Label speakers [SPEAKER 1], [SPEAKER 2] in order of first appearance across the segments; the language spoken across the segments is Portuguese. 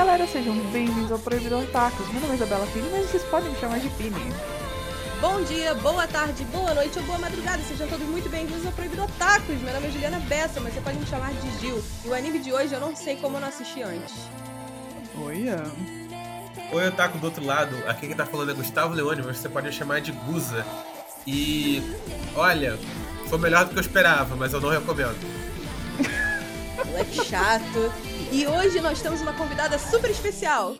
[SPEAKER 1] Galera, sejam bem-vindos ao Proibidor Tacos. Meu nome é Isabela Pini, mas vocês podem me chamar de Pini.
[SPEAKER 2] Bom dia, boa tarde, boa noite ou boa madrugada. Sejam todos muito bem-vindos ao Proibido Tacos. Meu nome é Juliana Bessa, mas você pode me chamar de Gil. E o anime de hoje eu não sei como eu não assisti antes.
[SPEAKER 1] Oi,
[SPEAKER 3] Oi, Otaku do outro lado. Aqui quem tá falando é Gustavo Leone, mas você pode me chamar de Guza. E olha, foi melhor do que eu esperava, mas eu não recomendo.
[SPEAKER 2] Moleque chato. E hoje nós temos uma convidada super especial.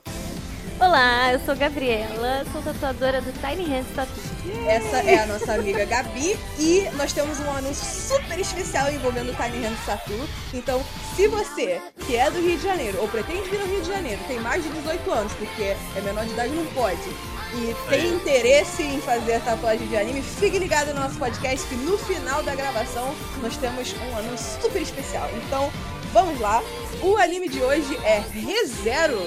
[SPEAKER 4] Olá, eu sou Gabriela, sou tatuadora do Tiny Hands Tattoo.
[SPEAKER 2] Essa é a nossa amiga Gabi e nós temos um anúncio super especial envolvendo o Tiny Hands Tattoo. Então, se você, que é do Rio de Janeiro ou pretende vir ao Rio de Janeiro, tem mais de 18 anos, porque é menor de idade não pode, e tem interesse em fazer tatuagem de anime, fique ligado no nosso podcast que no final da gravação nós temos um anúncio super especial. Então, vamos lá. O anime de hoje é ReZero.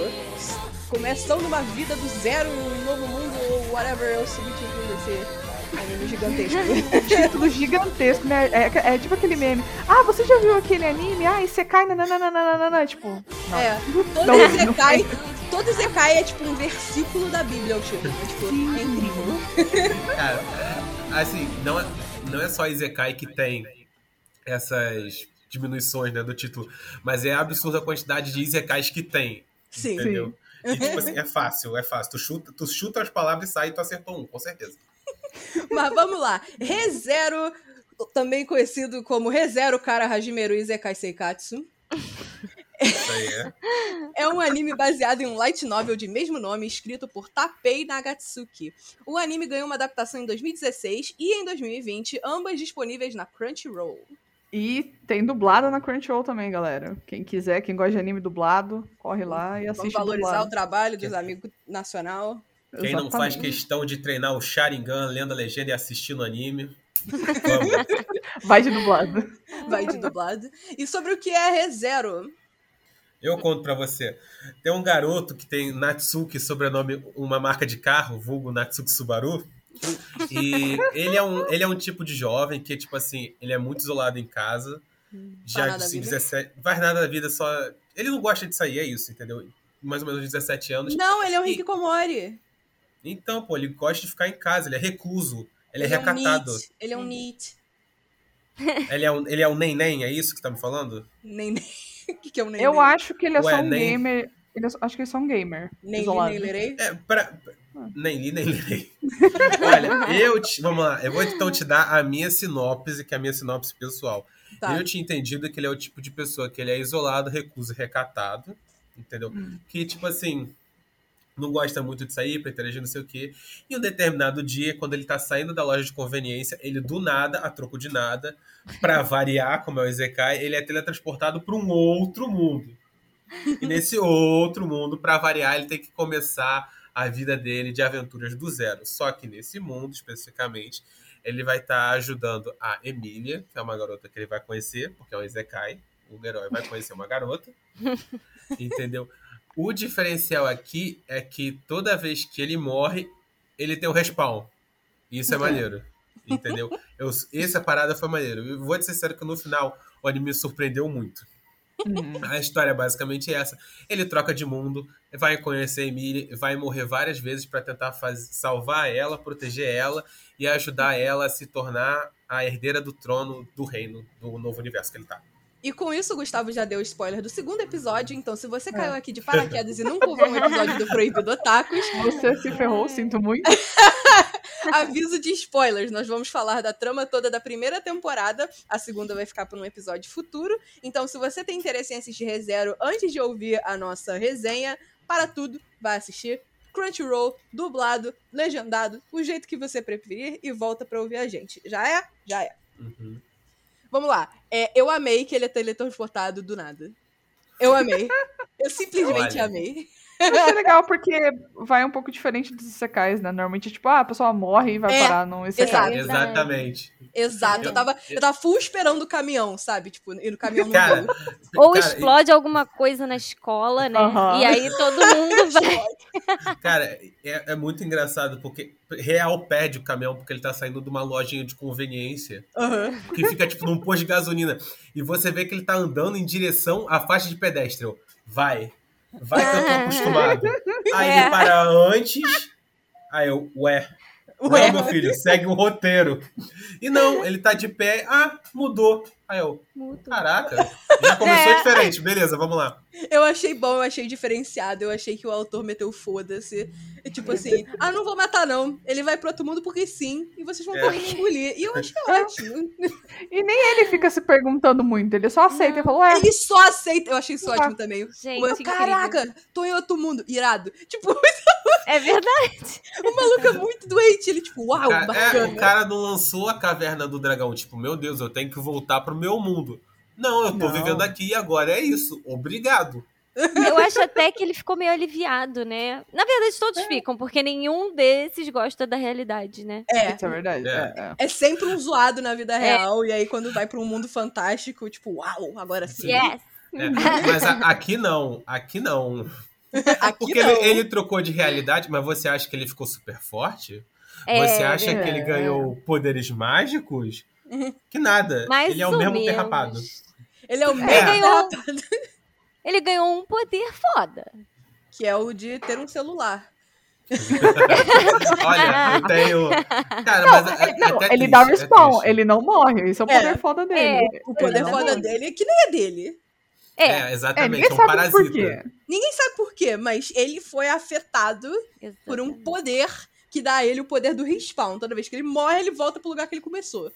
[SPEAKER 2] Começando uma vida do zero, um novo mundo, ou whatever é o subtítulo desse anime gigantesco.
[SPEAKER 1] Título gigantesco, né? É, é tipo aquele meme. Ah, você já viu aquele anime? Ah, e você cai, nananana. Tipo, não.
[SPEAKER 2] É, todo
[SPEAKER 1] Não, não
[SPEAKER 2] Isekai, todo Isekai é tipo um versículo da Bíblia, o tipo. É, tipo, é incrível.
[SPEAKER 3] Cara, assim, não é, não é só Izekai que tem essas diminuições né, do título, mas é absurda a quantidade de Izekais que tem,
[SPEAKER 2] Sim.
[SPEAKER 3] entendeu? E tipo assim, é fácil, é fácil. Tu chuta, tu chuta as palavras e sai e tu acertou um, com certeza.
[SPEAKER 2] Mas vamos lá. ReZero, também conhecido como ReZero Kara Hajimeru Izekai Seikatsu,
[SPEAKER 3] Isso aí é.
[SPEAKER 2] é um anime baseado em um light novel de mesmo nome, escrito por Tapei Nagatsuki. O anime ganhou uma adaptação em 2016 e em 2020, ambas disponíveis na Crunchyroll.
[SPEAKER 1] E tem dublado na Crunchyroll também, galera. Quem quiser, quem gosta de anime dublado, corre lá e
[SPEAKER 2] Vamos
[SPEAKER 1] assiste
[SPEAKER 2] valorizar
[SPEAKER 1] dublado.
[SPEAKER 2] o trabalho dos amigos nacional.
[SPEAKER 3] Quem não faz
[SPEAKER 1] Exatamente.
[SPEAKER 3] questão de treinar o Sharingan, lendo a legenda e assistindo o anime, vamos.
[SPEAKER 1] Vai de dublado.
[SPEAKER 2] Vai de dublado. E sobre o que é ReZero?
[SPEAKER 3] Eu conto pra você. Tem um garoto que tem Natsuki, sobrenome, uma marca de carro, vulgo Natsuki Subaru. E ele é, um, ele é um tipo de jovem que, tipo assim, ele é muito isolado em casa. Já
[SPEAKER 2] da
[SPEAKER 3] assim,
[SPEAKER 2] vida.
[SPEAKER 3] 17. Faz nada da vida, só. Ele não gosta de sair, é isso, entendeu? Mais ou menos 17 anos.
[SPEAKER 2] Não, ele é um
[SPEAKER 3] E-
[SPEAKER 2] Hikikomori.
[SPEAKER 3] Então, pô, ele gosta de ficar em casa, ele é recluso, ele é
[SPEAKER 2] um
[SPEAKER 3] recatado.
[SPEAKER 2] neat. Ele é um neat.
[SPEAKER 3] Ele é um, ele é um nem-nem, é isso que tá me falando?
[SPEAKER 2] Nem nem. O que, que é um nem
[SPEAKER 1] Eu acho que ele é
[SPEAKER 3] Ué,
[SPEAKER 1] só um
[SPEAKER 3] nem-
[SPEAKER 1] gamer. Ele é acho que ele é só um gamer.
[SPEAKER 2] Nem lerei.
[SPEAKER 3] É, pra. Nem li, nem li. Olha, eu te, vamos lá, eu vou então te dar a minha sinopse, que é a minha sinopse pessoal.
[SPEAKER 2] Tá.
[SPEAKER 3] Eu tinha entendido que ele é o tipo de pessoa que ele é isolado, recluso e recatado, entendeu?
[SPEAKER 2] Hum.
[SPEAKER 3] Que, tipo assim, não gosta muito de sair pra interagir, não sei o quê. E um determinado dia, quando ele tá saindo da loja de conveniência, ele do nada, a troco de nada, pra variar, como é o Izekai, ele é teletransportado pra um outro mundo. E nesse outro mundo, pra variar, ele tem que começar a vida dele de aventuras do zero. Só que nesse mundo, especificamente, ele vai estar ajudando a Emília, que é uma garota que ele vai conhecer, porque é um Izekai. O herói vai conhecer uma garota. Entendeu? O diferencial aqui é que toda vez que ele morre, ele tem um respawn. Isso é maneiro. Entendeu? Eu, essa parada foi maneiro. Eu vou te ser sincero que no final o anime me surpreendeu muito.
[SPEAKER 1] Hum.
[SPEAKER 3] A história é basicamente essa. Ele troca de mundo, vai conhecer a Emily, vai morrer várias vezes para tentar faz- salvar ela, proteger ela e ajudar ela a se tornar a herdeira do trono do reino do novo universo que ele tá.
[SPEAKER 2] E com isso, o Gustavo já deu spoiler do segundo episódio. Então, se você
[SPEAKER 1] É.
[SPEAKER 2] caiu aqui de paraquedas e nunca ouviu um episódio do Proibido Otakus,
[SPEAKER 1] Você se ferrou, sinto muito.
[SPEAKER 2] aviso de spoilers. Nós vamos falar da trama toda da primeira temporada. A segunda vai ficar para um episódio futuro. Então, se você tem interesse em assistir ReZero antes de ouvir a nossa resenha, para tudo, vai assistir. Crunchyroll, dublado, legendado, o jeito que você preferir e volta pra ouvir a gente. Já é? Já é.
[SPEAKER 3] Uhum.
[SPEAKER 2] Vamos lá. É, eu amei que ele é teletransportado do nada. Eu amei. Eu simplesmente
[SPEAKER 3] Olha.
[SPEAKER 2] amei.
[SPEAKER 1] Mas é legal porque vai um pouco diferente dos secais, né? Normalmente, tipo, ah, a pessoa morre e vai
[SPEAKER 2] É,
[SPEAKER 1] parar num
[SPEAKER 2] exato.
[SPEAKER 1] Isekai.
[SPEAKER 3] Exatamente.
[SPEAKER 2] Exato. Eu tava, eu tava full esperando o caminhão, sabe? Tipo, ir no caminhão no
[SPEAKER 3] Cara.
[SPEAKER 4] Ou
[SPEAKER 3] cara,
[SPEAKER 4] explode alguma coisa na escola, né?
[SPEAKER 1] Aham.
[SPEAKER 4] E aí todo mundo vai.
[SPEAKER 3] Cara, é, é muito engraçado porque real perde o caminhão porque ele tá saindo de uma lojinha de conveniência
[SPEAKER 2] Aham.
[SPEAKER 3] que fica tipo num posto de gasolina e você vê que ele tá andando em direção à faixa de pedestre. Eu, Vai. Vai que eu tô
[SPEAKER 4] Ah.
[SPEAKER 3] acostumado. Aí
[SPEAKER 4] É.
[SPEAKER 3] ele para antes. Aí eu, ué.
[SPEAKER 2] Ué.
[SPEAKER 3] Não, meu filho, segue o roteiro. E não, ele tá de pé. Ah, mudou. Aí eu,
[SPEAKER 4] Muito.
[SPEAKER 3] caraca, já começou
[SPEAKER 4] É.
[SPEAKER 3] diferente. Beleza, vamos lá.
[SPEAKER 2] Eu achei bom, eu achei diferenciado. Eu achei que o autor meteu foda-se. E tipo assim, ah, não vou matar não. Ele vai pro outro mundo porque sim. E vocês vão
[SPEAKER 3] É.
[SPEAKER 2] ter que engolir. E eu achei ótimo.
[SPEAKER 1] E nem ele fica se perguntando muito, ele só aceita e fala, ué,
[SPEAKER 2] Ele só aceita. Eu achei isso
[SPEAKER 1] Ah.
[SPEAKER 2] ótimo também.
[SPEAKER 4] Gente,
[SPEAKER 2] Eu, caraca, tô em outro mundo. Irado. Tipo,
[SPEAKER 4] É verdade.
[SPEAKER 2] o maluco é muito doente. Ele, tipo, uau,
[SPEAKER 3] é,
[SPEAKER 2] bacana.
[SPEAKER 3] o cara não lançou a caverna do dragão. Tipo, meu Deus, eu tenho que voltar pro meu mundo. Não, eu tô
[SPEAKER 1] Não.
[SPEAKER 3] vivendo aqui e agora é isso. Obrigado.
[SPEAKER 4] Eu acho até que ele ficou meio aliviado, né? Na verdade, todos ficam, porque nenhum desses gosta da realidade, né?
[SPEAKER 2] É.
[SPEAKER 1] isso é verdade.
[SPEAKER 3] É.
[SPEAKER 1] é, é.
[SPEAKER 2] É sempre um zoado na vida
[SPEAKER 4] É.
[SPEAKER 2] real. E aí, quando vai pra um mundo fantástico, tipo, uau, agora sim.
[SPEAKER 4] Yes!
[SPEAKER 3] É, mas a- aqui não, aqui não.
[SPEAKER 2] Aqui
[SPEAKER 3] Porque
[SPEAKER 2] não.
[SPEAKER 3] ele, ele trocou de realidade, mas você acha que ele ficou super forte?
[SPEAKER 4] É,
[SPEAKER 3] você acha
[SPEAKER 1] é.
[SPEAKER 3] que ele ganhou poderes mágicos? Que nada.
[SPEAKER 4] Mais
[SPEAKER 3] ele é o mesmo
[SPEAKER 4] menos.
[SPEAKER 3] derrapado.
[SPEAKER 2] Ele é o
[SPEAKER 3] É.
[SPEAKER 2] mesmo
[SPEAKER 4] Ele ganhou,
[SPEAKER 2] derrapado,
[SPEAKER 4] ele ganhou um poder foda.
[SPEAKER 2] que é o de ter um celular.
[SPEAKER 3] Olha, eu tenho. Cara, mas é, é
[SPEAKER 1] Não,
[SPEAKER 3] até
[SPEAKER 1] ele
[SPEAKER 3] triste,
[SPEAKER 1] dá
[SPEAKER 3] é
[SPEAKER 1] respawn, ele não morre. Isso é o
[SPEAKER 2] É.
[SPEAKER 1] poder foda dele.
[SPEAKER 2] O poder
[SPEAKER 1] não
[SPEAKER 2] foda
[SPEAKER 1] morre.
[SPEAKER 2] dele é que nem é dele.
[SPEAKER 4] É,
[SPEAKER 3] É,
[SPEAKER 1] É,
[SPEAKER 3] exatamente,
[SPEAKER 1] ninguém
[SPEAKER 3] é um
[SPEAKER 1] sabe
[SPEAKER 3] parasita.
[SPEAKER 1] por quê.
[SPEAKER 2] Ninguém sabe por quê, mas ele foi afetado por um
[SPEAKER 4] exatamente.
[SPEAKER 2] poder que dá a ele o poder do respawn. Toda vez que ele morre, ele volta pro lugar que ele começou.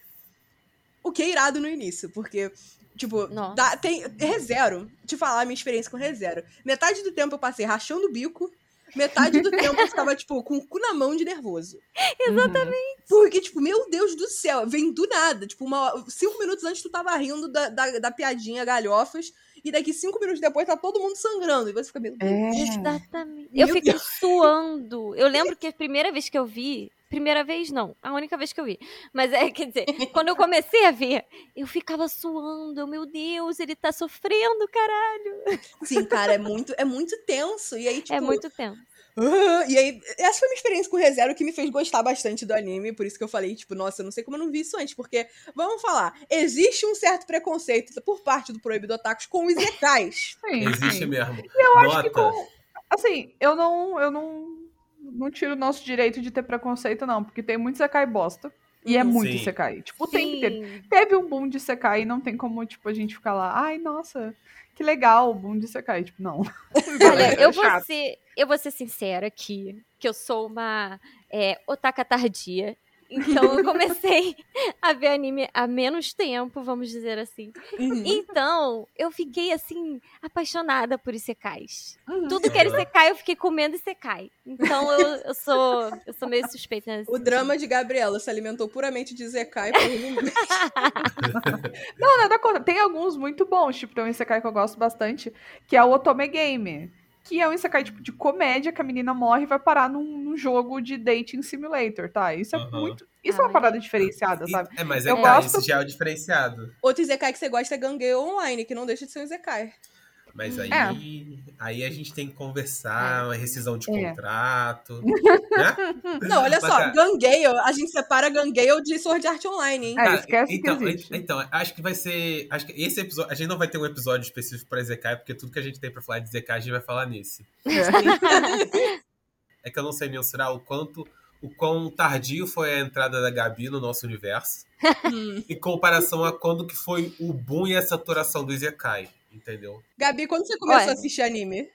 [SPEAKER 2] O que é irado no início, porque, tipo, dá, tem ReZero, te falar a minha experiência com ReZero. Metade do tempo eu passei rachando o bico, metade do tempo eu ficava, tipo, com o cu na mão de nervoso.
[SPEAKER 1] Exatamente.
[SPEAKER 2] Porque, tipo, meu Deus do céu, vem do nada. Tipo, uma, cinco minutos antes tu tava rindo da, da, da piadinha galhofas, e daqui cinco minutos depois tá todo mundo sangrando. E você fica, meu Deus.
[SPEAKER 1] É.
[SPEAKER 4] Exatamente.
[SPEAKER 2] Meu
[SPEAKER 4] Eu fiquei suando. Eu lembro que a primeira vez que eu vi. Primeira vez, não. A única vez que eu vi. Mas é, quer dizer, quando eu comecei a ver, eu ficava suando. Eu, meu Deus, ele tá sofrendo, caralho.
[SPEAKER 2] Sim, cara, é muito, é muito tenso. E aí, tipo.
[SPEAKER 4] é muito tempo.
[SPEAKER 2] ah, e aí, essa foi a minha experiência com o ReZero que me fez gostar bastante do anime. Por isso que eu falei, tipo, nossa, eu não sei como eu não vi isso antes. Porque, vamos falar, existe um certo preconceito por parte do Proibido Otakus com os Zekais.
[SPEAKER 1] Sim,
[SPEAKER 3] Existe
[SPEAKER 1] sim.
[SPEAKER 3] mesmo.
[SPEAKER 1] Eu acho que
[SPEAKER 3] Nota.
[SPEAKER 1] com. Assim, eu não. Eu não. Não tiro o nosso direito de ter preconceito, não. Porque tem muito Sekai bosta. E é
[SPEAKER 2] Uhum.
[SPEAKER 1] muito
[SPEAKER 3] Sim.
[SPEAKER 1] Sekai. Tipo, tem que ter.
[SPEAKER 4] Sim.
[SPEAKER 1] Teve um boom de Sekai e não tem como, tipo, a gente ficar lá. Ai, nossa, que legal o boom de Sekai. Tipo, não.
[SPEAKER 4] Olha,
[SPEAKER 1] É
[SPEAKER 4] eu vou, ser, eu vou ser sincera aqui, que eu sou uma é, otaka tardia. Então eu comecei a ver anime há menos tempo, vamos dizer assim.
[SPEAKER 2] Uhum.
[SPEAKER 4] Então, eu fiquei assim, apaixonada por Isekais.
[SPEAKER 1] Uhum.
[SPEAKER 4] Tudo que era Isekai, eu fiquei comendo Isekai. Então eu, eu sou eu sou meio suspeita nesse
[SPEAKER 2] O
[SPEAKER 4] sentido.
[SPEAKER 2] drama de Gabriela se alimentou puramente de Zekai por um mês.
[SPEAKER 1] Não, nada contra. Tem alguns muito bons, tipo, tem um Isekai que eu gosto bastante, que é o Otome Game. Que é um Isekai, tipo, de comédia, que a menina morre e vai parar num, num jogo de dating simulator, tá? Isso é
[SPEAKER 3] Aham.
[SPEAKER 1] muito... Isso
[SPEAKER 4] Ah,
[SPEAKER 1] é uma parada diferenciada,
[SPEAKER 3] E-
[SPEAKER 1] sabe?
[SPEAKER 3] É, mas é
[SPEAKER 1] Eu
[SPEAKER 3] tá,
[SPEAKER 1] gosto-
[SPEAKER 3] esse já é o diferenciado.
[SPEAKER 2] Outro Zekai que você gosta é Gangale Online, que não deixa de ser um Zekai.
[SPEAKER 3] Mas aí,
[SPEAKER 1] É.
[SPEAKER 3] aí a gente tem que conversar, uma rescisão de
[SPEAKER 1] É.
[SPEAKER 3] contrato. né?
[SPEAKER 2] Não, olha
[SPEAKER 3] Mas,
[SPEAKER 2] só,
[SPEAKER 3] cara-
[SPEAKER 2] Gangale, a gente separa Gangale de Sword Art Online, hein?
[SPEAKER 1] É,
[SPEAKER 3] Cara,
[SPEAKER 1] esquece que
[SPEAKER 3] então,
[SPEAKER 1] existe.
[SPEAKER 3] então, acho que vai ser. Acho que esse episódio. A gente não vai ter um episódio específico pra Zekai, porque tudo que a gente tem pra falar de Zekai, a gente vai falar nesse. É que eu não sei mensurar o quanto. O quão tardio foi a entrada da Gabi no nosso universo.
[SPEAKER 2] Hum.
[SPEAKER 3] em comparação a quando que foi o boom e a saturação do Zekai. Entendeu?
[SPEAKER 2] Gabi, quando você começou
[SPEAKER 4] Olha.
[SPEAKER 2] a assistir anime?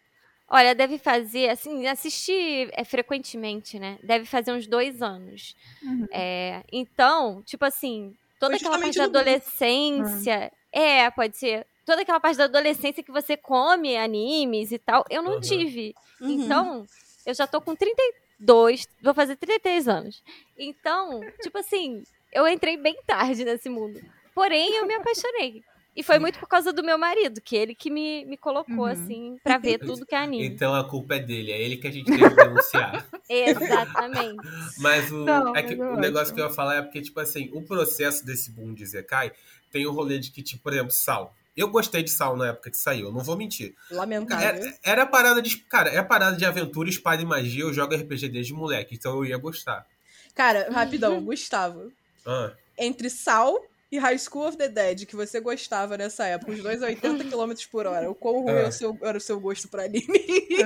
[SPEAKER 4] Olha, deve fazer, assim, assistir é, frequentemente, né? Deve fazer uns dois anos.
[SPEAKER 1] Uhum.
[SPEAKER 4] É, então, tipo assim, toda aquela parte da adolescência. É, pode ser. Toda aquela parte da adolescência que você come animes e tal, eu não
[SPEAKER 3] Uhum.
[SPEAKER 4] tive.
[SPEAKER 2] Uhum.
[SPEAKER 4] Então, eu já tô com 32, vou fazer 33 anos. Então, tipo assim, eu entrei bem tarde nesse mundo. Porém, eu me apaixonei. E foi muito por causa do meu marido, que ele que me, me colocou,
[SPEAKER 1] Uhum.
[SPEAKER 4] assim, pra ver tudo que é anime.
[SPEAKER 3] Então a culpa é dele, é ele que a gente tem que denunciar.
[SPEAKER 4] Exatamente.
[SPEAKER 3] Mas o,
[SPEAKER 1] Não,
[SPEAKER 3] é que o negócio que eu ia falar é porque, tipo assim, o processo desse boom de Zekai tem o rolê de que, tipo, por exemplo, Sal. Eu gostei de Sal na época que saiu, eu não vou mentir.
[SPEAKER 2] Lamentável.
[SPEAKER 3] Era, era a parada de. Cara, é a parada de aventura, espada e magia. Eu jogo RPG desde moleque, então eu ia gostar.
[SPEAKER 2] Cara, rapidão, Gustavo.
[SPEAKER 3] Ah,
[SPEAKER 2] Entre Sal e High School of the Dead, que você gostava nessa época, os dois a 80 km por hora, o quão ruim
[SPEAKER 3] É.
[SPEAKER 2] era, o seu, era o seu gosto pra anime?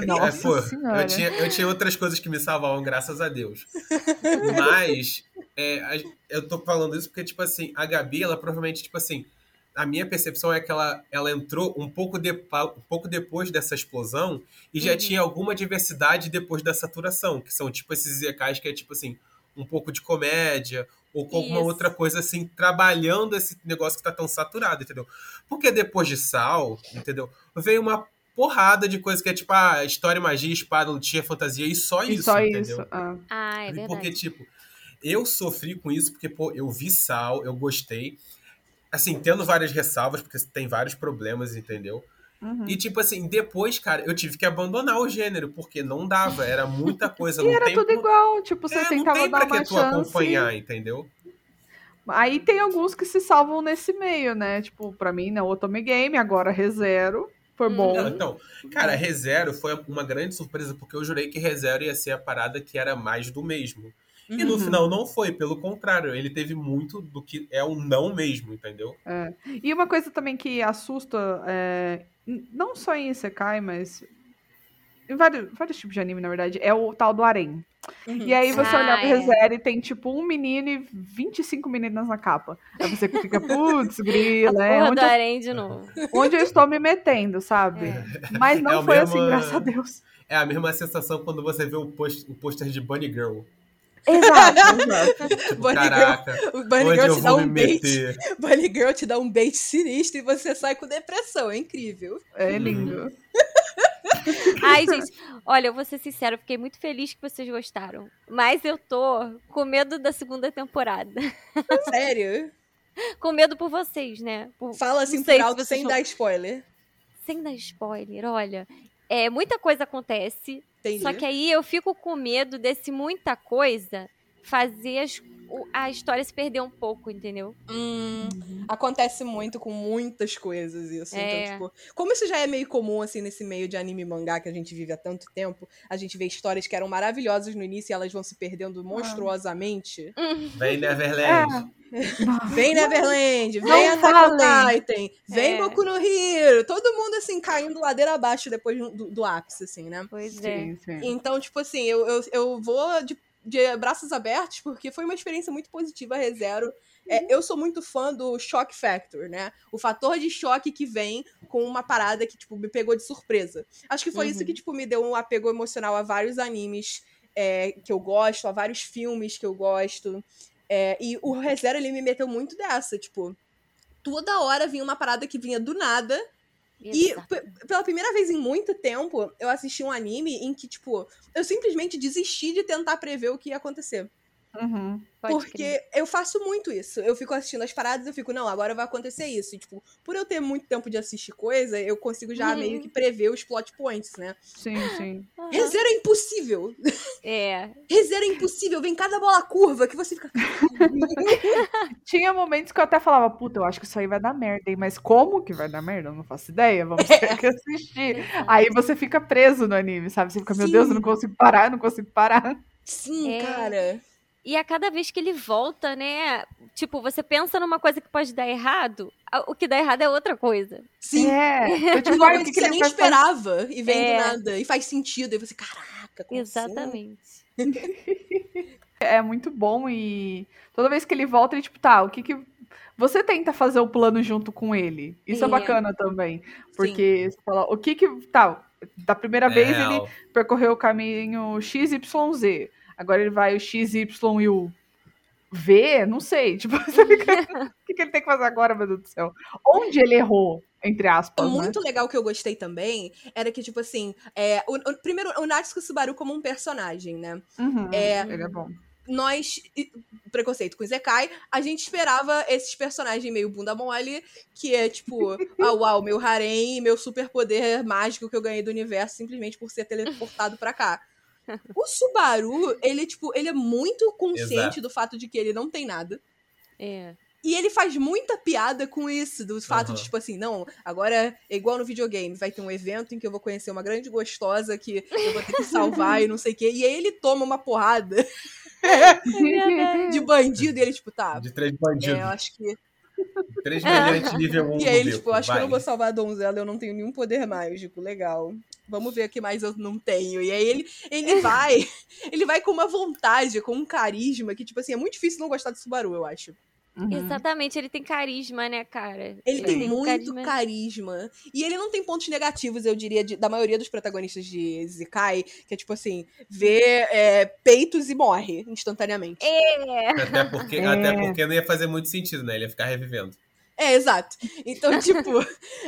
[SPEAKER 1] Nossa
[SPEAKER 3] É, pô, eu tinha, eu tinha outras coisas que me salvavam, graças a Deus. Mas, é, eu tô falando isso porque, tipo assim, a Gabi, ela provavelmente, tipo assim, a minha percepção é que ela, ela entrou um pouco, depa- um pouco depois dessa explosão e já
[SPEAKER 2] Uhum.
[SPEAKER 3] tinha alguma diversidade depois da saturação, que são, tipo, esses zekais que é, tipo assim, um pouco de comédia ou com alguma
[SPEAKER 4] Isso.
[SPEAKER 3] outra coisa, assim, trabalhando esse negócio que tá tão saturado, entendeu? Porque depois de Sal, entendeu? Veio uma porrada de coisa que é tipo, ah, história, magia, espada, lutinha, fantasia e só
[SPEAKER 1] E
[SPEAKER 3] isso,
[SPEAKER 1] só
[SPEAKER 3] entendeu?
[SPEAKER 1] isso. ah.
[SPEAKER 4] Ah, é verdade.
[SPEAKER 3] Porque, tipo, eu sofri com isso porque, pô, eu vi Sal, eu gostei. Assim, tendo várias ressalvas, porque tem vários problemas, entendeu?
[SPEAKER 1] Uhum.
[SPEAKER 3] E, tipo assim, depois, cara, eu tive que abandonar o gênero, porque não dava, era muita coisa.
[SPEAKER 1] E
[SPEAKER 3] não
[SPEAKER 1] era
[SPEAKER 3] tem,
[SPEAKER 1] tudo igual, tipo, você
[SPEAKER 3] é, não
[SPEAKER 1] tentava
[SPEAKER 3] tem
[SPEAKER 1] dar
[SPEAKER 3] pra
[SPEAKER 1] uma
[SPEAKER 3] que tu
[SPEAKER 1] chance.
[SPEAKER 3] acompanhar, entendeu?
[SPEAKER 1] Aí tem alguns que se salvam nesse meio, né? Tipo, pra mim? O Otome Game, agora ReZero. Foi
[SPEAKER 4] Hum.
[SPEAKER 1] bom.
[SPEAKER 3] Não, então, cara, ReZero foi uma grande surpresa, porque eu jurei que ReZero ia ser a parada que era mais do mesmo. E no
[SPEAKER 1] Uhum.
[SPEAKER 3] final não foi, pelo contrário, ele teve muito do que é o não mesmo, entendeu?
[SPEAKER 1] E uma coisa também que assusta, é, não só em Isekai, mas em vários, vários tipos de anime, na verdade, é o tal do harem.
[SPEAKER 2] Uhum.
[SPEAKER 1] E aí você
[SPEAKER 4] Ah,
[SPEAKER 1] olhar pro
[SPEAKER 4] é.
[SPEAKER 1] ReZero e tem tipo um menino e 25 meninas na capa. Aí você fica, putz, grila, é onde,
[SPEAKER 4] do
[SPEAKER 1] eu,
[SPEAKER 4] harém de novo.
[SPEAKER 1] onde eu estou me metendo, sabe? Mas não
[SPEAKER 3] É
[SPEAKER 1] foi
[SPEAKER 3] mesmo,
[SPEAKER 1] assim, graças a
[SPEAKER 3] é.
[SPEAKER 1] Deus.
[SPEAKER 3] É a mesma sensação quando você vê o, post, o pôster de Bunny Girl.
[SPEAKER 1] Exato, exato.
[SPEAKER 3] Tipo,
[SPEAKER 2] Bunny Girl.
[SPEAKER 3] caraca,
[SPEAKER 2] O Bunny
[SPEAKER 3] onde
[SPEAKER 2] Girl
[SPEAKER 3] eu
[SPEAKER 2] te dá um bait.
[SPEAKER 3] meter?
[SPEAKER 2] Bunny Girl te dá um bait sinistro e você sai com depressão. É incrível.
[SPEAKER 1] É lindo.
[SPEAKER 4] Ai, gente, olha, eu vou ser sincera, eu fiquei muito feliz que vocês gostaram. Mas eu tô com medo da segunda temporada.
[SPEAKER 2] Sério?
[SPEAKER 4] Com medo por vocês, né? Por-
[SPEAKER 2] Fala assim por
[SPEAKER 4] se
[SPEAKER 2] alto
[SPEAKER 4] vocês
[SPEAKER 2] sem
[SPEAKER 4] vão-
[SPEAKER 2] dar spoiler.
[SPEAKER 4] Sem dar spoiler, olha. É, muita coisa acontece.
[SPEAKER 2] Entendi.
[SPEAKER 4] Só que aí eu fico com medo desse muita coisa fazer as- o- a história se perder um pouco, entendeu?
[SPEAKER 2] Hum, acontece muito com muitas coisas isso.
[SPEAKER 4] É.
[SPEAKER 2] Então, tipo, como isso já é meio comum, assim, nesse meio de anime e mangá que a gente vive há tanto tempo, a gente vê histórias que eram maravilhosas no início e elas vão se perdendo monstruosamente.
[SPEAKER 3] Vem Neverland.
[SPEAKER 2] Vem Neverland, vem Attack on. Titan, vem
[SPEAKER 4] É.
[SPEAKER 2] Boku no Hero, todo mundo, assim, caindo ladeira abaixo depois do, do ápice, assim, né?
[SPEAKER 4] Pois é.
[SPEAKER 2] Então, tipo assim, eu, eu, eu vou de, de braços abertos, porque foi uma experiência muito positiva a ReZero. É, eu sou muito fã do shock factor, né? O fator de choque que vem com uma parada que, tipo, me pegou de surpresa. Acho que foi isso
[SPEAKER 4] Uhum.
[SPEAKER 2] que, tipo, me deu um apego emocional a vários animes é, que eu gosto, a vários filmes que eu gosto. É, e o ReZero, ele me meteu muito dessa, tipo... Toda hora vinha uma parada que vinha do nada
[SPEAKER 4] Exato.
[SPEAKER 2] p- pela primeira vez em muito tempo, eu assisti um anime em que, tipo, eu simplesmente desisti de tentar prever o que ia acontecer.
[SPEAKER 1] Uhum.
[SPEAKER 2] Porque
[SPEAKER 4] crer.
[SPEAKER 2] eu faço muito isso. Eu fico assistindo as paradas eu fico, não, agora vai acontecer isso. E, tipo, por eu ter muito tempo de assistir coisa, eu consigo já
[SPEAKER 4] Uhum.
[SPEAKER 2] meio que prever os plot points, né?
[SPEAKER 1] Sim, sim.
[SPEAKER 4] Aham.
[SPEAKER 2] Rezero é impossível.
[SPEAKER 4] É.
[SPEAKER 2] Rezero é impossível. Vem cada bola curva que você fica.
[SPEAKER 1] Tinha momentos que eu até falava, puta, eu acho que isso aí vai dar merda, hein? Mas como que vai dar merda? Eu não faço ideia, vamos ter que assistir.
[SPEAKER 4] Exato.
[SPEAKER 1] Aí você fica preso no anime, sabe? Você fica, meu
[SPEAKER 2] Sim.
[SPEAKER 1] Deus, eu não consigo parar, eu não consigo parar.
[SPEAKER 2] Sim,
[SPEAKER 4] É.
[SPEAKER 2] cara.
[SPEAKER 4] E a cada vez que ele volta, né? Tipo, você pensa numa coisa que pode dar errado, o que dá errado é outra coisa.
[SPEAKER 2] Sim.
[SPEAKER 1] É. Eu, tipo,
[SPEAKER 2] Igual
[SPEAKER 1] ai, o
[SPEAKER 2] que,
[SPEAKER 1] que,
[SPEAKER 2] você
[SPEAKER 1] ele
[SPEAKER 2] nem
[SPEAKER 1] fazer?
[SPEAKER 2] esperava e vem
[SPEAKER 4] É.
[SPEAKER 2] do nada. E faz sentido. E você, caraca, como assim?
[SPEAKER 4] Exatamente.
[SPEAKER 1] É muito bom e toda vez que ele volta, ele, tipo, tá, o que que. Você tenta fazer o plano junto com ele. Isso é,
[SPEAKER 4] É.
[SPEAKER 1] bacana também.
[SPEAKER 2] Sim.
[SPEAKER 1] Porque você fala, o que que. Tá, da primeira vez
[SPEAKER 3] É,
[SPEAKER 1] ele percorreu o caminho XYZ. Agora ele vai o XY e o V, não sei. Tipo, o que, que ele tem que fazer agora, meu Deus do céu? Onde ele errou, entre aspas, né?
[SPEAKER 2] Muito legal que eu gostei também era que, tipo assim, é, o, o- primeiro, o Natsuko Subaru como um personagem, né?
[SPEAKER 1] Uhum,
[SPEAKER 2] É,
[SPEAKER 1] ele é bom.
[SPEAKER 2] Nós, preconceito com o Zekai, a gente esperava esses personagens meio bunda mole, que é tipo, ah, uau, meu harém, meu superpoder mágico que eu ganhei do universo simplesmente por ser teleportado pra cá. O Subaru, ele, tipo, ele é muito consciente
[SPEAKER 3] Exato.
[SPEAKER 2] do fato de que ele não tem nada.
[SPEAKER 4] É.
[SPEAKER 2] E ele faz muita piada com isso, do fato de,
[SPEAKER 3] Aham.
[SPEAKER 2] tipo assim, não, agora é igual no videogame, vai ter um evento em que eu vou conhecer uma grande gostosa que eu vou ter que salvar e não sei o quê. E aí ele toma uma porrada
[SPEAKER 4] É verdade.
[SPEAKER 2] de bandido e ele, tipo, tá,
[SPEAKER 3] De três
[SPEAKER 2] é,
[SPEAKER 3] bandidos.
[SPEAKER 2] eu acho que.
[SPEAKER 3] Três brilhantes nível 1
[SPEAKER 2] E aí tipo,
[SPEAKER 3] beco,
[SPEAKER 2] acho que eu
[SPEAKER 3] vai.
[SPEAKER 2] não vou salvar a donzela, eu não tenho nenhum poder mágico. Legal. Vamos ver o que mais eu não tenho. E aí ele, ele vai, ele vai com uma vontade, com um carisma, que, tipo assim, é muito difícil não gostar do Subaru, eu acho.
[SPEAKER 1] Uhum.
[SPEAKER 4] Exatamente, ele tem carisma, né, cara?
[SPEAKER 2] Ele tem
[SPEAKER 4] um
[SPEAKER 2] muito
[SPEAKER 4] carisma.
[SPEAKER 2] carisma. E ele não tem pontos negativos, eu diria, de- da maioria dos protagonistas de Zikai, que é tipo assim, vê é, peitos e morre instantaneamente.
[SPEAKER 4] É.
[SPEAKER 3] Até porque,
[SPEAKER 1] É.
[SPEAKER 3] até porque não ia fazer muito sentido, né? Ele ia ficar revivendo.
[SPEAKER 2] É, exato. Então, tipo,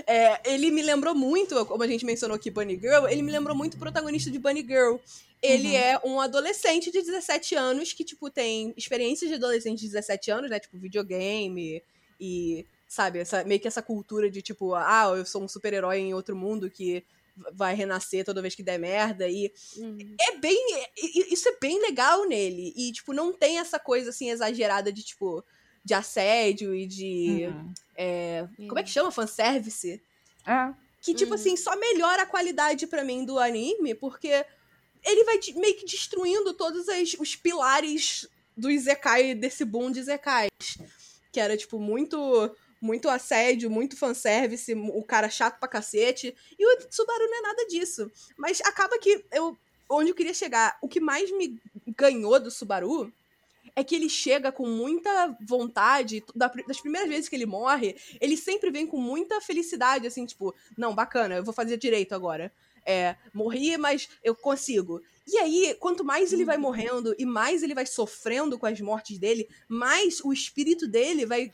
[SPEAKER 2] é, ele me lembrou muito, como a gente mencionou aqui, Bunny Girl, ele me lembrou muito o protagonista de Bunny Girl. Ele
[SPEAKER 1] Uhum.
[SPEAKER 2] é um adolescente de 17 anos que, tipo, tem experiências de adolescente de 17 anos, né? Tipo, videogame e, sabe, essa, meio que essa cultura de, tipo, ah, eu sou um super-herói em outro mundo que vai renascer toda vez que der merda. E
[SPEAKER 4] Hum.
[SPEAKER 2] é bem. Isso é bem legal nele. E, tipo, não tem essa coisa assim exagerada de, tipo, de assédio e de.
[SPEAKER 1] Uhum.
[SPEAKER 2] é, como é que chama? Fanservice?
[SPEAKER 1] É.
[SPEAKER 2] Que, tipo
[SPEAKER 4] Uhum.
[SPEAKER 2] assim, só melhora a qualidade pra mim do anime, porque ele vai de- meio que destruindo todos as- os pilares do Izekai, desse boom de Izekais. Que era, tipo, muito. Muito assédio, muito fanservice, o cara chato pra cacete. E o Subaru não é nada disso. Mas acaba que eu. Onde eu queria chegar, o que mais me ganhou do Subaru é que ele chega com muita vontade. da- Das primeiras vezes que ele morre, ele sempre vem com muita felicidade, assim, tipo, não, bacana, eu vou fazer direito agora. É, morri, mas eu consigo. E aí, quanto mais ele vai morrendo e mais ele vai sofrendo com as mortes dele, mais o espírito dele vai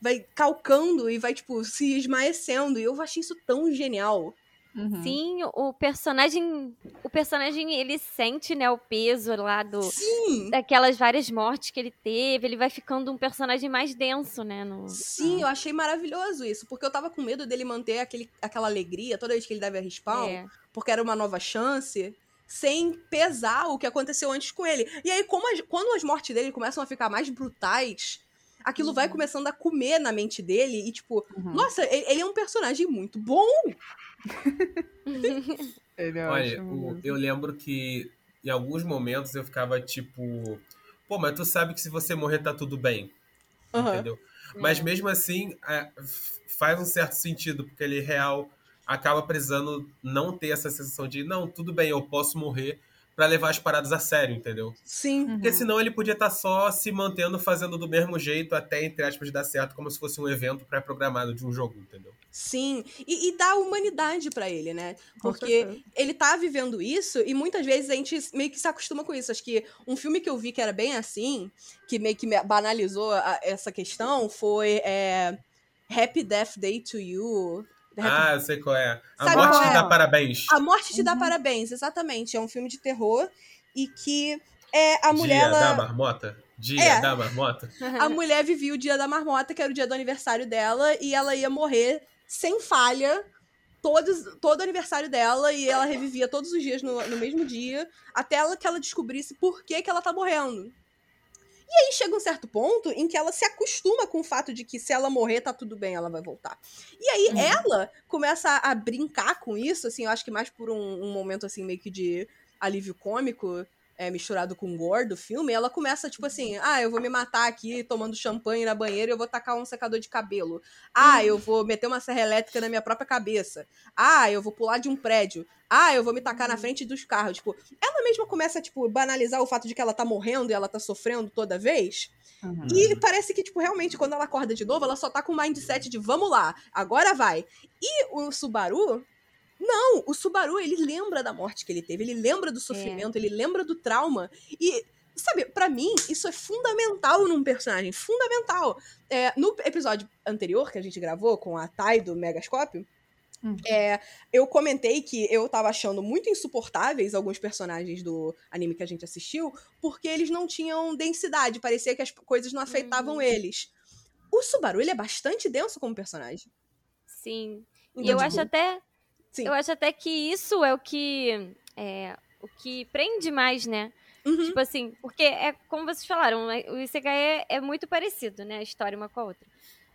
[SPEAKER 2] vai calcando e vai, tipo, se esmaecendo. E eu achei isso tão genial.
[SPEAKER 1] Uhum.
[SPEAKER 4] Sim, o personagem. O personagem, ele sente, né, o peso lá do.
[SPEAKER 2] Sim!
[SPEAKER 4] Daquelas várias mortes que ele teve, ele vai ficando um personagem mais denso, né? No...
[SPEAKER 2] Sim, eu achei maravilhoso isso, porque eu tava com medo dele manter aquele, aquela alegria toda vez que ele deve a respawn,
[SPEAKER 4] É.
[SPEAKER 2] porque era uma nova chance, sem pesar o que aconteceu antes com ele. E aí, como as- quando as mortes dele começam a ficar mais brutais, aquilo vai começando a comer na mente dele e, tipo,
[SPEAKER 1] Uhum.
[SPEAKER 2] nossa, ele, ele é um personagem muito bom.
[SPEAKER 1] Ele é
[SPEAKER 3] Olha, o- eu lembro que em alguns momentos eu ficava tipo, pô, mas tu sabe que se você morrer tá tudo bem,
[SPEAKER 2] Aham.
[SPEAKER 3] entendeu? Mas
[SPEAKER 4] É.
[SPEAKER 3] mesmo assim, é, faz um certo sentido, porque ele real acaba precisando não ter essa sensação de, não, tudo bem, eu posso morrer pra levar as paradas a sério, entendeu?
[SPEAKER 2] Sim.
[SPEAKER 1] Uhum.
[SPEAKER 3] Porque senão ele podia estar só se mantendo fazendo do mesmo jeito até, entre aspas, dar certo, como se fosse um evento pré-programado de um jogo, entendeu?
[SPEAKER 2] Sim, e, e dá humanidade pra ele, né? Porque ele tá vivendo isso e muitas vezes a gente meio que se acostuma com isso. Acho que um filme que eu vi que era bem assim, que meio que me banalizou a- essa questão, foi é, Happy Death Day to You.
[SPEAKER 3] Ah, eu sei qual é. A
[SPEAKER 2] Sabe
[SPEAKER 3] morte te
[SPEAKER 2] é?
[SPEAKER 3] dá parabéns.
[SPEAKER 2] A Morte te dá
[SPEAKER 1] Uhum.
[SPEAKER 2] parabéns, exatamente. É um filme de terror e que é, a mulher.
[SPEAKER 3] Dia
[SPEAKER 2] ela-
[SPEAKER 3] da marmota? Dia
[SPEAKER 2] É.
[SPEAKER 3] da marmota?
[SPEAKER 2] A mulher vivia o dia da marmota, que era o dia do aniversário dela, e ela ia morrer sem falha todos, todo o aniversário dela, e ela revivia todos os dias no, no mesmo dia, até ela, que ela descobrisse por que, que ela tá morrendo. E aí chega um certo ponto em que ela se acostuma com o fato de que se ela morrer, tá tudo bem, ela vai voltar. E aí
[SPEAKER 1] Uhum.
[SPEAKER 2] ela começa a, brincar com isso, assim, eu acho que mais por um, um momento assim, meio que de alívio cômico, é, misturado com gore do filme, ela começa, tipo assim, ah, eu vou me matar aqui tomando champanhe na banheira e eu vou tacar um secador de cabelo. Ah, eu vou meter uma serra elétrica na minha própria cabeça. Ah, eu vou pular de um prédio. Ah, eu vou me tacar na frente dos carros. Tipo, ela mesma começa a, tipo, banalizar o fato de que ela tá morrendo e ela tá sofrendo toda vez.
[SPEAKER 1] Uhum.
[SPEAKER 2] E parece que, tipo, realmente, quando ela acorda de novo, ela só tá com o mindset de vamos lá, agora vai. E o Subaru. Não, o Subaru, ele lembra da morte que ele teve, ele lembra do sofrimento, ele lembra do trauma. E, sabe, pra mim, isso é fundamental num personagem, fundamental. É, no episódio anterior que a gente gravou com a Tai do Megascópio,
[SPEAKER 1] Hum.
[SPEAKER 2] é, eu comentei que eu tava achando muito insuportáveis alguns personagens do anime que a gente assistiu, porque eles não tinham densidade, parecia que as coisas não afetavam
[SPEAKER 4] Uhum.
[SPEAKER 2] eles. O Subaru, ele é bastante denso como personagem.
[SPEAKER 4] Sim.
[SPEAKER 2] Então,
[SPEAKER 4] E eu
[SPEAKER 2] tipo,
[SPEAKER 4] acho até.
[SPEAKER 2] Sim.
[SPEAKER 4] Eu acho até que isso é o que. É, o que prende mais, né?
[SPEAKER 2] uhum,
[SPEAKER 4] Tipo assim, porque é como vocês falaram, é- o Isekai é, é muito parecido, né? A história uma com a outra.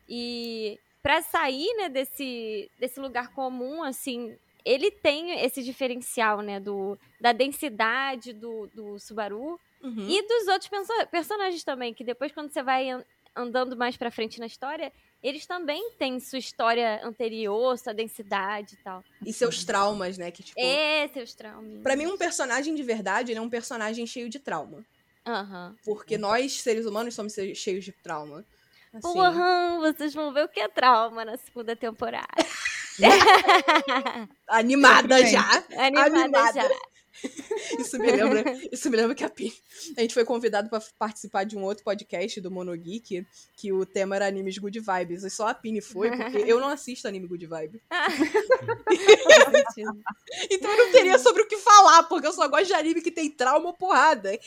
[SPEAKER 4] E pra sair, né, desse, desse lugar comum, assim, ele tem esse diferencial, né, do, da densidade do, do Subaru
[SPEAKER 2] uhum.
[SPEAKER 4] e dos outros perso- personagens também, que depois quando você vai an- andando mais pra frente na história, eles também têm sua história anterior, sua densidade e tal.
[SPEAKER 2] E seus traumas, né? Que, tipo,
[SPEAKER 4] É, seus traumas.
[SPEAKER 2] pra mim, um personagem de verdade, ele é um personagem cheio de trauma.
[SPEAKER 4] Aham.
[SPEAKER 2] Porque nós, seres humanos, somos che- cheios de trauma. Assim,
[SPEAKER 4] Porra, vocês vão ver o que é trauma na segunda temporada.
[SPEAKER 2] animada já.
[SPEAKER 4] Animada,
[SPEAKER 2] Animada.
[SPEAKER 4] já.
[SPEAKER 2] Isso me lembra, isso me lembra que a, Pi- a gente foi convidado pra participar de um outro podcast do Monogeek, que o tema era animes good vibes. E só a Pini foi, porque eu não assisto anime good vibe.
[SPEAKER 4] Sentido.
[SPEAKER 2] Então eu não teria sobre o que falar, porque eu só gosto de anime que tem trauma ou porrada.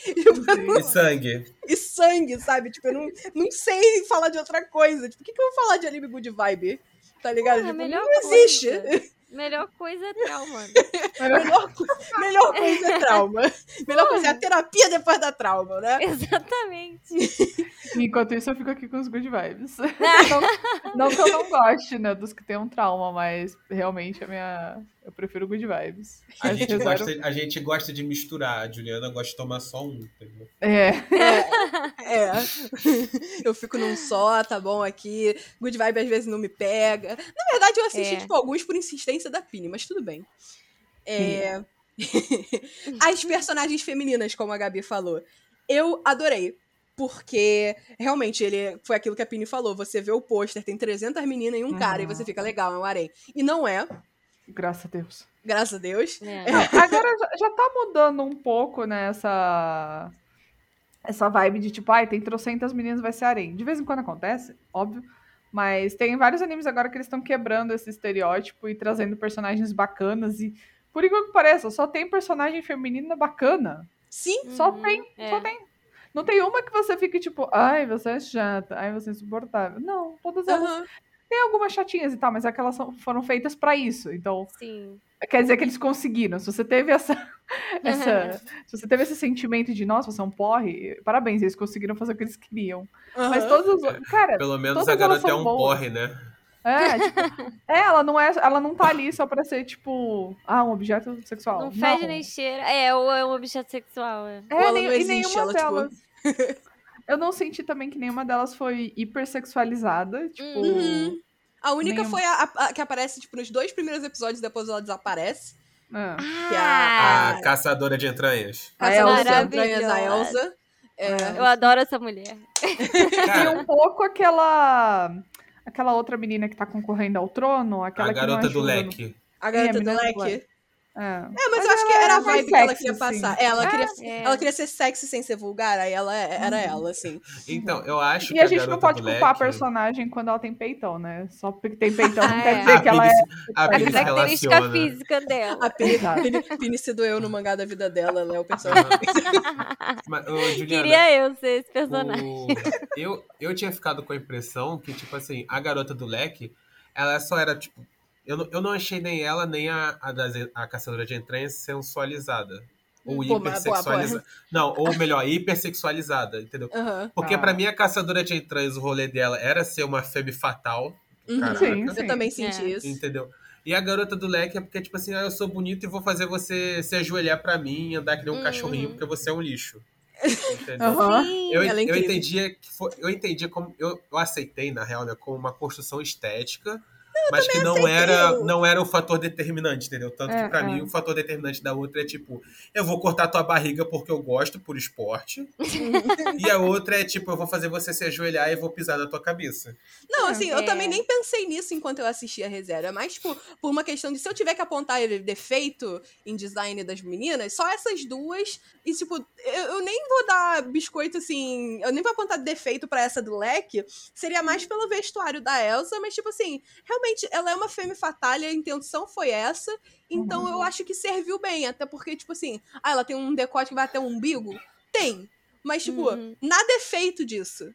[SPEAKER 3] E sangue.
[SPEAKER 2] E sangue, sabe? Tipo, eu não, não sei falar de outra coisa. Tipo, o que, que eu vou falar de anime good vibe? Tá ligado?
[SPEAKER 4] Porra,
[SPEAKER 2] Tipo, não existe.
[SPEAKER 4] Coisa. Melhor coisa é trauma.
[SPEAKER 2] Melhor, melhor coisa é trauma. Melhor coisa é a terapia depois da trauma, né?
[SPEAKER 4] Exatamente.
[SPEAKER 1] Enquanto isso, eu fico aqui com os good vibes. não, não que eu não goste, né, dos que tem um trauma, mas realmente a minha. Eu prefiro good vibes.
[SPEAKER 3] A gente,
[SPEAKER 1] zero-
[SPEAKER 3] gosta, a gente gosta de misturar. A Juliana gosta de tomar só um. Entendeu?
[SPEAKER 1] É.
[SPEAKER 2] É. Eu fico num só, tá bom aqui. Good vibe às vezes não me pega. Na verdade, eu assisti,
[SPEAKER 4] É.
[SPEAKER 2] tipo, alguns por insistência da Pini, mas tudo bem. É... As personagens femininas, como a Gabi falou, eu adorei. Porque, realmente, ele foi aquilo que a Pini falou. Você vê o pôster, tem 300 meninas e um cara, e
[SPEAKER 1] Uhum.
[SPEAKER 2] você fica, legal, é um harém. E não é,
[SPEAKER 1] Graças a Deus.
[SPEAKER 2] graças a Deus.
[SPEAKER 4] É.
[SPEAKER 1] Não, agora já, já tá mudando um pouco, né, essa, essa vibe de tipo, ai, tem trocentas meninas, vai ser harém. De vez em quando acontece, óbvio. Mas tem vários animes agora que eles estão quebrando esse estereótipo e trazendo personagens bacanas. E, por igual que pareça, só tem personagem feminina bacana.
[SPEAKER 2] Sim,
[SPEAKER 1] Só
[SPEAKER 4] Uhum,
[SPEAKER 1] tem,
[SPEAKER 4] é.
[SPEAKER 1] só tem. Não tem uma que você fique tipo, ai, você é chata, ai, você é insuportável. Não, todas elas.
[SPEAKER 2] aham.
[SPEAKER 1] Tem algumas chatinhas e tal, mas aquelas são- foram feitas pra isso. Então,
[SPEAKER 4] Sim.
[SPEAKER 1] Quer dizer que eles conseguiram. Se você teve essa, essa- se você teve esse sentimento de nossa, você é um porre, parabéns, eles conseguiram fazer o que eles queriam. Mas
[SPEAKER 2] aham.
[SPEAKER 1] todos os cara,
[SPEAKER 3] Pelo menos a garota é um
[SPEAKER 1] boas.
[SPEAKER 3] porre, né?
[SPEAKER 1] é, tipo, é, ela não é, ela não tá ali só pra ser tipo, ah, um objeto sexual.
[SPEAKER 4] Não fede nem cheira. É, ou é um objeto sexual. É.
[SPEAKER 1] É,
[SPEAKER 2] Ou ela
[SPEAKER 1] nem-
[SPEAKER 2] não
[SPEAKER 1] e nenhuma
[SPEAKER 2] ela, tipo-
[SPEAKER 1] delas. Eu não senti também que nenhuma delas foi hipersexualizada, tipo,
[SPEAKER 2] Uhum. A única
[SPEAKER 1] Nenhuma.
[SPEAKER 2] foi a, a- a que aparece, tipo, nos dois primeiros episódios, depois ela desaparece.
[SPEAKER 1] é.
[SPEAKER 2] Que
[SPEAKER 3] A
[SPEAKER 2] Ah.
[SPEAKER 3] caçadora de entranhas.
[SPEAKER 1] A
[SPEAKER 2] Caçadora
[SPEAKER 1] Elsa.
[SPEAKER 2] Entranhas, a. Elsa. É,
[SPEAKER 4] Eu adoro essa mulher.
[SPEAKER 1] E um pouco aquela aquela outra menina que tá concorrendo ao trono, aquela
[SPEAKER 3] a
[SPEAKER 1] que não
[SPEAKER 3] garota do
[SPEAKER 1] ajuda no-
[SPEAKER 3] leque.
[SPEAKER 2] a garota
[SPEAKER 1] É,
[SPEAKER 2] do leque.
[SPEAKER 1] É.
[SPEAKER 2] É, mas, eu acho que era a vibe que ela queria
[SPEAKER 1] assim.
[SPEAKER 2] passar. Ela,
[SPEAKER 1] É.
[SPEAKER 2] queria,
[SPEAKER 4] É.
[SPEAKER 2] ela queria ser sexy sem ser vulgar, aí ela é, era ela, assim.
[SPEAKER 3] Então, eu acho
[SPEAKER 1] E
[SPEAKER 3] que
[SPEAKER 1] a gente não pode culpar a
[SPEAKER 3] leque,
[SPEAKER 1] personagem quando ela tem peitão, né? Só porque tem peitão não
[SPEAKER 4] Ah,
[SPEAKER 1] quer
[SPEAKER 4] é.
[SPEAKER 1] dizer que ela é.
[SPEAKER 3] A
[SPEAKER 4] A característica
[SPEAKER 3] relaciona.
[SPEAKER 4] física dela.
[SPEAKER 2] A Pini. Pini, Pini se doeu no mangá da vida dela, ela é o personagem.
[SPEAKER 3] Mas, ô, Juliana,
[SPEAKER 4] Queria eu ser esse personagem.
[SPEAKER 3] o- eu, eu tinha ficado com a impressão que, tipo assim, a garota do leque, ela só era, tipo. Eu não, eu não achei nem ela, nem a, a, das- a caçadora de entranhas sensualizada. Ou
[SPEAKER 2] Pô, mas, pô,
[SPEAKER 3] hipersexualizada. Não, ou melhor, hipersexualizada, entendeu?
[SPEAKER 2] Aham.
[SPEAKER 3] Porque
[SPEAKER 1] Ah.
[SPEAKER 3] pra mim a caçadora de entranhas, o rolê dela era ser uma femme fatal.
[SPEAKER 2] Uhum.
[SPEAKER 3] Caraca.
[SPEAKER 1] Sim,
[SPEAKER 2] Eu também senti
[SPEAKER 4] É.
[SPEAKER 2] isso.
[SPEAKER 3] Entendeu? E a garota do leque é porque, tipo assim, ah, eu sou bonito e vou fazer você se ajoelhar pra mim e andar que nem um
[SPEAKER 4] Uhum.
[SPEAKER 3] cachorrinho, porque você é um lixo. Entendeu?
[SPEAKER 4] Sim.
[SPEAKER 3] Eu,
[SPEAKER 2] é
[SPEAKER 3] eu entendia que foi, eu entendia como eu, eu aceitei na real, né, como uma construção estética, mas que não era não era o fator determinante, entendeu? Tanto
[SPEAKER 1] É,
[SPEAKER 3] que pra
[SPEAKER 1] é.
[SPEAKER 3] mim o fator determinante da outra é tipo, eu vou cortar tua barriga porque eu gosto por esporte. e a outra é tipo, eu vou fazer você se ajoelhar e vou pisar na tua cabeça.
[SPEAKER 2] Não, assim, eu
[SPEAKER 4] É.
[SPEAKER 2] também nem pensei nisso enquanto eu assistia a reserva. Mas, tipo, por uma questão de se eu tiver que apontar defeito em design das meninas, só essas duas. E, tipo, eu, eu nem vou dar biscoito assim. Eu nem vou apontar defeito pra essa do leque. Seria mais pelo vestuário da Elsa, mas, tipo assim, realmente, ela é uma femme fatale, a intenção foi essa. Então
[SPEAKER 1] Uhum.
[SPEAKER 2] eu acho que serviu bem. Até porque, tipo assim, ah, ela tem um decote que vai até o umbigo? Tem. Mas, tipo,
[SPEAKER 4] Uhum.
[SPEAKER 2] nada é feito disso.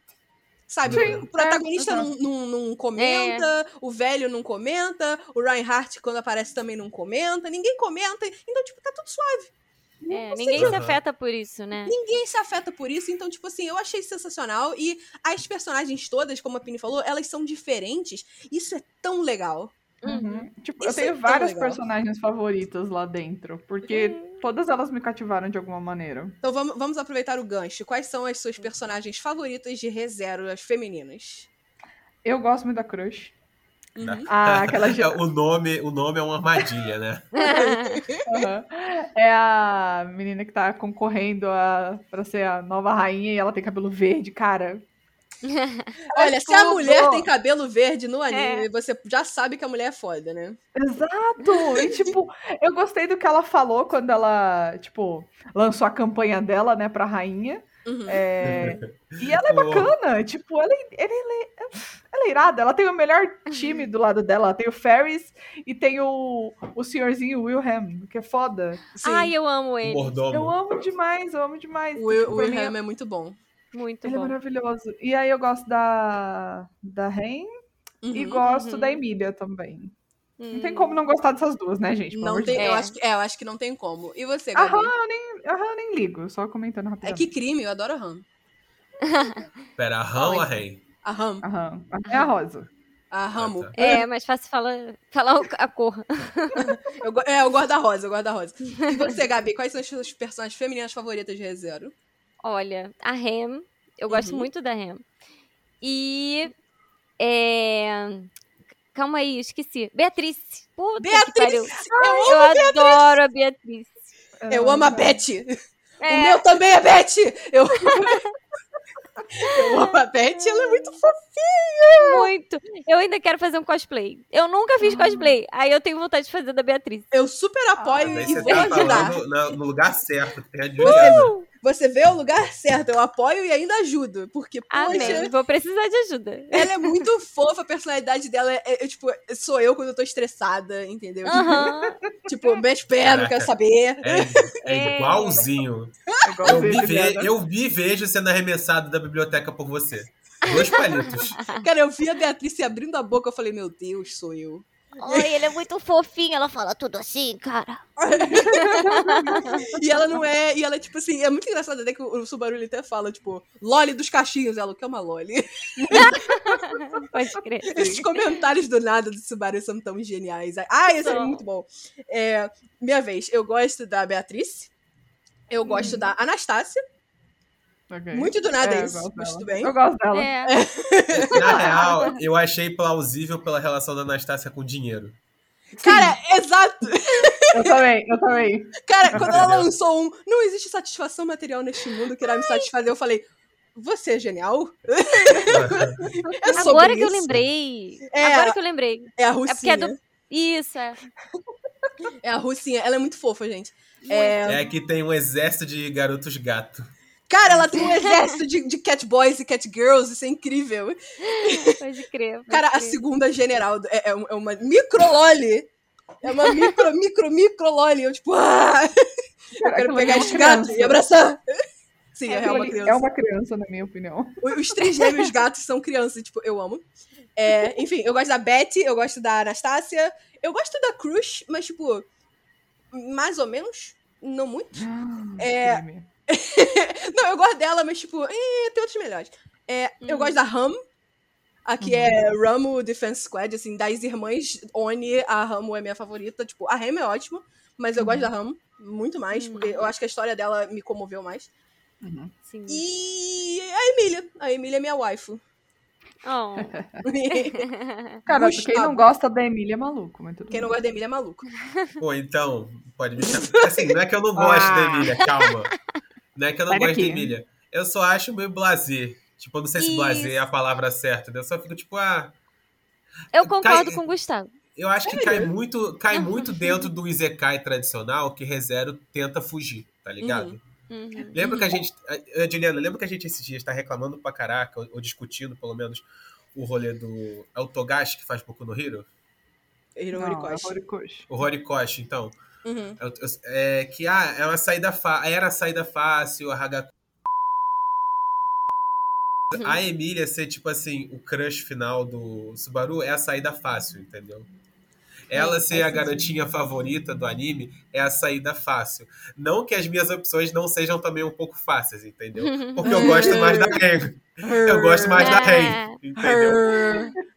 [SPEAKER 2] Sabe?
[SPEAKER 1] Sim,
[SPEAKER 2] o protagonista
[SPEAKER 1] é,
[SPEAKER 2] não, não, não comenta, o velho não comenta, o Reinhardt, quando aparece, também não comenta, ninguém comenta. Então, tipo, tá tudo suave.
[SPEAKER 4] É, ninguém se afeta por isso, né?
[SPEAKER 2] Ninguém se afeta por isso. Então, tipo assim, eu achei sensacional. E as personagens todas, como a Pini falou, elas são diferentes. Isso é tão legal.
[SPEAKER 1] Uhum. Tipo,
[SPEAKER 2] Isso
[SPEAKER 1] eu tenho
[SPEAKER 2] é
[SPEAKER 1] várias
[SPEAKER 2] legal.
[SPEAKER 1] personagens favoritas lá dentro, porque todas elas me cativaram de alguma maneira.
[SPEAKER 2] Então, vamos, vamos aproveitar o gancho. Quais são as suas personagens favoritas de ReZero, as femininas?
[SPEAKER 1] Eu gosto muito da Crush.
[SPEAKER 2] Uhum.
[SPEAKER 1] Ah, aquela
[SPEAKER 3] o, nome, o nome é uma armadilha, né?
[SPEAKER 1] Aham. É a menina que tá concorrendo a, pra ser a nova rainha e ela tem cabelo verde, cara.
[SPEAKER 2] Olha, se a mulher tem cabelo verde no
[SPEAKER 1] É.
[SPEAKER 2] anime, você já sabe que a mulher é foda, né?
[SPEAKER 1] Exato! E, tipo, eu gostei do que ela falou quando ela, tipo, lançou a campanha dela, né, pra rainha.
[SPEAKER 2] Uhum.
[SPEAKER 1] É, E ela é
[SPEAKER 3] Oh.
[SPEAKER 1] bacana, tipo, ela, é- ela, é- ela é irada, ela tem o melhor time do lado dela. Ela tem o Ferris e tem o, o senhorzinho Wilhelm, que é foda.
[SPEAKER 2] Sim.
[SPEAKER 4] Ai, eu amo ele.
[SPEAKER 3] mordomo.
[SPEAKER 1] Eu amo demais, eu amo demais.
[SPEAKER 2] o Will-
[SPEAKER 1] Tipo,
[SPEAKER 2] o
[SPEAKER 1] ele,
[SPEAKER 2] Wilhelm é muito bom.
[SPEAKER 4] Muito
[SPEAKER 1] ele é
[SPEAKER 4] bom.
[SPEAKER 1] maravilhoso. E aí eu gosto da, da Ren e
[SPEAKER 2] Uhum.
[SPEAKER 1] gosto
[SPEAKER 4] uhum.
[SPEAKER 1] da Emília também. Não tem
[SPEAKER 4] Hum.
[SPEAKER 1] como não gostar dessas duas, né, gente? Pelo
[SPEAKER 2] Não
[SPEAKER 1] de
[SPEAKER 2] tem, eu,
[SPEAKER 4] É.
[SPEAKER 2] acho que, é, eu acho que não tem como. E você,
[SPEAKER 1] A
[SPEAKER 2] Gabi?
[SPEAKER 1] Eu nem, a Han eu nem ligo, só comentando
[SPEAKER 2] É que crime, eu adoro a Ram.
[SPEAKER 3] Pera, a Han ou a Ren?
[SPEAKER 2] A Ram.
[SPEAKER 1] A Han. A Han é a rosa.
[SPEAKER 2] A Ramo.
[SPEAKER 3] tá.
[SPEAKER 4] É, mais fácil falar, falar a cor.
[SPEAKER 2] Eu, é, eu gosto da Rosa, eu gosto da Rosa. E você, Gabi, quais são as suas personagens femininas favoritas de ReZero?
[SPEAKER 4] Olha, a Ham, eu gosto
[SPEAKER 2] Uhum.
[SPEAKER 4] muito da Ham. E. É... Calma aí, esqueci. Beatriz. Puta que
[SPEAKER 2] Beatriz! Eu
[SPEAKER 4] Eu adoro a Beatriz.
[SPEAKER 2] Eu amo a Beth. O
[SPEAKER 4] É,
[SPEAKER 2] meu também é Beth. Eu... eu amo a Beth, ela é muito fofa.
[SPEAKER 4] muito. Eu ainda quero fazer um cosplay. Eu nunca fiz cosplay. Aí eu tenho vontade de fazer da Beatriz.
[SPEAKER 2] Eu super apoio
[SPEAKER 3] Daí
[SPEAKER 2] e
[SPEAKER 3] você
[SPEAKER 2] vou
[SPEAKER 3] tá
[SPEAKER 2] ajudar.
[SPEAKER 3] na- no lugar certo. Tem advogado.
[SPEAKER 2] Você vê o lugar certo, eu apoio e ainda ajudo. Porque,
[SPEAKER 4] Amém.
[SPEAKER 2] poxa,
[SPEAKER 4] Vou precisar de ajuda.
[SPEAKER 2] ela é muito fofa, a personalidade dela é, é, tipo, sou eu quando eu tô estressada, entendeu?
[SPEAKER 4] Aham.
[SPEAKER 2] Tipo, meus pés, não quero
[SPEAKER 3] Caraca.
[SPEAKER 2] saber.
[SPEAKER 3] É, é
[SPEAKER 4] É.
[SPEAKER 3] igualzinho.
[SPEAKER 1] Igual
[SPEAKER 3] Eu me,
[SPEAKER 1] ele,
[SPEAKER 3] ve- eu me vejo sendo arremessado da biblioteca por você. Dois palitos.
[SPEAKER 2] Cara, eu vi a Beatriz se abrindo a boca, eu falei, meu Deus, sou eu.
[SPEAKER 4] Ai, ele é muito fofinho. Ela fala tudo assim, cara.
[SPEAKER 2] E ela não é. E ela, tipo assim, é muito engraçado até que o, Subaru ele até fala, tipo, Loli dos cachinhos. Ela, o que é uma Loli?
[SPEAKER 4] Pode crer.
[SPEAKER 2] Esses comentários do nada do Subaru são tão geniais. Ah, esse é muito bom. É, minha vez, eu gosto da Beatriz. Eu
[SPEAKER 1] Hum.
[SPEAKER 2] gosto da Anastácia.
[SPEAKER 1] Ok.
[SPEAKER 2] Muito do nada
[SPEAKER 1] É,
[SPEAKER 2] isso, mas
[SPEAKER 1] dela.
[SPEAKER 2] tudo bem.
[SPEAKER 1] Eu gosto dela.
[SPEAKER 4] É.
[SPEAKER 3] Na real, eu achei plausível pela relação da Anastácia com dinheiro.
[SPEAKER 2] Cara, exato.
[SPEAKER 1] Eu também, eu também.
[SPEAKER 2] Cara, quando ela lançou um Não existe satisfação material neste mundo que irá me satisfazer, eu falei. Você é genial? É sobre
[SPEAKER 4] Agora que eu lembrei.
[SPEAKER 2] É.
[SPEAKER 4] Agora que eu lembrei.
[SPEAKER 2] É a
[SPEAKER 4] É porque
[SPEAKER 2] Russinha.
[SPEAKER 4] é do. Isso, é.
[SPEAKER 2] É a Russinha. Ela é muito fofa, gente. É...
[SPEAKER 3] É que tem um exército de garotos gato.
[SPEAKER 2] Cara, ela tem um exército de, de cat boys e cat girls, isso é incrível.
[SPEAKER 4] Pode crer. pode
[SPEAKER 2] Cara, a
[SPEAKER 4] crer.
[SPEAKER 2] segunda general é, é é uma micro loli. É uma micro, micro, micro loli. Eu, tipo, ah, eu
[SPEAKER 1] Cara,
[SPEAKER 2] quero pegar
[SPEAKER 1] é
[SPEAKER 2] esse gato e abraçar. Sim, é,
[SPEAKER 1] Aquilo
[SPEAKER 2] uma criança.
[SPEAKER 1] É uma criança, na minha opinião.
[SPEAKER 2] Os três gêmeos gatos são crianças, tipo, eu amo. É, enfim, eu gosto da Betty, eu gosto da Anastácia, eu gosto da Crush, mas, tipo, mais ou menos, não muito. É.
[SPEAKER 1] Crime.
[SPEAKER 2] Não, eu gosto dela, mas, tipo, eh, tem outros melhores. É, Eu
[SPEAKER 4] Hum.
[SPEAKER 2] gosto da Ram, a que é Ramo Defense Squad, assim, das irmãs Oni, a Ramo é minha favorita. Tipo, a Ram é ótima, mas eu gosto da Ram muito mais,
[SPEAKER 4] Hum.
[SPEAKER 2] porque eu acho que a história dela me comoveu mais.
[SPEAKER 1] Uhum.
[SPEAKER 4] Sim.
[SPEAKER 2] E a Emília. A Emília é minha waifu.
[SPEAKER 4] Oh.
[SPEAKER 1] Cara, quem não gosta da Emília é maluco, mas tudo
[SPEAKER 2] Quem não
[SPEAKER 1] bem.
[SPEAKER 2] gosta da Emília é maluco.
[SPEAKER 3] Pô, então, pode me chamar. Assim, não é que eu não gosto
[SPEAKER 1] Ah.
[SPEAKER 3] da Emília, calma. Não é que eu não
[SPEAKER 1] Sai
[SPEAKER 3] gosto
[SPEAKER 1] daqui.
[SPEAKER 3] Emília. Eu só acho meio blazer. Tipo, eu não sei se
[SPEAKER 4] Isso.
[SPEAKER 3] blazer é a palavra certa. né? Eu só fico tipo, ah.
[SPEAKER 4] Eu concordo
[SPEAKER 3] Cai-
[SPEAKER 4] com o Gustavo.
[SPEAKER 3] Eu acho que cai muito, cai muito dentro do Izekai tradicional que ReZero tenta fugir, tá ligado?
[SPEAKER 4] Uhum.
[SPEAKER 3] Lembra que a gente. eh, Juliana, lembra que a gente esses dias tá reclamando pra caraca, ou, ou discutindo, pelo menos, o rolê do. É o Togashi que faz Boku no Hero?
[SPEAKER 2] Hiro
[SPEAKER 1] Não, é
[SPEAKER 2] Horikoshi.
[SPEAKER 1] Horikoshi.
[SPEAKER 3] O Horikoshi, então.
[SPEAKER 2] Uhum.
[SPEAKER 3] É, é que ah, é uma saída. Era a saída fácil, a Hagaku.
[SPEAKER 2] Uhum.
[SPEAKER 3] A Emília ser, tipo assim, o crush final do Subaru é a saída fácil, entendeu? Ela
[SPEAKER 2] É,
[SPEAKER 3] ser a garotinha favorita do anime é a saída fácil. Não que as minhas opções não sejam também um pouco fáceis, entendeu? Porque eu gosto mais da Ren. Eu gosto mais da
[SPEAKER 4] É.
[SPEAKER 3] Ren, entendeu?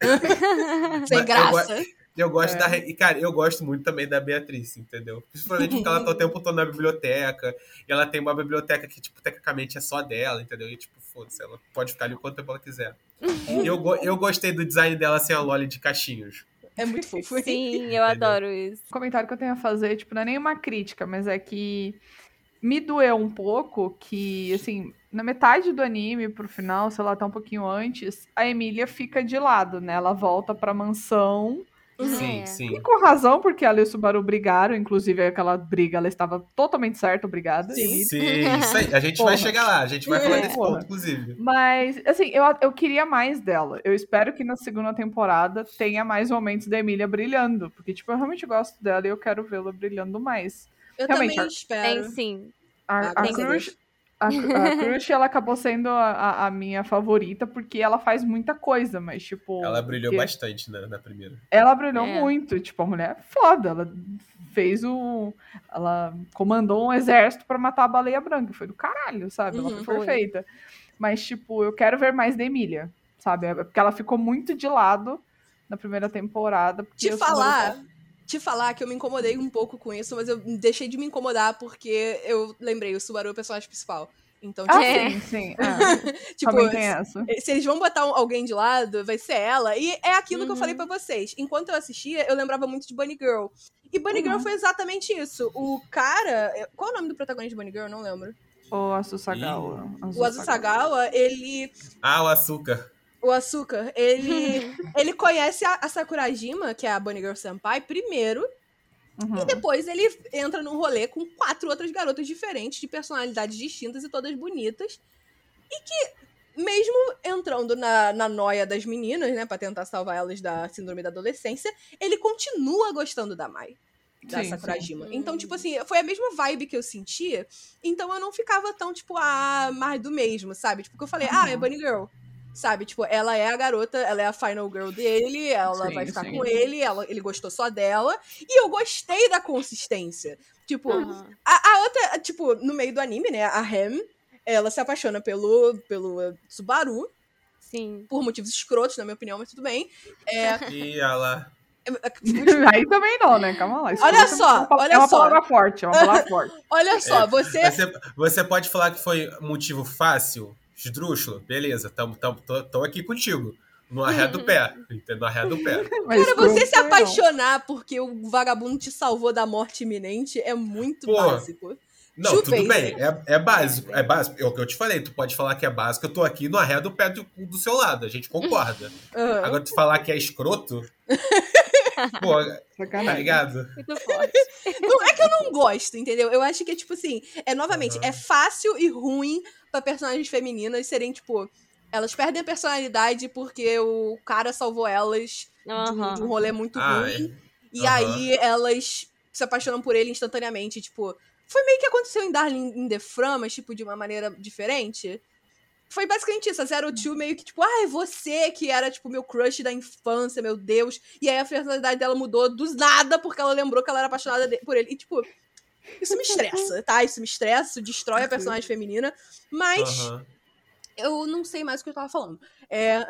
[SPEAKER 2] Sem
[SPEAKER 3] Mas eu
[SPEAKER 2] graça.
[SPEAKER 3] Eu gosto
[SPEAKER 1] É.
[SPEAKER 3] da. E, cara, eu gosto muito também da Beatriz, entendeu? Principalmente porque ela tá o tempo todo na biblioteca. E ela tem uma biblioteca que, tipo, tecnicamente é só dela, entendeu? E, tipo, foda-se, ela pode ficar ali o quanto tempo ela quiser. E eu, eu gostei do design dela sem a Loli de cachinhos.
[SPEAKER 2] É muito fofo.
[SPEAKER 4] Sim, eu adoro isso.
[SPEAKER 1] O comentário que eu tenho a fazer, tipo, não é nenhuma crítica, mas é que me doeu um pouco que, assim, na metade do anime, pro final, sei lá, até um pouquinho antes, a Emília fica de lado, né? Ela volta pra mansão.
[SPEAKER 3] Sim,
[SPEAKER 4] É.
[SPEAKER 3] sim.
[SPEAKER 1] E com razão, porque ela e o Subaru brigaram, inclusive aquela briga, ela estava totalmente certa, obrigada.
[SPEAKER 2] Sim.
[SPEAKER 3] Sim, isso aí. A gente
[SPEAKER 1] Porra.
[SPEAKER 3] vai chegar lá, a gente vai falar desse
[SPEAKER 1] Porra.
[SPEAKER 3] ponto, inclusive.
[SPEAKER 1] Mas, assim, eu, eu queria mais dela. Eu espero que na segunda temporada tenha mais momentos da Emília brilhando. Porque, tipo, eu realmente gosto dela e eu quero vê-la brilhando mais.
[SPEAKER 2] Eu
[SPEAKER 1] Realmente,
[SPEAKER 2] também
[SPEAKER 1] a-
[SPEAKER 2] espero.
[SPEAKER 4] Tem sim.
[SPEAKER 1] A,
[SPEAKER 2] Ah,
[SPEAKER 1] a
[SPEAKER 2] a
[SPEAKER 1] Crush, a, a Crush, ela acabou sendo a, a- minha favorita porque ela faz muita coisa, mas, tipo.
[SPEAKER 3] Ela brilhou
[SPEAKER 1] porque
[SPEAKER 3] bastante na, na primeira.
[SPEAKER 1] Ela brilhou
[SPEAKER 4] É.
[SPEAKER 1] muito. Tipo, a mulher é foda. Ela fez o. Ela comandou um exército pra matar a baleia branca. Foi do caralho, sabe? Ela
[SPEAKER 2] Uhum,
[SPEAKER 1] foi
[SPEAKER 4] foi.
[SPEAKER 1] perfeita. Mas, tipo, eu quero ver mais da Emília, sabe? É Porque ela ficou muito de lado na primeira temporada. porque
[SPEAKER 2] Te falar, te falar que eu me incomodei um pouco com isso, mas eu deixei de me incomodar porque eu lembrei, o Subaru é o personagem principal. Então, tipo,
[SPEAKER 1] Ah,
[SPEAKER 4] É.
[SPEAKER 1] sim, sim. é.
[SPEAKER 2] tipo, se eles vão botar um- alguém de lado, vai ser ela. E é aquilo que eu
[SPEAKER 4] Uhum.
[SPEAKER 2] falei pra vocês. Enquanto eu assistia, eu lembrava muito de Bunny Girl. E Bunny Girl
[SPEAKER 1] Uhum.
[SPEAKER 2] foi exatamente isso. O cara. Qual é o nome do protagonista de Bunny Girl? Eu não lembro.
[SPEAKER 1] O Asusagawa.
[SPEAKER 2] O Azusagawa, ele.
[SPEAKER 3] Ah, o açúcar.
[SPEAKER 2] O Asuka, ele. ele conhece a, a Sakurajima, que é a Bunny Girl Senpai, primeiro.
[SPEAKER 1] Uhum.
[SPEAKER 2] E depois ele entra num rolê com quatro outras garotas diferentes, de personalidades distintas e todas bonitas. E que, mesmo entrando na, na noia das meninas, né, pra tentar salvar elas da síndrome da adolescência, ele continua gostando da Mai. Da
[SPEAKER 1] Sim,
[SPEAKER 2] Sakurajima.
[SPEAKER 4] sim.
[SPEAKER 2] Então, tipo assim, foi a mesma vibe que eu sentia. Então eu não ficava tão, tipo, ah, mais do mesmo, sabe? Tipo, que eu falei, ah, é
[SPEAKER 1] Uhum.
[SPEAKER 2] Bunny Girl. Sabe? Tipo, ela é a garota, ela é a final girl dele, ela
[SPEAKER 1] Sim,
[SPEAKER 2] vai ficar
[SPEAKER 1] sim.
[SPEAKER 2] com ele, ela, ele gostou só dela. E eu gostei da consistência. Tipo,
[SPEAKER 4] Aham.
[SPEAKER 2] a, a outra, tipo, no meio do anime, né? A Ham, ela se apaixona pelo, pelo eh, Subaru,
[SPEAKER 4] Sim.
[SPEAKER 2] por motivos escrotos, na minha opinião, mas tudo bem. É,
[SPEAKER 3] E ela.
[SPEAKER 1] Aí também não, né? Calma lá.
[SPEAKER 2] Olha só,
[SPEAKER 1] é uma-
[SPEAKER 2] olha
[SPEAKER 1] É uma
[SPEAKER 2] só.
[SPEAKER 1] palavra forte, é uma palavra forte.
[SPEAKER 2] olha só,
[SPEAKER 3] É,
[SPEAKER 2] você.
[SPEAKER 3] Você, você pode falar que foi motivo fácil, esdrúxulo, beleza, tamo, tamo, tô, tô aqui contigo. No arré do pé, entendeu? No arré do pé.
[SPEAKER 1] Mas
[SPEAKER 2] Cara, você se
[SPEAKER 1] também não.
[SPEAKER 2] apaixonar porque o vagabundo te salvou da morte iminente é muito
[SPEAKER 3] Pô,
[SPEAKER 2] básico.
[SPEAKER 3] Não, tudo bem, é, é básico, é básico. É o que eu te falei, tu pode falar que é básico, eu tô aqui no arré do pé do, do seu lado, a gente concorda.
[SPEAKER 2] Aham.
[SPEAKER 3] Agora tu falar que é escroto, pô, tá ligado?
[SPEAKER 4] Muito forte.
[SPEAKER 2] Não é que eu não gosto, entendeu? Eu acho que, tipo assim, é novamente,
[SPEAKER 3] Aham.
[SPEAKER 2] é fácil e ruim pra personagens femininas serem, tipo, elas perdem a personalidade porque o cara salvou elas de um, de um rolê muito
[SPEAKER 3] Ah,
[SPEAKER 2] ruim. E
[SPEAKER 3] Aham.
[SPEAKER 2] aí elas se apaixonam por ele instantaneamente, tipo. Foi meio que aconteceu em Darling in the Fram, mas, tipo, de uma maneira diferente. Foi basicamente isso. A Zero Two meio que, tipo, ah, é você que era, tipo, meu crush da infância, meu Deus. E aí a personalidade dela mudou do nada porque ela lembrou que ela era apaixonada por ele. E, tipo, isso me estressa, tá? Isso me estressa, isso destrói a personagem feminina. Mas
[SPEAKER 3] Aham.
[SPEAKER 2] eu não sei mais o que eu tava falando. É.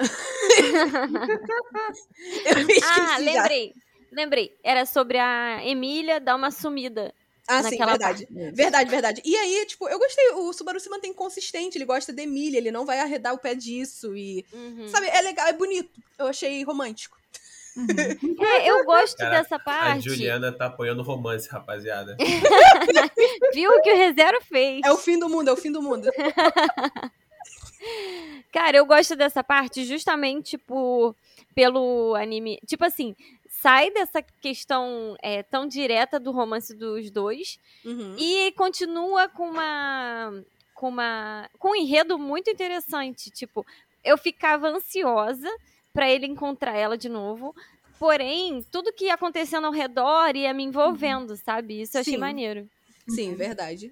[SPEAKER 2] eu me esqueci
[SPEAKER 4] Ah,
[SPEAKER 2] já.
[SPEAKER 4] lembrei. Lembrei. Era sobre a Emília dar uma sumida.
[SPEAKER 2] Ah, sim, verdade.
[SPEAKER 1] Isso.
[SPEAKER 2] Verdade, verdade. E aí, tipo, eu gostei. O Subaru se mantém consistente, ele gosta de Emília, ele não vai arredar o pé disso. E.
[SPEAKER 4] Uhum.
[SPEAKER 2] Sabe, é legal, é bonito. Eu achei romântico.
[SPEAKER 1] Uhum.
[SPEAKER 4] É, eu gosto
[SPEAKER 3] Cara,
[SPEAKER 4] dessa
[SPEAKER 3] A
[SPEAKER 4] parte.
[SPEAKER 3] Juliana tá apoiando romance, rapaziada.
[SPEAKER 4] Viu o que o ReZero fez?
[SPEAKER 2] É o fim do mundo, é o fim do mundo.
[SPEAKER 4] Cara, eu gosto dessa parte justamente por, pelo anime. Tipo assim, sai dessa questão é, tão direta do romance dos dois
[SPEAKER 2] Uhum.
[SPEAKER 4] e continua com uma. com uma. com um enredo muito interessante. Tipo, eu ficava ansiosa pra ele encontrar ela de novo. Porém, tudo que ia acontecendo ao redor ia me envolvendo, sabe? Isso eu achei
[SPEAKER 2] Sim.
[SPEAKER 4] maneiro.
[SPEAKER 2] Sim, verdade.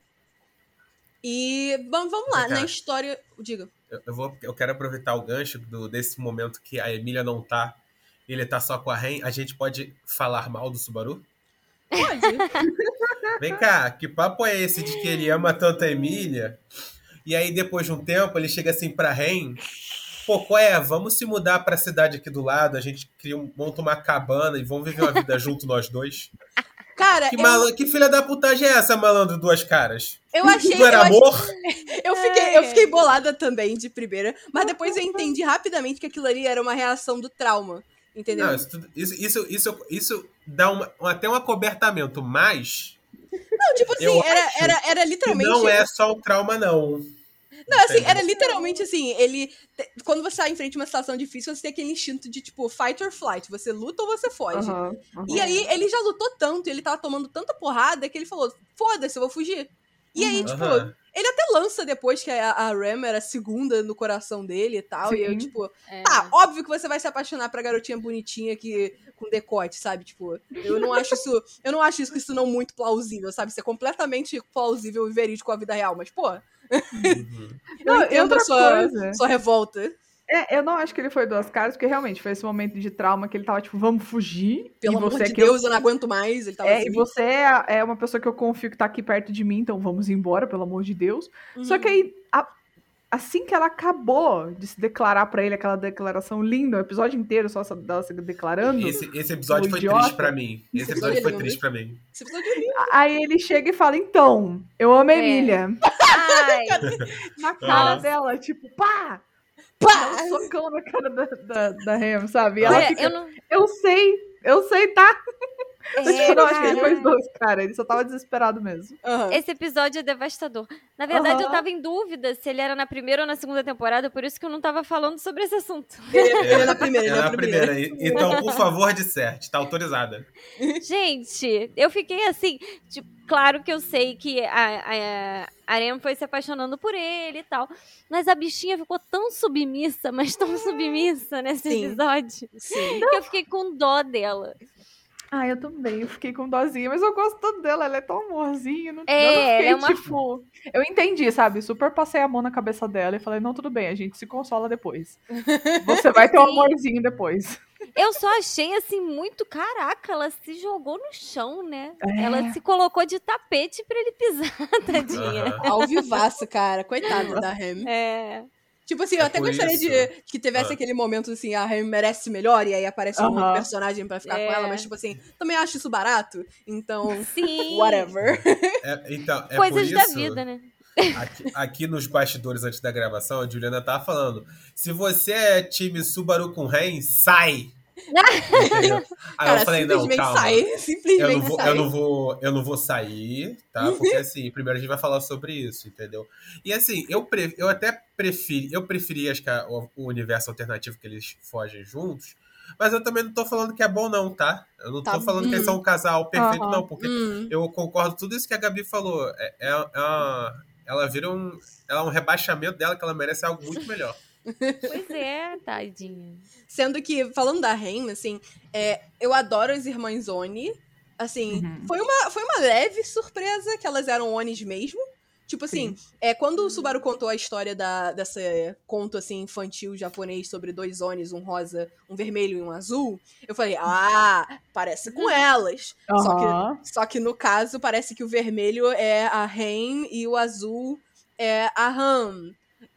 [SPEAKER 2] E bom, vamos lá, na história. Diga.
[SPEAKER 3] Eu, eu vou, eu quero aproveitar o gancho do, desse momento que a Emília não tá, e ele tá só com a Ren. A gente pode falar mal do Subaru?
[SPEAKER 2] Pode.
[SPEAKER 3] Vem cá, que papo é esse de que ele ama tanto a Emília? E aí, depois de um tempo, ele chega assim pra Ren Pô, qual é? Vamos se mudar pra cidade aqui do lado, a gente cria um, monta uma cabana e vamos viver uma vida junto nós dois.
[SPEAKER 2] Cara,
[SPEAKER 3] Que,
[SPEAKER 2] eu,
[SPEAKER 3] malo... que filha da putagem é essa, malandro, duas caras?
[SPEAKER 2] eu achei.
[SPEAKER 3] Tudo era
[SPEAKER 2] eu achei-
[SPEAKER 3] amor?
[SPEAKER 2] Eu fiquei, eu fiquei bolada também de primeira, mas depois eu entendi rapidamente que aquilo ali era uma reação do trauma. Entendeu?
[SPEAKER 3] Não, isso, tudo- isso, isso, isso, isso dá uma- até um acobertamento, mas
[SPEAKER 2] Não, tipo assim,
[SPEAKER 3] eu
[SPEAKER 2] era, era, era literalmente.
[SPEAKER 3] não é só um trauma, não.
[SPEAKER 2] Não, assim, era literalmente assim, ele. Quando você tá em frente a uma situação difícil, você tem aquele instinto de, tipo, fight or flight. Você luta ou você foge.
[SPEAKER 1] Aham, aham.
[SPEAKER 2] E aí, ele já lutou tanto, e ele tava tomando tanta porrada que ele falou: foda-se, eu vou fugir. E aí,
[SPEAKER 1] Uhum.
[SPEAKER 2] tipo, ele até lança depois que a, a Ram era a segunda no coração dele e tal. E eu,
[SPEAKER 1] Sim.
[SPEAKER 2] tipo,
[SPEAKER 4] É.
[SPEAKER 2] Tá, óbvio que você vai se apaixonar pra garotinha bonitinha que com decote, sabe? Tipo, eu não acho isso, eu não acho isso, isso não muito plausível, sabe? Isso é completamente plausível e verídico à vida real, mas pô,
[SPEAKER 3] Uhum.
[SPEAKER 2] eu
[SPEAKER 1] Não, e
[SPEAKER 2] entendo a sua,
[SPEAKER 1] coisa.
[SPEAKER 2] sua revolta.
[SPEAKER 1] É, eu não acho que ele foi duas caras, porque realmente foi esse momento de trauma que ele tava tipo, vamos fugir.
[SPEAKER 2] Pelo
[SPEAKER 1] e
[SPEAKER 2] amor
[SPEAKER 1] você
[SPEAKER 2] de
[SPEAKER 1] é que eu-
[SPEAKER 2] Deus, eu não aguento mais. Ele tava
[SPEAKER 1] É,
[SPEAKER 2] assim.
[SPEAKER 1] e você é, é uma pessoa que eu confio que tá aqui perto de mim, então vamos embora, pelo amor de Deus. Só
[SPEAKER 2] Uhum.
[SPEAKER 1] que aí, a- assim que ela acabou de se declarar pra ele aquela declaração linda, o episódio inteiro só dela se declarando,
[SPEAKER 3] Esse, esse episódio foi
[SPEAKER 1] idiota.
[SPEAKER 3] triste pra mim. Esse
[SPEAKER 2] Esse
[SPEAKER 3] episódio
[SPEAKER 2] episódio
[SPEAKER 3] foi triste pra mim.
[SPEAKER 2] Esse episódio é lindo.
[SPEAKER 1] aí ele chega e fala, então, eu amo a
[SPEAKER 4] É.
[SPEAKER 1] Emília.
[SPEAKER 4] Ai,
[SPEAKER 1] Na cara
[SPEAKER 3] Ah.
[SPEAKER 1] dela, tipo, pá!
[SPEAKER 2] Pá!
[SPEAKER 1] Dá um socão na cara da, da, da Ham, sabe? E ela
[SPEAKER 4] olha,
[SPEAKER 1] fica,
[SPEAKER 4] eu não.
[SPEAKER 1] eu sei, eu sei, tá?
[SPEAKER 4] É,
[SPEAKER 1] tipo, não, acho que ele foi dois, cara. Ele só tava desesperado mesmo.
[SPEAKER 2] Aham.
[SPEAKER 4] Esse episódio é devastador. Na verdade, eu
[SPEAKER 1] Aham.
[SPEAKER 4] tava em dúvida se ele era na primeira ou na segunda temporada, por isso que eu não tava falando sobre esse assunto.
[SPEAKER 2] Ele, ele é na primeira, ele é na primeira.
[SPEAKER 3] primeira. Então, por favor, disserte. Tá autorizada.
[SPEAKER 4] Gente, eu fiquei assim. Tipo, claro que eu sei que a, a, a Arem foi se apaixonando por ele e tal. Mas a bichinha ficou tão submissa, mas tão submissa nesse
[SPEAKER 2] Sim.
[SPEAKER 4] episódio.
[SPEAKER 2] Sim.
[SPEAKER 4] Que eu fiquei com dó dela.
[SPEAKER 1] Ah, eu também. Eu fiquei com dozinha, mas eu gosto tanto dela. Ela é tão amorzinha. Não,
[SPEAKER 4] É,
[SPEAKER 1] eu não fiquei,
[SPEAKER 4] ela é uma-
[SPEAKER 1] tipo... Eu entendi, sabe? Super passei a mão na cabeça dela e falei, não, tudo bem, a gente se consola depois. Você vai ter um amorzinho depois.
[SPEAKER 4] Eu só achei assim muito caraca, ela se jogou no chão, né?
[SPEAKER 1] É.
[SPEAKER 4] Ela se colocou de tapete pra ele pisar, tadinha.
[SPEAKER 3] Aham.
[SPEAKER 2] Ao vivaço, cara. Coitada da Ham.
[SPEAKER 4] É.
[SPEAKER 2] Tipo assim, eu
[SPEAKER 3] É
[SPEAKER 2] até
[SPEAKER 3] por
[SPEAKER 2] gostaria
[SPEAKER 3] isso.
[SPEAKER 2] de que tivesse
[SPEAKER 3] Ah.
[SPEAKER 2] aquele momento assim, a Ham merece melhor, e aí aparece um
[SPEAKER 1] Aham.
[SPEAKER 2] personagem pra ficar
[SPEAKER 4] É.
[SPEAKER 2] com ela, mas tipo assim, também acho isso barato, então,
[SPEAKER 4] Sim.
[SPEAKER 2] whatever.
[SPEAKER 3] É, então, é
[SPEAKER 4] Coisas
[SPEAKER 3] por
[SPEAKER 4] da
[SPEAKER 3] isso,
[SPEAKER 4] vida, né?
[SPEAKER 3] Aqui, aqui nos bastidores antes da gravação, a Juliana tava falando: se você é time Subaru com Ren, sai! Aí
[SPEAKER 2] Cara,
[SPEAKER 3] eu falei, não,
[SPEAKER 2] simplesmente
[SPEAKER 3] calma.
[SPEAKER 2] sai.
[SPEAKER 3] Eu não,
[SPEAKER 2] Simplesmente
[SPEAKER 3] vou,
[SPEAKER 2] sai.
[SPEAKER 3] eu, não vou, eu não vou sair, tá? Porque assim, primeiro a gente vai falar sobre isso, entendeu? E assim, eu, pre, eu até prefiro, eu preferi acho que a- o, o universo alternativo que eles fogem juntos, mas eu também não tô falando que é bom, não, tá? Eu não
[SPEAKER 2] Tá
[SPEAKER 3] tô falando que eles são um casal perfeito,
[SPEAKER 1] Aham.
[SPEAKER 3] não, porque
[SPEAKER 2] Hum,
[SPEAKER 3] eu concordo tudo isso que a Gabi falou. É, é, é uma- ela vira um. Ela é um rebaixamento dela que ela merece algo muito melhor.
[SPEAKER 4] Pois é, tadinha.
[SPEAKER 2] Sendo que, falando da Ren, assim, é, eu adoro as irmãs Oni. Assim,
[SPEAKER 1] Uhum.
[SPEAKER 2] foi, uma, foi uma leve surpresa que elas eram Onis mesmo. Tipo assim, é, quando o Subaru contou a história da, dessa conto assim, infantil japonês sobre dois Onis, um rosa, um vermelho e um azul, eu falei, ah, parece com elas. Só que. Só que no caso, parece que o vermelho é a Ren e o azul é a Ram.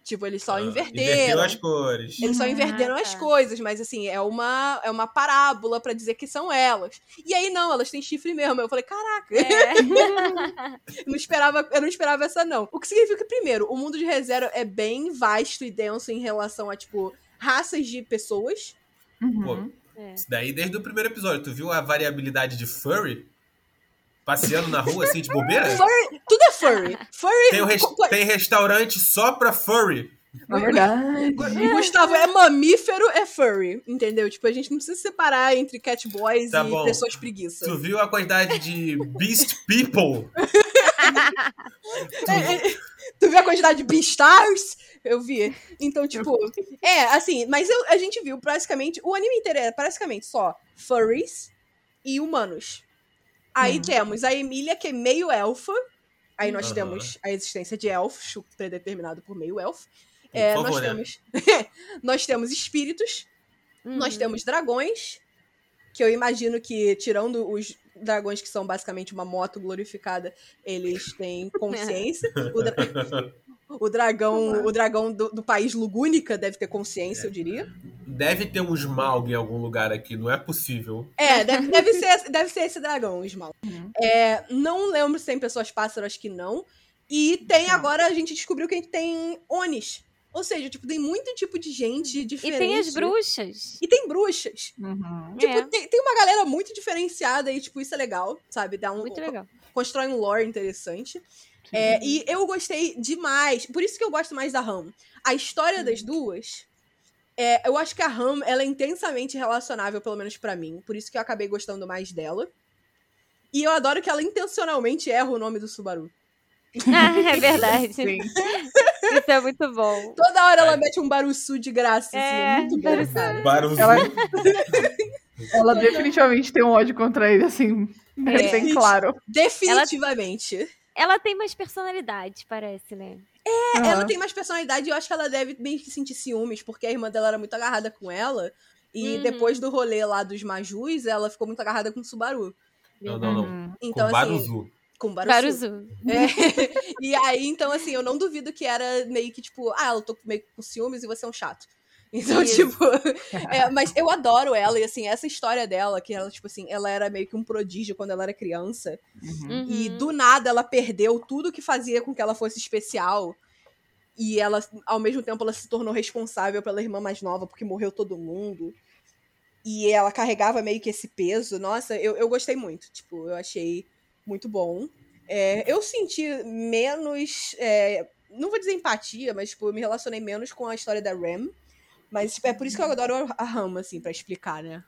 [SPEAKER 2] Tipo, eles só
[SPEAKER 3] Ah,
[SPEAKER 2] inverteram.
[SPEAKER 3] Inverteu as cores.
[SPEAKER 2] Eles só
[SPEAKER 4] Ah,
[SPEAKER 2] inverteram as
[SPEAKER 4] tá.
[SPEAKER 2] coisas, mas assim, é uma, é uma parábola pra dizer que são elas. E aí, não, elas têm chifre mesmo. Eu falei, caraca,
[SPEAKER 4] É.
[SPEAKER 2] eu não esperava, eu não esperava essa, não. O que significa que, primeiro, o mundo de ReZero é bem vasto e denso em relação a, tipo, raças de pessoas.
[SPEAKER 1] Uhum.
[SPEAKER 4] É.
[SPEAKER 3] Isso daí desde o primeiro episódio. Tu viu a variabilidade de furry? Passeando na rua assim de bobeira?
[SPEAKER 2] Furry, tudo é furry. Furry.
[SPEAKER 3] Tem, res- tem restaurante só pra furry.
[SPEAKER 1] Na verdade.
[SPEAKER 2] Gustavo é mamífero, é furry, entendeu? Tipo, a gente não precisa separar entre cat boys
[SPEAKER 3] Tá
[SPEAKER 2] e
[SPEAKER 3] bom.
[SPEAKER 2] pessoas preguiça.
[SPEAKER 3] Tu viu a quantidade de beast people?
[SPEAKER 2] É, é, tu viu a quantidade de Beastars? Eu vi. Então, tipo, é, assim, mas eu- a gente viu basicamente, o anime inteiro é basicamente só furries e humanos. Aí
[SPEAKER 1] Uhum.
[SPEAKER 2] temos a Emília, que é meio elfa. Aí nós
[SPEAKER 3] Aham.
[SPEAKER 2] temos a existência de elfos, predeterminado por meio elfo. É,
[SPEAKER 3] Por
[SPEAKER 2] nós
[SPEAKER 3] favor, né?
[SPEAKER 2] temos nós temos espíritos, nós
[SPEAKER 4] Uhum.
[SPEAKER 2] temos dragões, que eu imagino que, tirando os dragões que são basicamente uma moto glorificada, eles têm consciência. O, dra- O dragão, o dragão do, do país Lugúnica deve ter consciência, eu diria.
[SPEAKER 3] Deve ter um Smaug em algum lugar aqui, não é possível.
[SPEAKER 2] É, deve, deve, ser, deve ser esse dragão, o Smaug.
[SPEAKER 1] Uhum.
[SPEAKER 2] É, não lembro se tem pessoas pássaro, acho que não. E tem agora, a gente descobriu que tem Onis. Ou seja, tipo, tem muito tipo de gente
[SPEAKER 4] E
[SPEAKER 2] diferente.
[SPEAKER 4] tem as bruxas.
[SPEAKER 2] E tem bruxas.
[SPEAKER 1] Uhum.
[SPEAKER 2] Tipo,
[SPEAKER 4] É.
[SPEAKER 2] tem, tem uma galera muito diferenciada e, tipo, isso é legal, sabe? Dá um,
[SPEAKER 4] Muito legal.
[SPEAKER 2] Constrói um lore interessante. É, e eu gostei demais. Por isso que eu gosto mais da Ram. A história das duas. É, eu acho que a Ram ela é intensamente relacionável, pelo menos pra mim. Por isso que eu acabei gostando mais dela. E eu adoro que ela intencionalmente erra o nome do Subaru.
[SPEAKER 4] Ah, é verdade.
[SPEAKER 1] Sim.
[SPEAKER 4] Isso é muito bom.
[SPEAKER 2] Toda hora ela
[SPEAKER 3] Ai.
[SPEAKER 2] mete um Baruçu de graça. assim, é,
[SPEAKER 4] É,
[SPEAKER 2] muito bom,
[SPEAKER 4] Baruçu.
[SPEAKER 1] Ela, ela definitivamente tem um ódio contra ele, assim,
[SPEAKER 4] É.
[SPEAKER 1] bem claro.
[SPEAKER 2] Definitivamente.
[SPEAKER 4] Ela tem mais personalidade, parece, né?
[SPEAKER 2] É, Ela
[SPEAKER 1] Aham.
[SPEAKER 2] tem mais personalidade e eu acho que ela deve meio que sentir ciúmes, porque a irmã dela era muito agarrada com ela. E
[SPEAKER 4] Uhum.
[SPEAKER 2] depois do rolê lá dos Majus, ela ficou muito agarrada com o Subaru.
[SPEAKER 3] Não, não, não.
[SPEAKER 1] Uhum.
[SPEAKER 2] Então,
[SPEAKER 3] Com
[SPEAKER 2] assim,
[SPEAKER 3] Baruzu.
[SPEAKER 2] com.
[SPEAKER 4] Baruzu.
[SPEAKER 2] É. E aí, então, assim, eu não duvido que era meio que, tipo, ah, eu tô meio com ciúmes e você é um chato. Então,
[SPEAKER 4] Isso.
[SPEAKER 2] tipo, é, mas eu adoro ela, e assim, essa história dela, que ela, tipo assim, ela era meio que um prodígio quando ela era criança.
[SPEAKER 1] Uhum.
[SPEAKER 2] E
[SPEAKER 4] Uhum.
[SPEAKER 2] do nada ela perdeu tudo que fazia com que ela fosse especial. E ela, ao mesmo tempo, ela se tornou responsável pela irmã mais nova, porque morreu todo mundo. E ela carregava meio que esse peso. Nossa, eu, eu gostei muito. Tipo, eu achei muito bom. É, eu senti menos. é, não vou dizer empatia, mas tipo, eu me relacionei menos com a história da Ram. Mas tipo, é por isso que eu adoro a Ram, assim, pra explicar, né?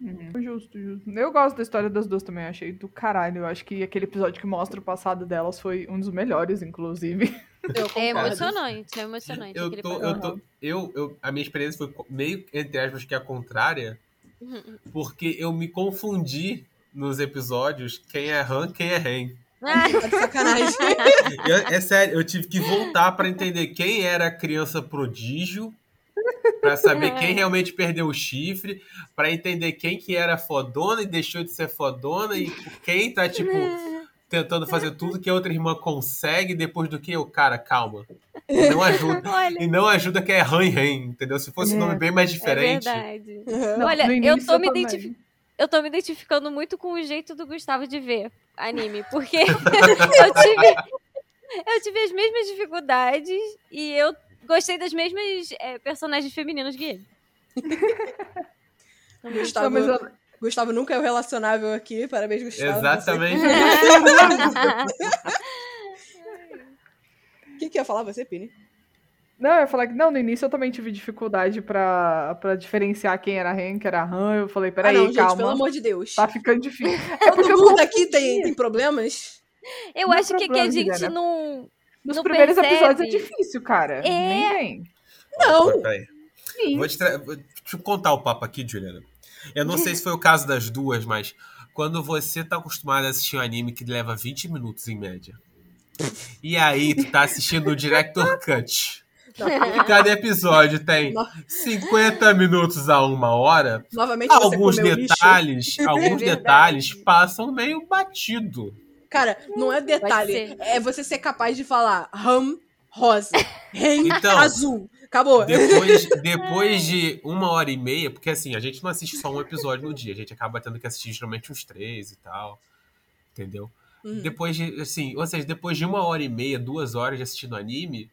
[SPEAKER 1] Uhum. Justo, justo. Eu gosto da história das duas também, eu achei do caralho. Eu acho que aquele episódio que mostra o passado delas foi um dos melhores, inclusive.
[SPEAKER 2] Eu
[SPEAKER 4] É emocionante, é emocionante.
[SPEAKER 3] Eu tô, eu tô, eu, eu, a minha experiência foi meio, entre aspas, que a contrária,
[SPEAKER 4] Uhum.
[SPEAKER 3] porque eu me confundi nos episódios quem é Han, quem é Ren.
[SPEAKER 4] Ah,
[SPEAKER 2] Tá de sacanagem.
[SPEAKER 3] Eu- é sério, eu tive que voltar pra entender quem era a criança prodígio, pra saber quem realmente perdeu o chifre, pra entender quem que era fodona e deixou de ser fodona e quem tá tipo tentando fazer tudo que a outra irmã consegue depois do que eu, cara, calma. E não ajuda.
[SPEAKER 4] Olha,
[SPEAKER 3] E não ajuda que é Han e Ren, entendeu? Se fosse um
[SPEAKER 1] É.
[SPEAKER 3] nome bem mais
[SPEAKER 4] é
[SPEAKER 3] diferente.
[SPEAKER 4] verdade.
[SPEAKER 2] Uhum.
[SPEAKER 4] Olha, eu tô me
[SPEAKER 1] também.
[SPEAKER 4] identifi- Eu tô me identificando muito com o jeito do Gustavo de ver anime, porque eu tive, eu tive as mesmas dificuldades e eu gostei das mesmas é, personagens femininos que ele.
[SPEAKER 2] Gustavo,
[SPEAKER 1] Não, mas eu-
[SPEAKER 2] Gustavo nunca é o relacionável aqui. Parabéns, Gustavo.
[SPEAKER 3] Exatamente.
[SPEAKER 2] O que, que ia falar você, Pini?
[SPEAKER 1] Não, eu ia falar que não, no início eu também tive dificuldade pra, pra diferenciar quem era Ren, quem era Han. Eu falei,
[SPEAKER 2] Ah,
[SPEAKER 1] peraí,
[SPEAKER 2] não, gente,
[SPEAKER 1] calma.
[SPEAKER 2] pelo amor de Deus.
[SPEAKER 1] Tá ficando difícil.
[SPEAKER 2] Todo mundo aqui tem, tem problemas.
[SPEAKER 4] Eu
[SPEAKER 1] Não
[SPEAKER 4] acho que aqui a
[SPEAKER 1] problema,
[SPEAKER 4] gente não.
[SPEAKER 1] Nos
[SPEAKER 4] Não
[SPEAKER 1] primeiros
[SPEAKER 4] percebe.
[SPEAKER 1] episódios é difícil, cara.
[SPEAKER 4] É.
[SPEAKER 1] Nem vem.
[SPEAKER 2] Não.
[SPEAKER 1] Sim.
[SPEAKER 3] Vou te tra- vou- Deixa eu contar o papo aqui, Juliana. Eu não sei se foi o caso das duas, mas quando você tá acostumado a assistir um anime que leva 20 minutos em média. E aí tu tá assistindo o Director Cut.
[SPEAKER 2] Não,
[SPEAKER 3] E cada episódio tem 50 minutos a uma hora.
[SPEAKER 2] Novamente você
[SPEAKER 3] Alguns detalhes, alguns
[SPEAKER 4] verdade.
[SPEAKER 3] detalhes passam meio batido.
[SPEAKER 2] Cara, não é detalhe.
[SPEAKER 4] ser.
[SPEAKER 2] É você ser capaz de falar ram rosa, ren
[SPEAKER 3] Então,
[SPEAKER 2] azul. Acabou.
[SPEAKER 3] Depois, depois de uma hora e meia, porque assim, a gente não assiste só um episódio no dia, a gente acaba tendo que assistir geralmente uns três e tal. Entendeu?
[SPEAKER 2] Uhum.
[SPEAKER 3] Depois de, assim, ou seja, depois de uma hora e meia, duas horas de assistindo anime,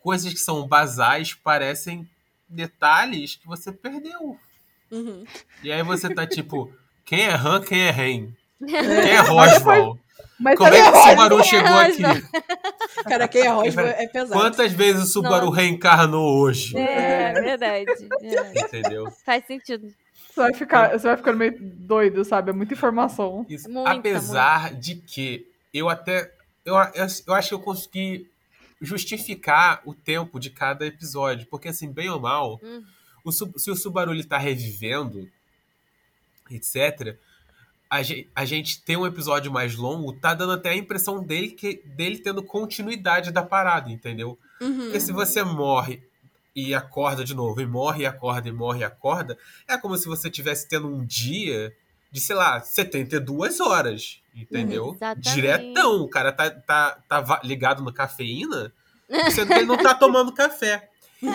[SPEAKER 3] coisas que são basais parecem detalhes que você perdeu.
[SPEAKER 2] Uhum.
[SPEAKER 3] E aí você tá tipo, quem é Han, quem é Ren? Quem é Rosval?
[SPEAKER 1] Mas
[SPEAKER 3] Como é que o Subaru
[SPEAKER 4] é
[SPEAKER 3] chegou aqui?
[SPEAKER 2] Cara, quem é rosa é pesado.
[SPEAKER 3] Quantas vezes o Subaru
[SPEAKER 4] Nossa.
[SPEAKER 3] reencarnou hoje?
[SPEAKER 4] É, verdade. É,
[SPEAKER 3] Entendeu?
[SPEAKER 4] faz sentido.
[SPEAKER 1] Você vai, ficar, você vai ficando meio doido, sabe? É muita informação.
[SPEAKER 3] Isso.
[SPEAKER 4] Muita,
[SPEAKER 3] Apesar de que eu até. Eu, eu, eu acho que eu consegui justificar o tempo de cada episódio. Porque, assim, bem ou mal,
[SPEAKER 4] Hum.
[SPEAKER 3] o se o Subaru ele tá revivendo, etc., a gente, a gente tem um episódio mais longo, tá dando até a impressão dele, que, dele tendo continuidade da parada, entendeu?
[SPEAKER 2] Uhum.
[SPEAKER 3] Porque se você morre e acorda de novo, e morre e acorda, e morre e acorda, é como se você tivesse tendo um dia de, sei lá, 72 horas, entendeu?
[SPEAKER 4] Exatamente.
[SPEAKER 3] Diretão. O cara tá, tá, tá ligado na cafeína Sendo que ele não tá tomando café.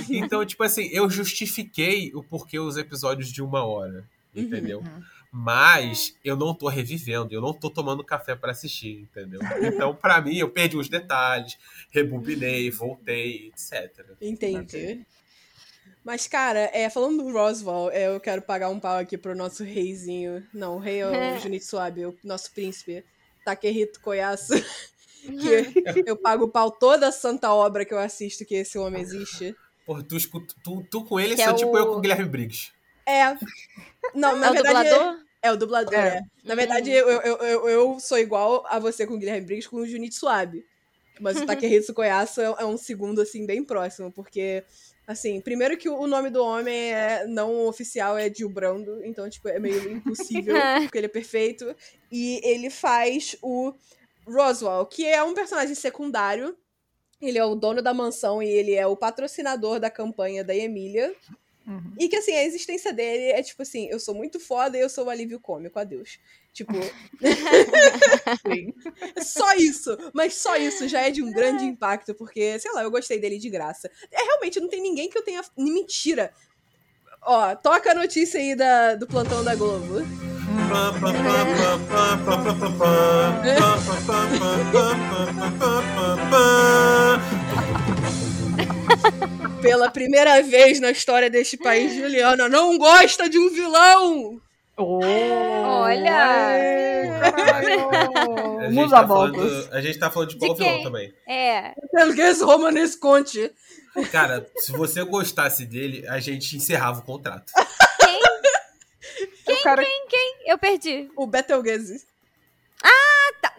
[SPEAKER 3] Então, tipo assim, eu justifiquei o porquê os episódios de uma hora. Entendeu?
[SPEAKER 1] Uhum.
[SPEAKER 3] Mas eu não tô revivendo, eu não tô tomando café para assistir, entendeu? Então, para mim, eu perdi os detalhes, rebobinei, voltei, etc.
[SPEAKER 2] Entendi. Mas, cara, é, falando do Roswell, é, eu quero pagar um pau aqui pro nosso reizinho. Não, o rei é o Junitsu Abe, o nosso príncipe. Takehito Koyasu. que eu pago o pau toda a santa obra que eu assisto que esse homem existe.
[SPEAKER 3] Porra, tu, tu, tu com ele
[SPEAKER 4] Que
[SPEAKER 3] só
[SPEAKER 4] é
[SPEAKER 3] tipo
[SPEAKER 4] o-
[SPEAKER 3] eu com o Guilherme Briggs.
[SPEAKER 2] É. Não, na
[SPEAKER 4] é o
[SPEAKER 2] verdade.
[SPEAKER 4] dublador?
[SPEAKER 2] É o dublador,
[SPEAKER 1] É.
[SPEAKER 2] é. Na verdade, eu, eu, eu, eu sou igual a você com o Guilherme Briggs com o Junitsu Abe. Mas o Takehitsu Koyasu é, é um segundo, assim, bem próximo, porque, assim, primeiro que o nome do homem é não oficial é Gil Brando, então, tipo, é meio impossível, porque ele é perfeito. E ele faz o Roswell, que é um personagem secundário. Ele é o dono da mansão e ele é o patrocinador da campanha da Emília.
[SPEAKER 1] Uhum.
[SPEAKER 2] E que, assim, a existência dele é tipo assim: eu sou muito foda e eu sou o alívio cômico, adeus. Tipo,
[SPEAKER 1] Sim.
[SPEAKER 2] é só isso. Mas só isso já é de um grande impacto, porque, sei lá, eu gostei dele de graça. É realmente, não tem ninguém que eu tenha. Mentira. Ó, toca a notícia aí da, do plantão da Globo. Pela primeira vez na história deste país, Juliana não gosta de um vilão!
[SPEAKER 1] Oh,
[SPEAKER 4] Olha!
[SPEAKER 1] caralho.
[SPEAKER 3] A
[SPEAKER 1] Muda
[SPEAKER 3] tá
[SPEAKER 1] a volta.
[SPEAKER 3] gente tá falando de qual
[SPEAKER 4] De quem?
[SPEAKER 3] vilão também.
[SPEAKER 4] É.
[SPEAKER 2] Elgues Romanes Conte.
[SPEAKER 3] Cara, se você gostasse dele, a gente encerrava o contrato.
[SPEAKER 4] Quem?
[SPEAKER 1] O cara
[SPEAKER 4] Eu perdi.
[SPEAKER 2] O Betelgeuse.
[SPEAKER 4] Tá,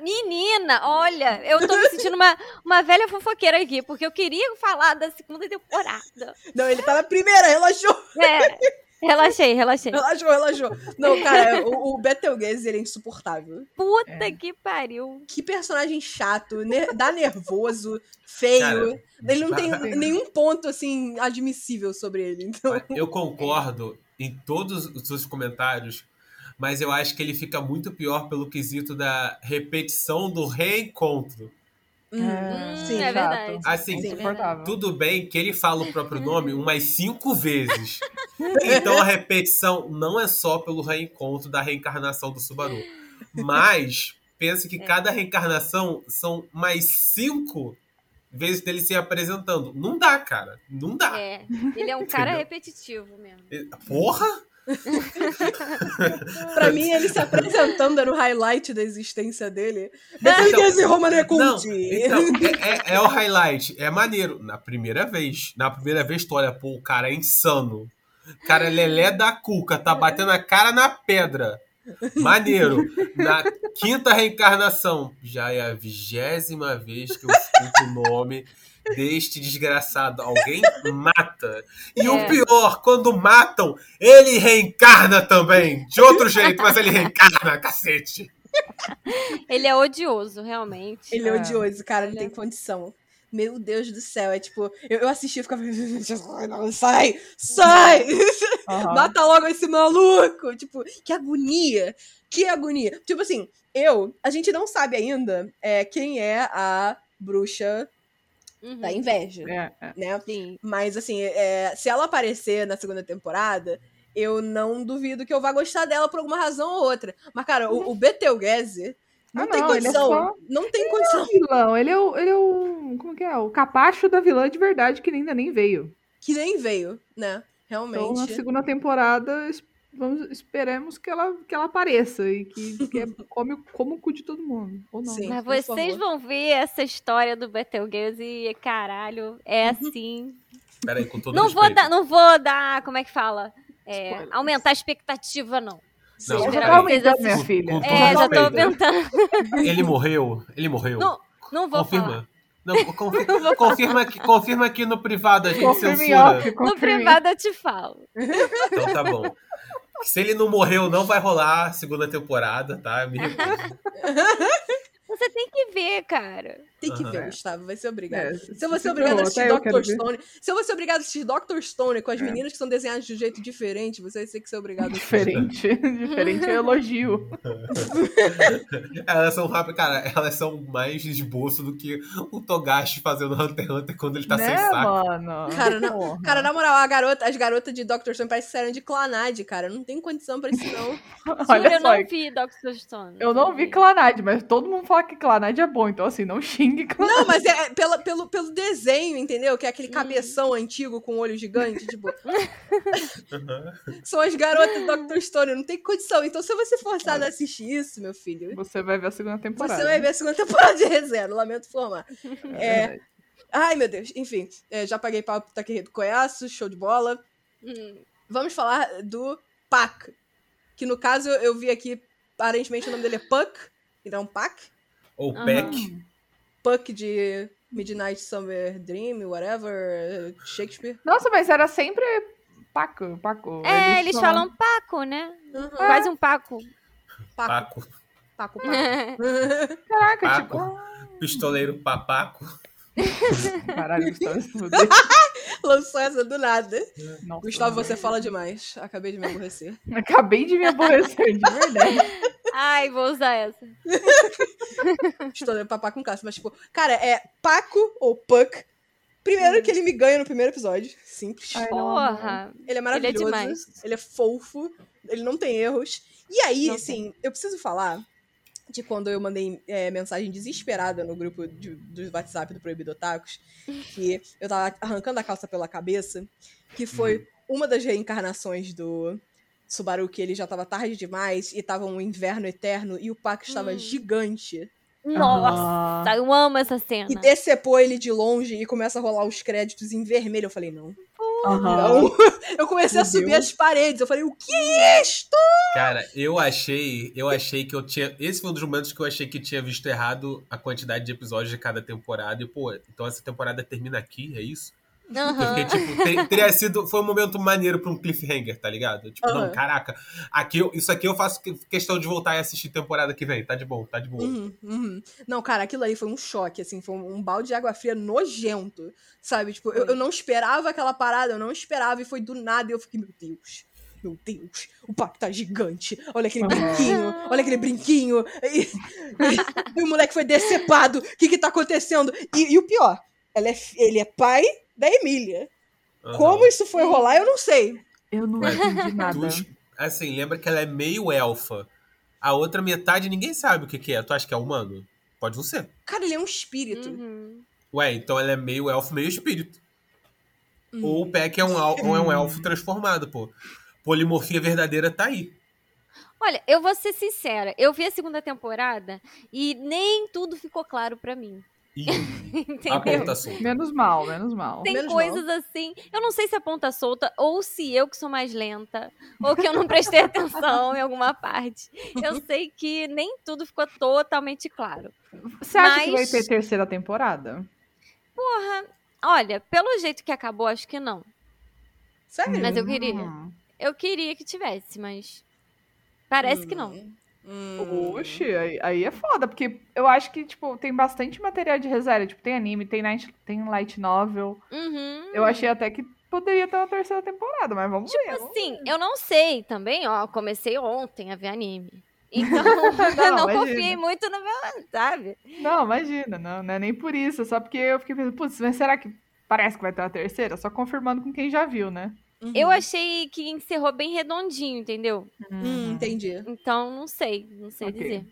[SPEAKER 4] Menina, olha, eu tô me sentindo uma, uma velha fofoqueira aqui, porque eu queria falar da segunda temporada.
[SPEAKER 2] Não, ele tá na primeira, relaxou.
[SPEAKER 4] É. Relaxei, relaxei.
[SPEAKER 2] Relaxou, relaxou. Não, cara, o, o Betelgeuse, ele é insuportável.
[SPEAKER 4] Puta
[SPEAKER 1] É.
[SPEAKER 4] que pariu.
[SPEAKER 2] Que personagem chato, ner- dá nervoso, feio.
[SPEAKER 3] Cara,
[SPEAKER 2] ele não tem nenhum ponto, assim, admissível sobre ele. Então,
[SPEAKER 3] Eu concordo em todos os seus comentários, mas eu acho que ele fica muito pior pelo quesito da repetição do reencontro.
[SPEAKER 2] hum,
[SPEAKER 1] É,
[SPEAKER 2] sim,
[SPEAKER 4] é verdade.
[SPEAKER 3] Assim,
[SPEAKER 2] Sim.
[SPEAKER 1] insuportável.
[SPEAKER 3] Tudo bem que ele fala o próprio nome umas cinco vezes. Então a repetição não é só pelo reencontro da reencarnação do Subaru. Mas pense que cada reencarnação são mais cinco vezes dele se apresentando. Não dá, cara. Não dá.
[SPEAKER 4] É, ele é um cara repetitivo mesmo.
[SPEAKER 3] Porra!
[SPEAKER 2] Pra mim, ele se apresentando era o highlight da existência dele.
[SPEAKER 3] Então-
[SPEAKER 2] Betelgeuse Romane
[SPEAKER 3] Não,
[SPEAKER 2] Conte.
[SPEAKER 3] então, é, é- é o highlight. É maneiro. Na primeira vez. Na primeira vez, tu olha, pô, o cara é insano. O cara é lelé da cuca, tá batendo a cara na pedra. Maneiro. Na quinta reencarnação, já é a vigésima vez que eu escuto o nome deste desgraçado. Alguém mata. E o
[SPEAKER 4] É.
[SPEAKER 3] pior, quando matam, ele reencarna também. De outro jeito, mas ele reencarna, cacete.
[SPEAKER 4] Ele é odioso, realmente.
[SPEAKER 2] Ele é
[SPEAKER 1] É.
[SPEAKER 2] odioso, cara, não
[SPEAKER 4] Ele
[SPEAKER 2] tem
[SPEAKER 4] é-
[SPEAKER 2] condição. Meu Deus do céu, é tipo, eu, eu assisti e ficava. Sai! Sai!
[SPEAKER 1] Aham.
[SPEAKER 2] Mata logo esse maluco! Tipo, que agonia! Que agonia! Tipo assim, eu, a gente não sabe ainda é, quem é a bruxa
[SPEAKER 4] Uhum.
[SPEAKER 2] da inveja,
[SPEAKER 1] É, é.
[SPEAKER 2] né?
[SPEAKER 4] Sim.
[SPEAKER 2] Mas assim, é, se ela aparecer na segunda temporada, eu não duvido que eu vá gostar dela por alguma razão ou outra. Mas, cara, o, o Betelgeuse não
[SPEAKER 1] Ah,
[SPEAKER 2] tem
[SPEAKER 1] não, ele é
[SPEAKER 2] condição.
[SPEAKER 1] só-
[SPEAKER 2] Não tem condição.
[SPEAKER 1] vilão. Ele é o. Ele é o. Como que é? O capacho da vilã de verdade que ainda nem veio.
[SPEAKER 2] Que nem veio, né? Realmente.
[SPEAKER 1] Então, na segunda temporada, vamos, esperemos que ela, que ela apareça e que, que é- come, como o cu de todo mundo. Ou não.
[SPEAKER 2] Sim.
[SPEAKER 1] né?
[SPEAKER 4] Mas vocês vão ver essa história do Betelgeuse e, caralho, é assim.
[SPEAKER 3] Peraí, com todo
[SPEAKER 4] Não vou,
[SPEAKER 3] respeito.
[SPEAKER 4] dar, não vou dar, como é que fala? É, aumentar a expectativa, não.
[SPEAKER 3] Não,
[SPEAKER 1] aumentando, minha
[SPEAKER 3] Com-
[SPEAKER 1] filha.
[SPEAKER 3] com todo
[SPEAKER 4] É, já tô
[SPEAKER 3] respeito.
[SPEAKER 4] aumentando.
[SPEAKER 3] Ele morreu? Ele morreu?
[SPEAKER 4] Não, não vou falar.
[SPEAKER 3] confirma. Não, confi- confirma, aqui, confirma aqui no privado, a gente
[SPEAKER 1] Confirma
[SPEAKER 3] censura.
[SPEAKER 1] off,
[SPEAKER 4] No privado eu te falo.
[SPEAKER 3] Então tá bom. Se ele não morreu, não vai rolar a segunda temporada, tá?
[SPEAKER 4] Você tem que ver, cara.
[SPEAKER 2] Tem que
[SPEAKER 3] Aham.
[SPEAKER 2] ver, Gustavo, vai ser obrigado.
[SPEAKER 1] É,
[SPEAKER 2] se eu vou ser
[SPEAKER 1] se
[SPEAKER 2] obrigado a assistir
[SPEAKER 1] ver.
[SPEAKER 2] Stone. Se eu vou ser obrigado a assistir Dr. Stone com as
[SPEAKER 1] É.
[SPEAKER 2] meninas que são desenhadas de um jeito diferente, você vai ter que ser obrigado a assistir.
[SPEAKER 1] Diferente. Diferente é elogio.
[SPEAKER 3] Elas são rápidas, cara, elas são mais esboço do que o Togashi fazendo Hunter x Hunter quando ele tá sem
[SPEAKER 1] né,
[SPEAKER 3] saco.
[SPEAKER 1] mano?
[SPEAKER 2] Cara,
[SPEAKER 1] Porra.
[SPEAKER 2] Cara, na moral, a garota, as garotas de Dr. Stone parecem que saíram de Clanad, cara. Não tem condição pra isso, não.
[SPEAKER 1] Olha
[SPEAKER 4] Juro, eu
[SPEAKER 1] só,
[SPEAKER 4] não vi Dr. Stone.
[SPEAKER 1] eu não vi Clanad, mas todo mundo fala que Clanad é bom, então assim, não Clanad.
[SPEAKER 2] Não, mas é, é pela- pelo, pelo desenho, entendeu? Que é aquele cabeção antigo com olho gigante, tipo. São as garotas do Dr. Stone, não tem condição. Então, se você forçado a assistir isso, meu filho,
[SPEAKER 1] Você vai ver a segunda temporada.
[SPEAKER 2] você vai ver a segunda temporada de ReZero, lamento informar. É.
[SPEAKER 1] verdade.
[SPEAKER 2] Ai, meu Deus. Enfim, é, já paguei pau pro Takehito Koyasu, show de bola.
[SPEAKER 4] Hum.
[SPEAKER 2] Vamos falar do Pac. Que no caso eu vi aqui, aparentemente o nome dele é Puck. Então, Pac.
[SPEAKER 3] Ou
[SPEAKER 4] Aham.
[SPEAKER 3] Peck.
[SPEAKER 2] Puck de Midnight Summer Dream, whatever, Shakespeare.
[SPEAKER 1] Nossa, mas era sempre Paco, Paco.
[SPEAKER 4] É, eles
[SPEAKER 1] só-
[SPEAKER 4] falam Paco, né?
[SPEAKER 2] Uhum.
[SPEAKER 4] Quase um Paco.
[SPEAKER 2] Paco,
[SPEAKER 3] Paco.
[SPEAKER 2] Paco, Paco.
[SPEAKER 1] Caraca,
[SPEAKER 3] Paco.
[SPEAKER 1] tipo.
[SPEAKER 3] Pistoleiro papaco.
[SPEAKER 1] Caralho, fuder.
[SPEAKER 2] Lançou essa do nada.
[SPEAKER 1] Nossa,
[SPEAKER 2] Gustavo, você fala demais. Acabei de me aborrecer.
[SPEAKER 1] Acabei de me aborrecer, de verdade.
[SPEAKER 4] Ai, vou usar essa.
[SPEAKER 2] Estou dando papá com caça, mas tipo, cara, é Paco ou Puck. Primeiro que ele me ganha no primeiro episódio. Simples.
[SPEAKER 1] Ai, não,
[SPEAKER 4] Porra.
[SPEAKER 2] Ele é maravilhoso.
[SPEAKER 4] demais.
[SPEAKER 2] Ele é fofo. Ele não tem erros. E aí,
[SPEAKER 4] Não
[SPEAKER 2] assim, eu preciso falar de quando eu mandei é, mensagem desesperada no grupo de- do WhatsApp do Proibido Otakus, que eu tava arrancando a calça pela cabeça, que foi uma das reencarnações do Subaru, que ele já tava tarde demais e tava um inverno eterno e o Paco estava
[SPEAKER 4] Hum.
[SPEAKER 2] gigante.
[SPEAKER 4] Nossa, eu amo essa cena.
[SPEAKER 2] E decepou ele de longe e começa a rolar os créditos em vermelho. Eu falei, não. Não. Eu comecei a subir
[SPEAKER 1] Deus.
[SPEAKER 2] as paredes. Eu falei, o que é isto?
[SPEAKER 3] Cara, eu achei, eu achei que eu tinha. Esse foi um dos momentos que eu achei que tinha visto errado a quantidade de episódios de cada temporada. E, pô, então essa temporada termina aqui, é isso? Eu fiquei, tipo, ter- teria sido. Foi um momento maneiro pra um cliffhanger, tá ligado? Tipo,
[SPEAKER 2] Aham.
[SPEAKER 3] não, caraca, aqui, eu- isso aqui eu faço que- questão de voltar e assistir temporada que vem. Tá de bom, tá de boa.
[SPEAKER 2] Uhum, uhum. Não, cara, aquilo aí foi um choque, assim, foi um, um balde de água fria nojento, sabe? Tipo, eu, eu não esperava aquela parada, eu não esperava, e foi do nada, e eu fiquei, meu Deus, meu Deus, o papo tá gigante, olha aquele brinquinho, olha aquele brinquinho, e, e- e o moleque foi decepado, o que que tá acontecendo? E, e o pior, ela é ele é pai da Emília.
[SPEAKER 3] Aham.
[SPEAKER 2] Como isso foi rolar, eu não sei.
[SPEAKER 1] Eu não
[SPEAKER 3] Ué,
[SPEAKER 1] entendi nada.
[SPEAKER 3] Tu- assim, lembra que ela é meio elfa. A outra metade ninguém sabe o que, que é. Tu acha que é humano? Pode não ser.
[SPEAKER 2] Cara, ele é um espírito.
[SPEAKER 4] Uhum.
[SPEAKER 3] Ué, então ela é meio elfo, meio espírito.
[SPEAKER 2] Hum.
[SPEAKER 3] Ou o Peck é um, ou é um elfo transformado, pô. Polimorfia verdadeira tá aí.
[SPEAKER 4] Olha, eu vou ser sincera. Eu vi a segunda temporada e nem tudo ficou claro pra mim.
[SPEAKER 3] A ponta solta.
[SPEAKER 1] Menos mal, menos mal.
[SPEAKER 4] Tem
[SPEAKER 2] Menos
[SPEAKER 4] coisas assim. Eu não sei se é ponta solta ou se eu que sou mais lenta ou que eu não prestei atenção em alguma parte. Eu sei que nem tudo ficou totalmente claro.
[SPEAKER 1] Você acha que vai
[SPEAKER 4] Mas-
[SPEAKER 1] ter terceira temporada?
[SPEAKER 4] Porra, olha, pelo jeito que acabou, acho que não.
[SPEAKER 2] Sério?
[SPEAKER 4] Mas eu queria.
[SPEAKER 1] Hum.
[SPEAKER 4] Eu queria que tivesse, mas parece que não.
[SPEAKER 2] Hum.
[SPEAKER 1] Oxe, aí, aí é foda, porque eu acho que, tipo, tem bastante material de reserva. Tipo, tem anime, tem, night, tem light novel.
[SPEAKER 4] Uhum.
[SPEAKER 1] Eu achei até que poderia ter uma terceira temporada, mas vamos ver. vamos
[SPEAKER 4] Assim, eu não sei também, ó. Comecei ontem a ver anime. Então,
[SPEAKER 1] Não,
[SPEAKER 4] eu não confiei muito no meu, sabe?
[SPEAKER 1] Não, imagina, não, não é nem por isso, é só porque eu fiquei pensando, putz, mas será que parece que vai ter uma terceira? Só confirmando com quem já viu, né?
[SPEAKER 2] Uhum.
[SPEAKER 4] Eu achei que encerrou bem redondinho, entendeu?
[SPEAKER 2] Hum, entendi.
[SPEAKER 4] Então, não sei, não sei
[SPEAKER 1] Ok.
[SPEAKER 4] dizer.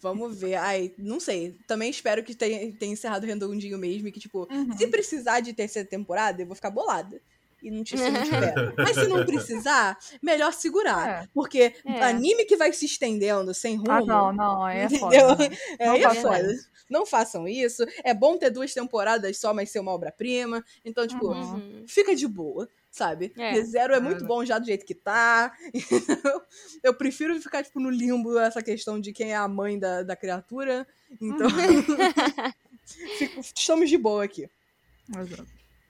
[SPEAKER 2] Vamos ver. Ai, não sei. Também espero que tenha, tenha encerrado redondinho mesmo. E que, tipo,
[SPEAKER 1] Uhum.
[SPEAKER 2] se precisar de terceira temporada, eu vou ficar bolada. E não, te- se não tiver. Mas se não precisar, melhor segurar.
[SPEAKER 1] É.
[SPEAKER 2] Porque
[SPEAKER 4] É.
[SPEAKER 2] anime que vai se estendendo sem rumo.
[SPEAKER 1] Ah, não, não, é
[SPEAKER 2] Entendeu?
[SPEAKER 1] foda. né?
[SPEAKER 2] É,
[SPEAKER 1] Não
[SPEAKER 2] é foda.
[SPEAKER 1] isso.
[SPEAKER 2] Não façam isso. É bom ter duas temporadas só, mas ser uma obra-prima. Então, tipo.
[SPEAKER 1] Uhum.
[SPEAKER 2] fica de boa, sabe?
[SPEAKER 4] É.
[SPEAKER 2] Zero é muito bom já do jeito que tá. Eu prefiro ficar, tipo, no limbo essa questão de quem é a mãe da, da criatura. Então, fico- estamos de boa aqui.
[SPEAKER 1] Exato.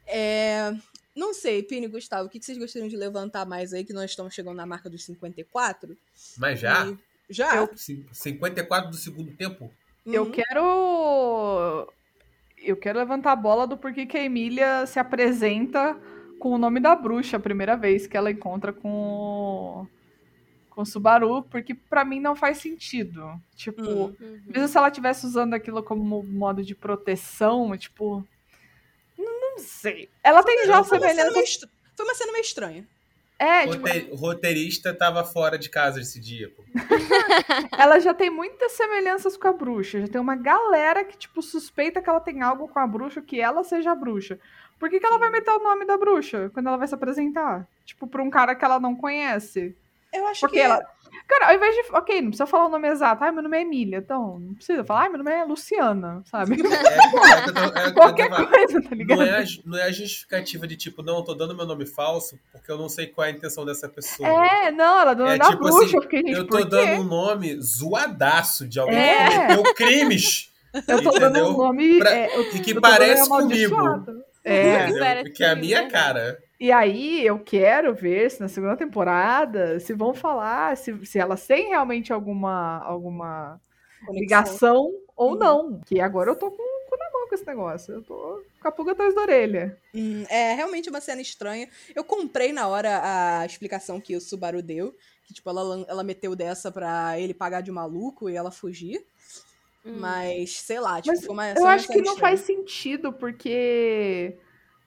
[SPEAKER 2] É, Não sei, Pini e Gustavo, o que vocês gostariam de levantar mais aí, que nós estamos chegando na marca dos 54?
[SPEAKER 3] Mas já?
[SPEAKER 2] E- Já?
[SPEAKER 3] Cin- 54 do segundo tempo?
[SPEAKER 1] Eu
[SPEAKER 2] Uhum.
[SPEAKER 1] quero. Eu quero levantar a bola do porquê que a Emília se apresenta com o nome da bruxa a primeira vez que ela encontra com o, com Subaru, porque pra mim não faz sentido. Tipo,
[SPEAKER 2] Uhum.
[SPEAKER 1] Mesmo se ela estivesse usando aquilo como modo de proteção, tipo. Não, sei. Ela tem já
[SPEAKER 2] Foi
[SPEAKER 1] semelhança.
[SPEAKER 2] estra- foi uma cena meio estranha.
[SPEAKER 1] É, tipo,
[SPEAKER 3] O roteirista tava fora de casa esse dia, pô.
[SPEAKER 1] ela já tem muitas semelhanças com a bruxa. Já tem uma galera que, tipo, suspeita que ela tem algo com a bruxa, que ela seja a bruxa. Por que, que ela vai meter o nome da bruxa quando ela vai se apresentar? Tipo, pra um cara que ela não conhece.
[SPEAKER 2] Eu acho
[SPEAKER 1] Porque
[SPEAKER 2] que
[SPEAKER 1] ela. Cara, ao invés de. Ok, não precisa falar o nome exato. Ai, meu nome é Emília. Então, não precisa falar. Ai, meu nome é Luciana, sabe?
[SPEAKER 3] É, é, é, é,
[SPEAKER 1] Qualquer coisa, tá ligado?
[SPEAKER 3] Não é, a, não é a justificativa de tipo, não, eu tô dando meu nome falso porque eu não sei qual é a intenção dessa pessoa.
[SPEAKER 1] É, não, ela deu
[SPEAKER 3] É,
[SPEAKER 1] da
[SPEAKER 3] tipo
[SPEAKER 1] bruxa.
[SPEAKER 3] assim,
[SPEAKER 1] eu fiquei, gente,
[SPEAKER 3] eu
[SPEAKER 1] por
[SPEAKER 3] tô
[SPEAKER 1] quê?
[SPEAKER 3] dando um nome zoadaço de alguém
[SPEAKER 1] É.
[SPEAKER 3] que cometeu crimes.
[SPEAKER 1] Eu tô dando
[SPEAKER 3] entendeu?
[SPEAKER 1] um nome.
[SPEAKER 3] Pra-
[SPEAKER 1] é, eu,
[SPEAKER 3] E que parece
[SPEAKER 1] dando
[SPEAKER 3] comigo.
[SPEAKER 1] É.
[SPEAKER 3] entendeu?
[SPEAKER 4] Parece
[SPEAKER 3] Que é a minha
[SPEAKER 4] né?
[SPEAKER 3] cara.
[SPEAKER 1] E aí eu quero ver se na segunda temporada se vão falar se, se elas têm realmente alguma, alguma
[SPEAKER 2] conexão.
[SPEAKER 1] ligação ou
[SPEAKER 2] Uhum.
[SPEAKER 1] não. Que agora eu tô com o cu na mão com esse negócio. Eu tô com a pulga atrás da orelha.
[SPEAKER 2] Hum, é realmente uma cena estranha. Eu comprei na hora a explicação que o Subaru deu. Que, tipo, ela, ela meteu dessa pra ele pagar de maluco e ela fugir.
[SPEAKER 4] Hum.
[SPEAKER 2] Mas, sei lá, tipo,
[SPEAKER 1] Mas
[SPEAKER 2] foi uma
[SPEAKER 1] Eu acho que não faz sentido, porque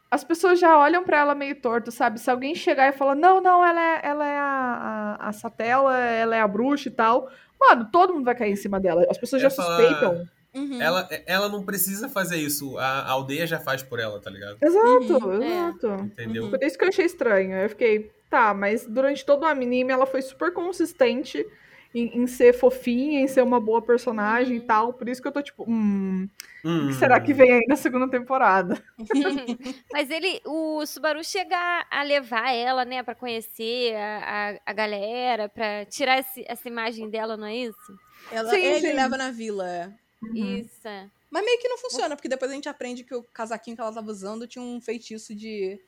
[SPEAKER 1] as pessoas já olham pra ela meio torto, sabe? Se alguém chegar e falar, não, não, ela é, ela é a, a, a Satela, ela é a bruxa e tal. Mano, todo mundo vai cair em cima dela. As pessoas
[SPEAKER 3] Eu
[SPEAKER 1] já
[SPEAKER 3] ia falar-
[SPEAKER 1] suspeitam.
[SPEAKER 2] Uhum.
[SPEAKER 3] Ela, ela não precisa fazer isso. A, a aldeia já faz por ela, tá ligado?
[SPEAKER 1] Exato,
[SPEAKER 2] Uhum,
[SPEAKER 4] é.
[SPEAKER 1] exato.
[SPEAKER 3] Entendeu?
[SPEAKER 2] Uhum.
[SPEAKER 1] Por isso que eu achei estranho. Eu fiquei, tá, mas durante todo o anime ela foi super consistente em, em ser fofinha, em ser uma boa personagem e tal. Por isso que eu tô tipo, hum, o
[SPEAKER 3] Hum.
[SPEAKER 1] que será que vem aí na segunda temporada?
[SPEAKER 4] Mas ele, o Subaru chega a levar ela, né, pra conhecer a, a, a galera, pra tirar esse- essa imagem dela, não é isso?
[SPEAKER 2] Ela,
[SPEAKER 1] Sim,
[SPEAKER 2] ele
[SPEAKER 1] sim.
[SPEAKER 2] leva na vila, é.
[SPEAKER 4] Isso. é.
[SPEAKER 2] Mas meio que não funciona, porque depois a gente aprende que o casaquinho que ela tava usando tinha um feitiço de.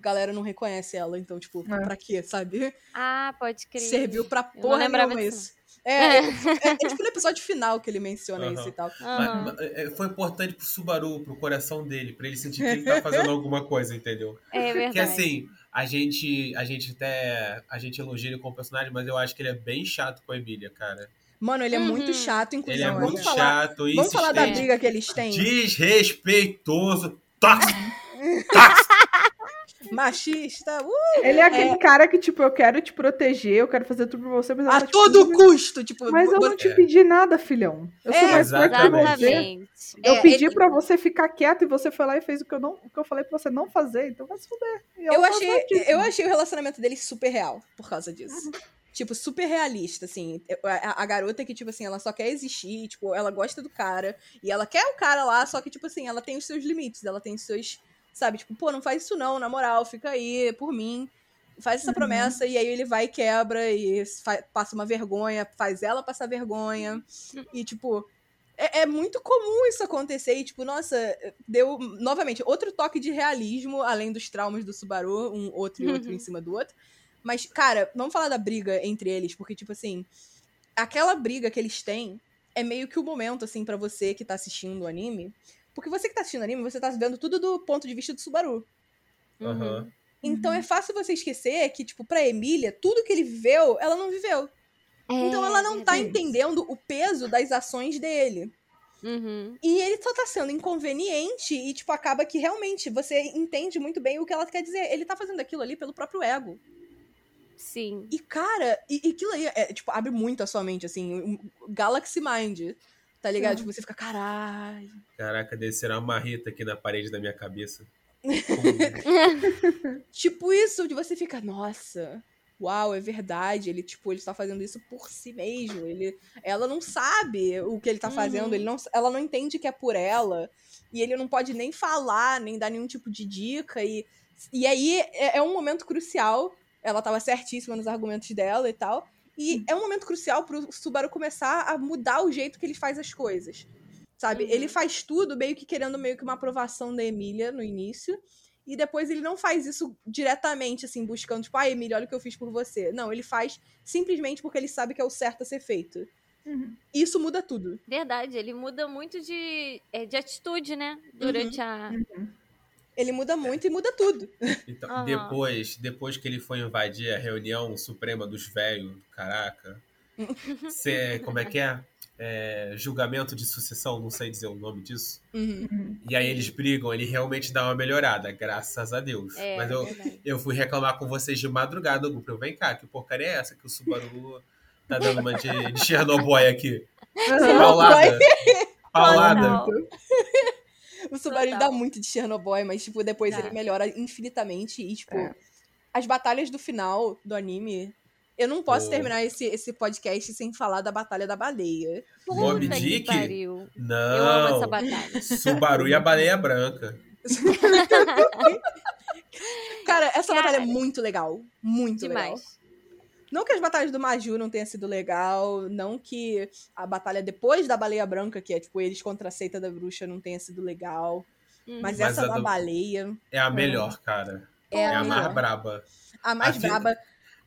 [SPEAKER 2] Galera não reconhece ela, então, tipo,
[SPEAKER 1] É.
[SPEAKER 2] pra quê, sabe?
[SPEAKER 4] Ah, pode crer.
[SPEAKER 2] Serviu pra porra nenhuma
[SPEAKER 4] disso,
[SPEAKER 2] isso. É, é, é, é tipo no episódio final que ele menciona
[SPEAKER 3] Aham.
[SPEAKER 2] isso e tal.
[SPEAKER 3] Mas-
[SPEAKER 4] Aham.
[SPEAKER 3] mas, é, foi importante pro Subaru, pro coração dele, pra ele sentir que ele tá fazendo alguma coisa, entendeu?
[SPEAKER 4] É verdade.
[SPEAKER 3] Porque assim, a gente, a gente até. A gente elogia ele como personagem, mas eu acho que ele é bem chato com a Emília, cara.
[SPEAKER 2] Mano, ele é muito
[SPEAKER 4] Uhum.
[SPEAKER 2] chato,
[SPEAKER 3] Ele
[SPEAKER 2] inclusive.
[SPEAKER 3] é
[SPEAKER 2] vamos
[SPEAKER 3] muito
[SPEAKER 2] falar,
[SPEAKER 3] chato,
[SPEAKER 2] Vamos falar da briga que eles têm.
[SPEAKER 3] desrespeitoso, tóxico.
[SPEAKER 2] Machista, uh,
[SPEAKER 1] Ele é aquele cara que, tipo, eu quero te proteger, eu quero fazer tudo pra você, mas
[SPEAKER 2] a
[SPEAKER 1] tá,
[SPEAKER 2] todo custo. Tipo,
[SPEAKER 1] Mas eu não te
[SPEAKER 3] É.
[SPEAKER 1] pedi nada, filhão. Eu sou
[SPEAKER 2] É,
[SPEAKER 1] mais forte que você.
[SPEAKER 4] Exatamente.
[SPEAKER 1] Eu
[SPEAKER 2] É,
[SPEAKER 1] pedi
[SPEAKER 2] ele-
[SPEAKER 1] pra você ficar quieto e você foi lá e fez o que eu, não, o que eu falei pra você não fazer. Então vai se fuder. Ela
[SPEAKER 2] Eu
[SPEAKER 1] tá
[SPEAKER 2] achei, eu achei o relacionamento deles super real por causa disso. Tipo, super realista, assim. A, a garota que, tipo assim, ela só quer existir, tipo, ela gosta do cara. E ela quer o cara lá, só que, tipo assim, ela tem os seus limites, ela tem os seus. Sabe, tipo, pô, não faz isso não, na moral, fica aí, por mim. Faz essa
[SPEAKER 1] Uhum.
[SPEAKER 2] promessa, e aí ele vai e quebra, e passa uma vergonha, faz ela passar vergonha. E, tipo, é, é muito comum isso acontecer. E, tipo, nossa, deu, novamente, outro toque de realismo, além dos traumas do Subaru, um outro e outro em cima do outro. Mas, cara, vamos falar da briga entre eles, porque, tipo assim, aquela briga que eles têm é meio que o momento, assim, pra você que tá assistindo o anime. Porque você que tá assistindo anime, você tá vendo tudo do ponto de vista do Subaru.
[SPEAKER 4] Uhum.
[SPEAKER 3] Aham.
[SPEAKER 2] Então é fácil você esquecer que, tipo, pra Emília, tudo que ele viveu, ela não viveu. Então ela não tá
[SPEAKER 1] verdade.
[SPEAKER 2] entendendo o peso das ações dele.
[SPEAKER 4] Uhum.
[SPEAKER 2] E ele só tá sendo inconveniente e, tipo, acaba que realmente você entende muito bem o que ela quer dizer. Ele tá fazendo aquilo ali pelo próprio ego.
[SPEAKER 4] Sim.
[SPEAKER 2] E, cara, e, e aquilo aí, é, tipo, abre muito a sua mente, assim, um Galaxy Mind. Tá ligado?
[SPEAKER 1] Uhum.
[SPEAKER 2] Tipo, você fica, caralho.
[SPEAKER 3] Caraca, descerá uma marreta aqui na parede da minha cabeça.
[SPEAKER 2] Tipo isso, de você fica, nossa, uau, é verdade. Ele, tipo, ele está fazendo isso por si mesmo. Ele, ela não sabe o que ele tá
[SPEAKER 4] Uhum.
[SPEAKER 2] fazendo, ele não, ela não entende que é por ela. E ele não pode nem falar, nem dar nenhum tipo de dica. E, e aí é, é um momento crucial. Ela tava certíssima nos argumentos dela e tal. E é um momento crucial pro Subaru começar a mudar o jeito que ele faz as coisas. Sabe?
[SPEAKER 4] Uhum.
[SPEAKER 2] Ele faz tudo meio que querendo meio que uma aprovação da Emília no início. E depois ele não faz isso diretamente, assim, buscando, tipo, ah, Emília, olha o que eu fiz por você. Não, ele faz simplesmente porque ele sabe que é o certo a ser feito.
[SPEAKER 1] Uhum.
[SPEAKER 2] Isso muda tudo.
[SPEAKER 4] Verdade, ele muda muito de, é, de atitude, né? Durante a.
[SPEAKER 2] Ele muda muito e muda tudo.
[SPEAKER 3] Então,
[SPEAKER 4] Aham.
[SPEAKER 3] depois, depois que ele foi invadir a reunião suprema dos velhos, caraca. cê- como é que é? É, Julgamento de sucessão, não sei dizer o nome disso.
[SPEAKER 2] Uhum.
[SPEAKER 3] E aí eles brigam, ele realmente dá uma melhorada, graças a Deus.
[SPEAKER 4] É,
[SPEAKER 3] Mas eu,
[SPEAKER 4] verdade.
[SPEAKER 3] eu fui reclamar com vocês de madrugada. Eu, vem cá, que porcaria é essa que o Subaru tá dando uma de, de Chernobyl aqui? Paulada. Paulada.
[SPEAKER 2] O Subaru dá muito de Chernobyl, mas, tipo, depois ele melhora infinitamente. E, tipo,
[SPEAKER 1] É.
[SPEAKER 2] as batalhas do final do anime. Eu não posso
[SPEAKER 3] Oh.
[SPEAKER 2] terminar esse, esse podcast sem falar da Batalha da Baleia.
[SPEAKER 4] Puta que
[SPEAKER 3] Dick?
[SPEAKER 4] pariu. Eu amo essa
[SPEAKER 3] Não.
[SPEAKER 4] batalha.
[SPEAKER 3] Subaru e a baleia branca.
[SPEAKER 2] Cara, essa
[SPEAKER 4] Cara.
[SPEAKER 2] batalha é muito legal. Muito legal. Não que as batalhas do Maju não tenham sido legal, não que a batalha depois da baleia branca, que é tipo eles contra a seita da bruxa, não tenha sido legal.
[SPEAKER 4] Uhum.
[SPEAKER 2] Mas,
[SPEAKER 3] Mas
[SPEAKER 2] essa da
[SPEAKER 3] do-
[SPEAKER 2] baleia
[SPEAKER 3] É a melhor, cara.
[SPEAKER 2] é,
[SPEAKER 3] É
[SPEAKER 2] a
[SPEAKER 3] a mais braba.
[SPEAKER 2] A mais
[SPEAKER 3] a fi-
[SPEAKER 2] braba.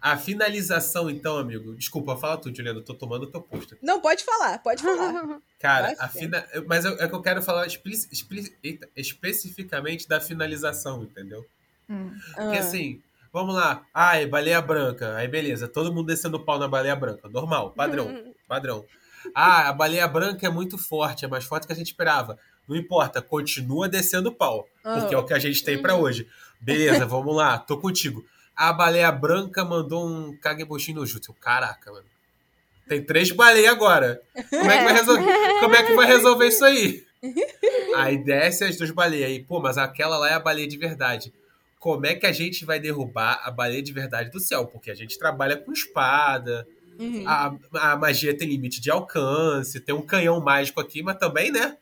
[SPEAKER 3] A finalização, então, amigo. Desculpa, fala tu, Juliana. Eu tô tomando o teu posto.
[SPEAKER 2] Não, pode falar, pode falar.
[SPEAKER 3] Cara, a fina... mas eu- é que eu quero falar expli- eita, especificamente da finalização, entendeu?
[SPEAKER 1] Hum.
[SPEAKER 3] Porque
[SPEAKER 2] Ah.
[SPEAKER 3] assim, vamos lá. Ai, baleia branca. Aí beleza, todo mundo descendo o pau na baleia branca. Normal, padrão, padrão. Ah, a baleia branca é muito forte, é mais forte que a gente esperava. Não importa, continua descendo o pau. Porque é o que a gente tem pra hoje. Beleza, vamos lá, tô contigo. A baleia branca mandou um Kagebushin no Jutsu. Caraca, mano. Tem três baleias agora. Como é que vai resolver, como é que vai resolver isso aí? Aí desce as duas baleias aí. Pô, mas aquela lá é a baleia de verdade. Como é que a gente vai derrubar a baleia de verdade do céu? Porque a gente trabalha com espada,
[SPEAKER 2] Uhum.
[SPEAKER 3] a, a magia tem limite de alcance, tem um canhão mágico aqui, mas também, né?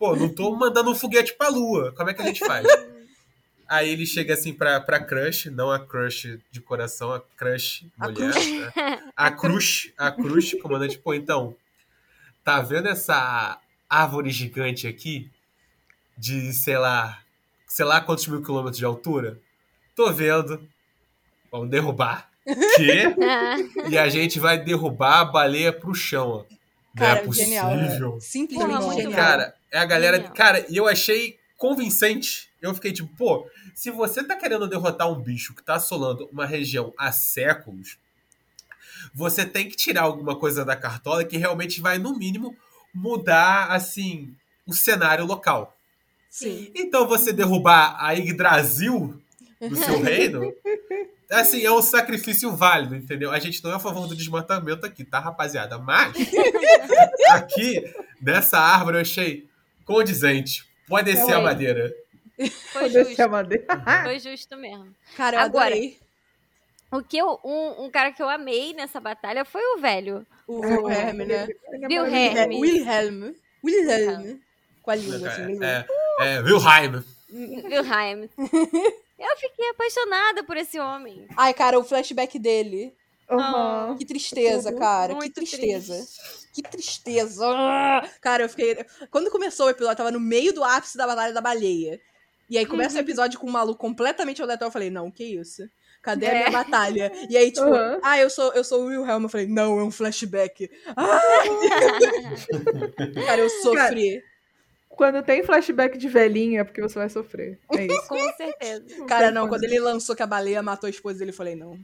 [SPEAKER 3] Pô, não tô mandando um foguete pra lua. Como é que a gente faz? Aí ele chega assim pra, pra crush, não a crush de coração, a crush
[SPEAKER 2] A
[SPEAKER 3] mulher. né? A crush, a crush, comandante. Pô, então, tá vendo essa árvore gigante aqui? De, sei lá, sei lá quantos mil quilômetros de altura? Tô vendo. Vamos derrubar. Quê? E a gente vai derrubar a baleia pro chão, ó. Não
[SPEAKER 2] Cara,
[SPEAKER 3] é
[SPEAKER 2] genial.
[SPEAKER 3] possível.
[SPEAKER 2] Simplesmente
[SPEAKER 4] Porra, muito
[SPEAKER 2] genial.
[SPEAKER 3] Cara, é a galera.
[SPEAKER 4] Genial.
[SPEAKER 3] Cara, e eu achei convincente. Eu fiquei tipo, pô, se você tá querendo derrotar um bicho que tá assolando uma região há séculos, você tem que tirar alguma coisa da cartola que realmente vai, no mínimo, mudar, assim, o cenário local.
[SPEAKER 2] Sim.
[SPEAKER 3] Então você derrubar a Yggdrasil do seu reino, assim, é um sacrifício válido, entendeu? A gente não é a favor do desmatamento aqui, tá, rapaziada? Mas aqui, nessa árvore, eu achei condizente. Pode descer a madeira.
[SPEAKER 4] Foi
[SPEAKER 1] descer a
[SPEAKER 4] justo.
[SPEAKER 1] madeira.
[SPEAKER 4] Foi justo mesmo.
[SPEAKER 2] Cara, eu
[SPEAKER 4] Agora,
[SPEAKER 2] adorei.
[SPEAKER 4] O que eu, um, um cara que eu amei nessa batalha foi o velho.
[SPEAKER 2] O Wilhelm, né?
[SPEAKER 4] Wilhelm.
[SPEAKER 2] É, Wilhelm. Wilhelm. Com a língua, assim.
[SPEAKER 3] É, é, Wilhelm.
[SPEAKER 4] Wilhelm. Eu fiquei apaixonada por esse homem.
[SPEAKER 2] Ai, cara, o flashback dele.
[SPEAKER 1] Aham.
[SPEAKER 2] Que tristeza, cara.
[SPEAKER 4] Muito
[SPEAKER 2] que tristeza.
[SPEAKER 4] triste.
[SPEAKER 2] Que tristeza. Ah! Cara, eu fiquei. Quando começou o episódio, eu tava no meio do ápice da Batalha da Baleia. E aí começa o episódio com um maluco completamente aleatório. Eu falei, não, que isso? Cadê a minha
[SPEAKER 4] É.
[SPEAKER 2] batalha? E aí, tipo,
[SPEAKER 1] Uhum.
[SPEAKER 2] ah, eu sou, eu sou o Wilhelm. Eu falei, não, é um flashback. Ah! cara, eu sofri.
[SPEAKER 1] Quando tem flashback de velhinho é porque você vai sofrer. É isso.
[SPEAKER 4] Com certeza.
[SPEAKER 2] Cara, não, quando ele lançou que a baleia matou a esposa dele, eu falei, não.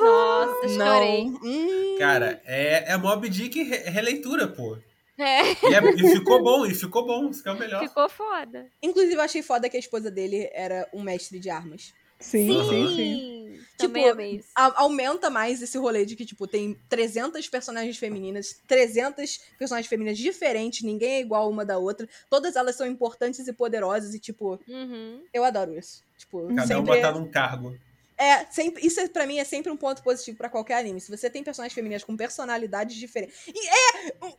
[SPEAKER 4] Nossa,
[SPEAKER 2] Não.
[SPEAKER 4] chorei.
[SPEAKER 2] Hum.
[SPEAKER 3] Cara, é, é Mob Dick re- releitura, pô.
[SPEAKER 4] É,
[SPEAKER 3] E, é- e ficou bom, e ficou bom, que é melhor.
[SPEAKER 4] ficou foda.
[SPEAKER 2] Inclusive, eu achei foda que a esposa dele era um mestre de armas.
[SPEAKER 1] Sim,
[SPEAKER 3] Aham.
[SPEAKER 1] sim, sim.
[SPEAKER 4] Também
[SPEAKER 2] Tipo,
[SPEAKER 4] amei isso.
[SPEAKER 2] A- aumenta mais esse rolê de que, tipo, tem 300 personagens femininas, 300 personagens femininas diferentes, ninguém é igual uma da outra, todas elas são importantes e poderosas e, tipo,
[SPEAKER 4] Uhum.
[SPEAKER 2] eu adoro isso. Tipo,
[SPEAKER 3] Cada
[SPEAKER 2] sempre...
[SPEAKER 3] uma tá num cargo.
[SPEAKER 2] É, sempre, isso é, pra mim é sempre um ponto positivo pra qualquer anime. Se você tem personagens femininas com personalidades diferentes. E é!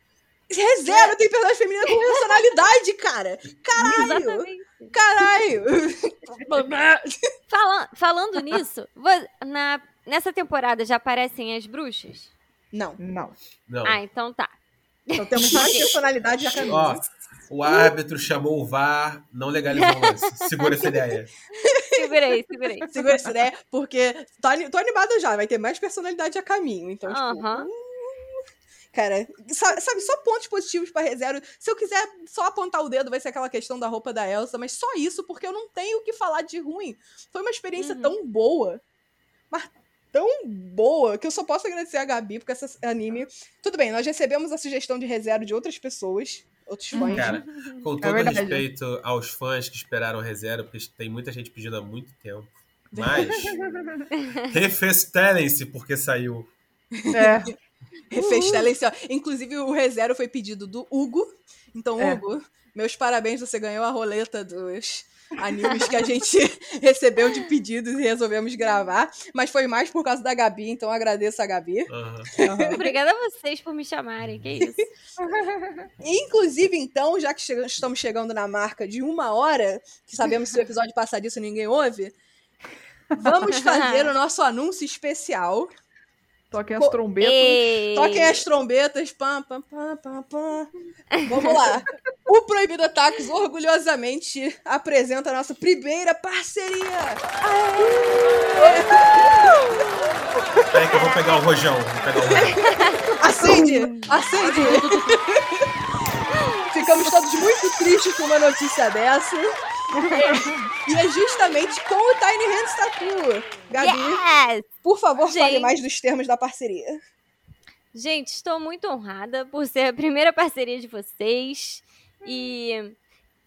[SPEAKER 2] ReZero tem personagens femininas com personalidade, cara! Caralho!
[SPEAKER 4] Exatamente.
[SPEAKER 2] Caralho!
[SPEAKER 4] Fala- falando nisso, na, nessa temporada já aparecem as bruxas?
[SPEAKER 2] Não.
[SPEAKER 1] Não.
[SPEAKER 3] Não.
[SPEAKER 4] Ah, então tá.
[SPEAKER 2] Então temos mais personalidade a caminho.
[SPEAKER 3] Ó, o árbitro chamou o VAR, não legalizou o lance. Segura essa ideia.
[SPEAKER 4] Segurei, segurei.
[SPEAKER 2] Segura essa ideia, porque tô, ani- tô animada já, vai ter mais personalidade a caminho. Então, tipo,
[SPEAKER 4] Aham.
[SPEAKER 2] Cara, sabe, só pontos positivos pra ReZero. Se eu quiser só apontar o dedo, vai ser aquela questão da roupa da Elsa, mas só isso, porque eu não tenho o que falar de ruim. Foi uma experiência
[SPEAKER 4] Uhum.
[SPEAKER 2] tão boa, mas tão boa, que eu só posso agradecer a Gabi, porque esse anime. Tudo bem, nós recebemos a sugestão de ReZero de outras pessoas, outros fãs.
[SPEAKER 3] Cara, com todo
[SPEAKER 1] verdade.
[SPEAKER 3] respeito aos fãs que esperaram reserva, porque tem muita gente pedindo há muito tempo. Mas refestelem-se porque saiu.
[SPEAKER 1] É,
[SPEAKER 2] Ó. Inclusive, o ReZero foi pedido do Hugo. Então,
[SPEAKER 1] É.
[SPEAKER 2] Hugo, meus parabéns, você ganhou a roleta dos animes que a gente recebeu de pedidos e resolvemos gravar. Mas foi mais por causa da Gabi, então agradeço a Gabi.
[SPEAKER 3] Aham.
[SPEAKER 1] aham.
[SPEAKER 4] Obrigada a vocês por me chamarem, que isso.
[SPEAKER 2] Inclusive, então, já que estamos chegando na marca de uma hora, que sabemos que se o episódio passar disso ninguém ouve, vamos fazer o nosso anúncio especial.
[SPEAKER 1] Toquem as trombetas.
[SPEAKER 4] Ei.
[SPEAKER 2] Toquem as trombetas. Pam, pam, pam, pam, pam. Vamos lá. O Proibido Tacos orgulhosamente apresenta a nossa primeira parceria.
[SPEAKER 3] Peraí que eu vou pegar o rojão. Vou pegar o rojão.
[SPEAKER 2] Acende! Acende! Ficamos todos muito tristes com uma notícia dessa. E é justamente com o Tiny Hands Tattoo. Gabi,
[SPEAKER 4] Yes!
[SPEAKER 2] por favor, fale
[SPEAKER 4] Gente.
[SPEAKER 2] mais dos termos da parceria.
[SPEAKER 4] Gente, estou muito honrada por ser a primeira parceria de vocês. E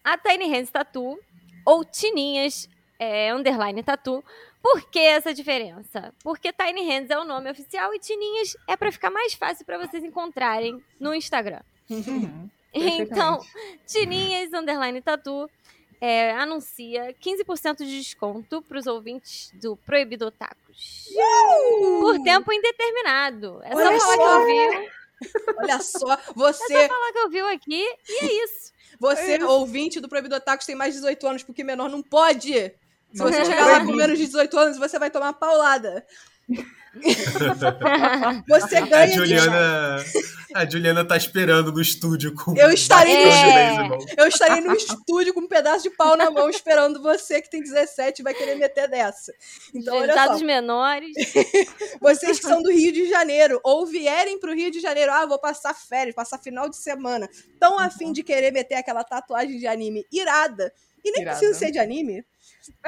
[SPEAKER 4] a Tiny Hands Tattoo, ou Tininhas é, Underline Tattoo. Por que essa diferença? Porque Tiny Hands é o nome oficial e Tininhas é para ficar mais fácil para vocês encontrarem no Instagram.
[SPEAKER 1] Uhum.
[SPEAKER 4] Então, Tininhas Underline Tattoo é, anuncia 15% de desconto para os ouvintes do Proibido Tacos. Por tempo indeterminado. É só
[SPEAKER 2] Olha
[SPEAKER 4] falar
[SPEAKER 2] só.
[SPEAKER 4] que ouviu.
[SPEAKER 2] Olha só,
[SPEAKER 4] É
[SPEAKER 2] você,
[SPEAKER 4] só falar que ouviu aqui e é isso.
[SPEAKER 2] você ouvinte do Proibido Tacos, tem mais de 18 anos, porque menor não pode. Se você chegar lá com menos de 18 anos, você vai tomar paulada. Você
[SPEAKER 3] A
[SPEAKER 2] ganha de
[SPEAKER 3] Juliana, a Juliana tá esperando no estúdio com
[SPEAKER 2] Eu estarei
[SPEAKER 4] no- É.
[SPEAKER 2] Eu estarei no estúdio com um pedaço de pau na mão esperando você que tem 17 e vai querer meter dessa. Então, olha
[SPEAKER 4] Dados
[SPEAKER 2] só.
[SPEAKER 4] menores.
[SPEAKER 2] Vocês que são do Rio de Janeiro ou vierem pro Rio de Janeiro, ah, vou passar férias, passar final de semana, tão afim de querer meter aquela tatuagem de anime irada, e nem
[SPEAKER 1] Irada.
[SPEAKER 2] precisa ser de anime,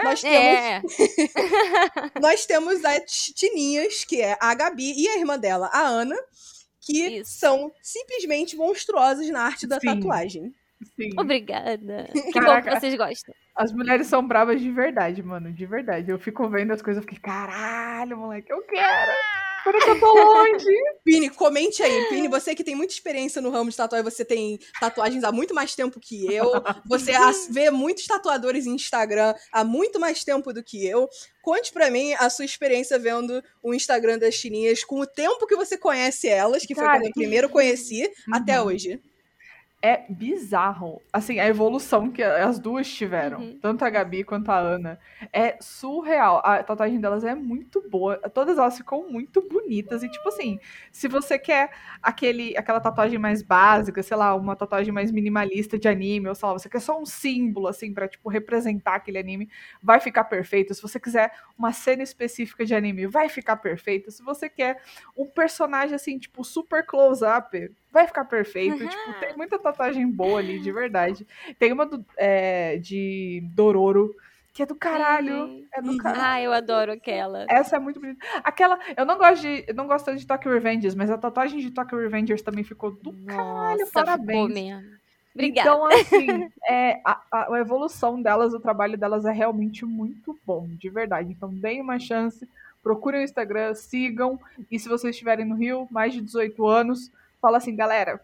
[SPEAKER 2] nós temos,
[SPEAKER 4] É.
[SPEAKER 2] nós temos as tininhas, que é a Gabi e a irmã dela, a Ana, que
[SPEAKER 4] Isso.
[SPEAKER 2] são simplesmente monstruosas na arte da
[SPEAKER 1] Sim.
[SPEAKER 2] tatuagem.
[SPEAKER 1] Sim.
[SPEAKER 4] Obrigada. Que bom que
[SPEAKER 1] Caraca.
[SPEAKER 4] vocês gostam.
[SPEAKER 1] As mulheres são bravas de verdade, mano. De verdade. Eu fico vendo as coisas e fico, caralho, moleque, eu quero. Quando eu tô longe.
[SPEAKER 2] Pini, comente aí. Pini, você que tem muita experiência no ramo de tatuagem, você tem tatuagens há muito mais tempo que eu. Você vê muitos tatuadores em Instagram há muito mais tempo do que eu. Conte pra mim a sua experiência vendo o Instagram das chininhas com o tempo que você conhece elas, que foi
[SPEAKER 1] Cara,
[SPEAKER 2] quando eu primeiro conheci, até
[SPEAKER 1] Uhum.
[SPEAKER 2] hoje.
[SPEAKER 1] É bizarro. Assim, a evolução que as duas tiveram.
[SPEAKER 4] Uhum.
[SPEAKER 1] Tanto a Gabi quanto a Ana. É surreal. A tatuagem delas é muito boa. Todas elas ficam muito bonitas. E, tipo assim, se você quer aquele, aquela tatuagem mais básica, sei lá, uma tatuagem mais minimalista de anime, ou sei lá, você quer só um símbolo, assim, pra, tipo, representar aquele anime, vai ficar perfeito. Se você quiser uma cena específica de anime, vai ficar perfeito. Se você quer um personagem, assim, tipo, super close-up, vai ficar perfeito.
[SPEAKER 4] Uhum.
[SPEAKER 1] Tipo, tem muita tatuagem boa ali, de verdade. Tem uma do- é, de Dororo, que é do caralho. É do caralho.
[SPEAKER 4] Ah, eu adoro aquela.
[SPEAKER 1] Essa é muito bonita. Aquela, eu não gosto de, eu não gosto de Tokyo Revengers, mas a tatuagem de Tokyo Revengers também ficou do caralho,
[SPEAKER 4] Nossa,
[SPEAKER 1] parabéns.
[SPEAKER 4] Obrigada.
[SPEAKER 1] Então, assim, é, a- a evolução delas, o trabalho delas é realmente muito bom, de verdade. Então, deem uma chance, procurem o Instagram, sigam. E se vocês estiverem no Rio, mais de 18 anos, fala assim, galera,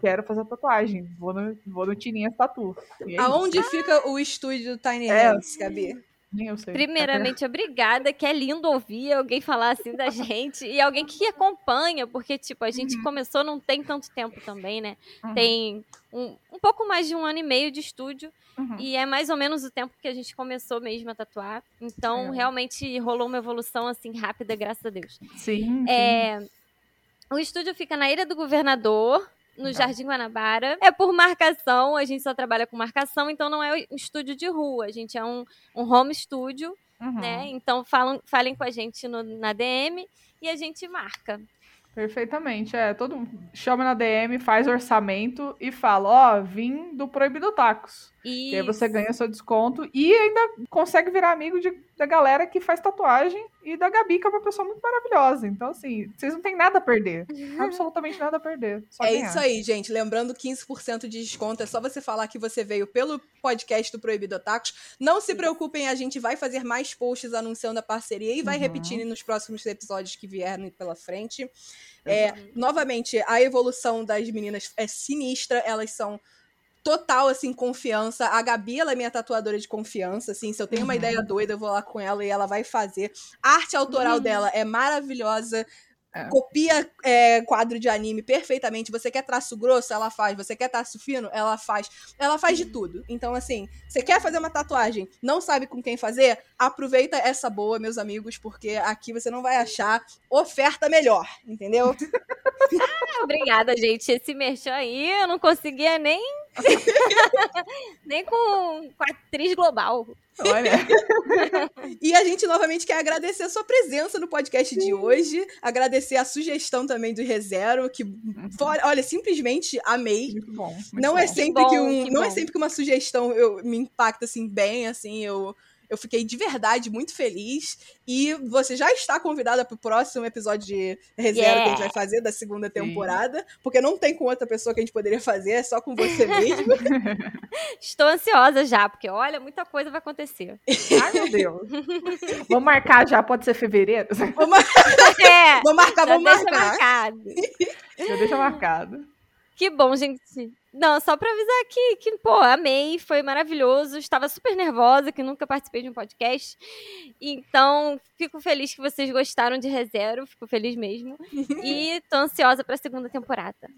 [SPEAKER 1] quero fazer tatuagem. Vou no, vou no Tininhas Tatu. É isso.
[SPEAKER 2] Aonde fica o estúdio do Tiny
[SPEAKER 1] É.
[SPEAKER 2] Hands, Gabi?
[SPEAKER 1] Nem eu sei.
[SPEAKER 4] Primeiramente, obrigada, que é lindo ouvir alguém falar assim da gente. E alguém que acompanha, porque, tipo, a gente começou não tem tanto tempo também, né?
[SPEAKER 1] Uhum,
[SPEAKER 4] Tem um, um pouco mais de um ano e meio de estúdio.
[SPEAKER 1] uhum.
[SPEAKER 4] E é mais ou menos o tempo que a gente começou mesmo a tatuar. Então,
[SPEAKER 1] É.
[SPEAKER 4] realmente rolou uma evolução, assim, rápida, graças a Deus.
[SPEAKER 1] Sim, sim.
[SPEAKER 4] O estúdio fica na Ilha do Governador, no
[SPEAKER 1] Tá.
[SPEAKER 4] Jardim Guanabara. É por marcação, a gente só trabalha com marcação, então não é um estúdio de rua, a gente é um, um home studio,
[SPEAKER 1] Uhum.
[SPEAKER 4] né? Então falam, falem com a gente no- na DM e a gente marca.
[SPEAKER 1] Perfeitamente, é. Todo mundo chama na DM, faz orçamento e fala: Ó, vim do Proibido Tacos. E aí você ganha seu desconto e ainda consegue virar amigo de, da galera que faz tatuagem e da Gabi, que é uma pessoa muito maravilhosa. Então, assim, vocês não têm nada a perder. Absolutamente nada a perder.
[SPEAKER 2] é
[SPEAKER 1] ganhar.
[SPEAKER 2] isso aí, gente. Lembrando, 15% de desconto. É só você falar que você veio pelo podcast do Proibido Tacos. Não se preocupem, a gente vai fazer mais posts anunciando a parceria e vai uhum. repetir nos próximos episódios que vierem pela frente. É, novamente, a evolução das meninas é sinistra. Elas são total, assim, confiança. A Gabi, ela é minha tatuadora de confiança, assim. Se eu tenho uma uhum. ideia doida, eu vou lá com ela e ela vai fazer. A arte autoral uhum. dela é maravilhosa. É. Copia é, quadro de anime perfeitamente. Você quer traço grosso, ela faz. Você quer traço fino, ela faz. Ela faz de tudo. Então, assim, você quer fazer uma tatuagem, não sabe com quem fazer? Aproveita essa boa, meus amigos, porque aqui você não vai achar oferta melhor, entendeu?
[SPEAKER 4] ah, obrigada, gente. Esse merchan aí eu não conseguia nem. nem com, com a atriz global.
[SPEAKER 2] Olha. e a gente novamente quer agradecer a sua presença no podcast de hoje, agradecer a sugestão também do ReZero, que uhum. olha, simplesmente amei.
[SPEAKER 1] Muito bom. Muito
[SPEAKER 2] não
[SPEAKER 1] bom.
[SPEAKER 2] é sempre que, bom, que um, que não é sempre que uma sugestão eu, me impacta assim bem, assim, eu eu fiquei de verdade muito feliz. E você já está convidada para o próximo episódio de reserva yeah. que a gente vai fazer da segunda temporada. Sim. Porque não tem com outra pessoa que a gente poderia fazer, é só com você mesmo.
[SPEAKER 4] Estou ansiosa já, porque olha, muita coisa vai acontecer.
[SPEAKER 1] Ai, meu Deus. vamos marcar já, pode ser fevereiro?
[SPEAKER 2] Vamos, mar... é, vamos marcar, vamos
[SPEAKER 4] deixa
[SPEAKER 2] marcar.
[SPEAKER 4] Marcado.
[SPEAKER 1] Já deixa marcado.
[SPEAKER 4] Que bom, gente. Não, só pra avisar aqui que, pô, amei, foi maravilhoso. Estava super nervosa, que nunca participei de um podcast. Então, fico feliz que vocês gostaram de ReZero, fico feliz mesmo. e tô ansiosa pra segunda temporada.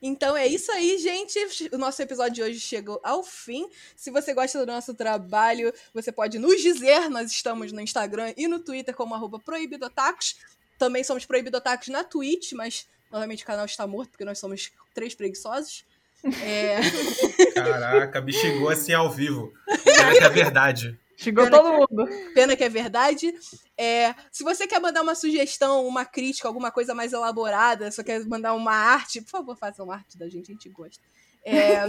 [SPEAKER 2] Então é isso aí, gente. O nosso episódio de hoje chegou ao fim. Se você gosta do nosso trabalho, você pode nos dizer. Nós estamos no Instagram e no Twitter como arroba proibidotacos. Também somos proibidotacos na Twitch, mas novamente o canal está morto porque nós somos três preguiçosos. É...
[SPEAKER 3] Caraca, me chegou assim ao vivo. Pena que é verdade.
[SPEAKER 1] Chegou pena todo
[SPEAKER 2] que,
[SPEAKER 1] mundo.
[SPEAKER 2] Pena que é verdade. É, se você quer mandar uma sugestão, uma crítica, alguma coisa mais elaborada, só quer mandar uma arte, por favor, faça uma arte da gente, a gente gosta é,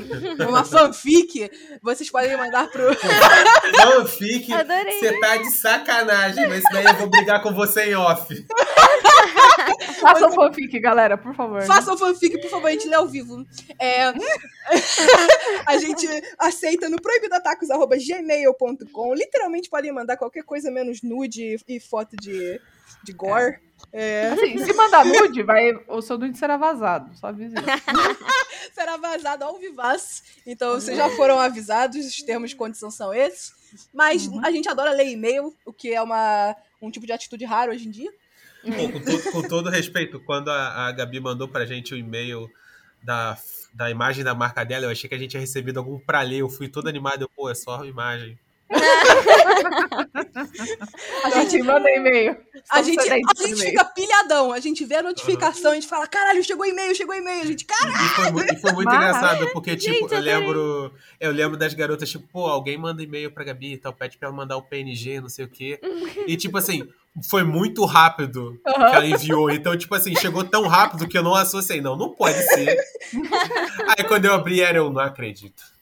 [SPEAKER 2] uma fanfic, vocês podem mandar pro.
[SPEAKER 3] fanfic? Você tá de sacanagem, mas daí eu vou brigar com você em off.
[SPEAKER 1] Façam fanfic, galera, por favor.
[SPEAKER 2] Façam fanfic, por favor, a gente lê ao vivo. É, a gente aceita no proibidatacos.gmail.com. Literalmente podem mandar qualquer coisa menos nude e foto de, de gore.
[SPEAKER 1] É. Assim, se mandar nude, vai, o seu nude será vazado. Só avisa
[SPEAKER 2] será vazado ao vivaz. Então, vocês já foram avisados, os termos de condição são esses. Mas uhum. a gente adora ler e-mail, o que é uma, um tipo de atitude raro hoje em dia.
[SPEAKER 3] Com, todo, com, todo, respeito, quando a, a Gabi mandou pra gente o e-mail da, da imagem da marca dela, eu achei que a gente tinha recebido algum pra ler. Eu fui todo animado, eu, pô, é só a imagem
[SPEAKER 1] a gente manda e-mail.
[SPEAKER 2] A gente, a gente fica pilhadão. A gente vê a notificação, a gente fala: caralho, chegou e-mail, chegou e-mail. A gente, caralho.
[SPEAKER 3] E foi, muito, foi muito engraçado, porque, tipo, gente, eu, lembro. Eu lembro das garotas, tipo, pô, alguém manda e-mail pra Gabi e tal, pede pra ela mandar o PNG, não sei o quê. E, tipo assim, foi muito rápido uhum. que ela enviou. Então, tipo assim, chegou tão rápido que eu não associei. Não, não pode ser. Aí quando eu abri era, eu não acredito.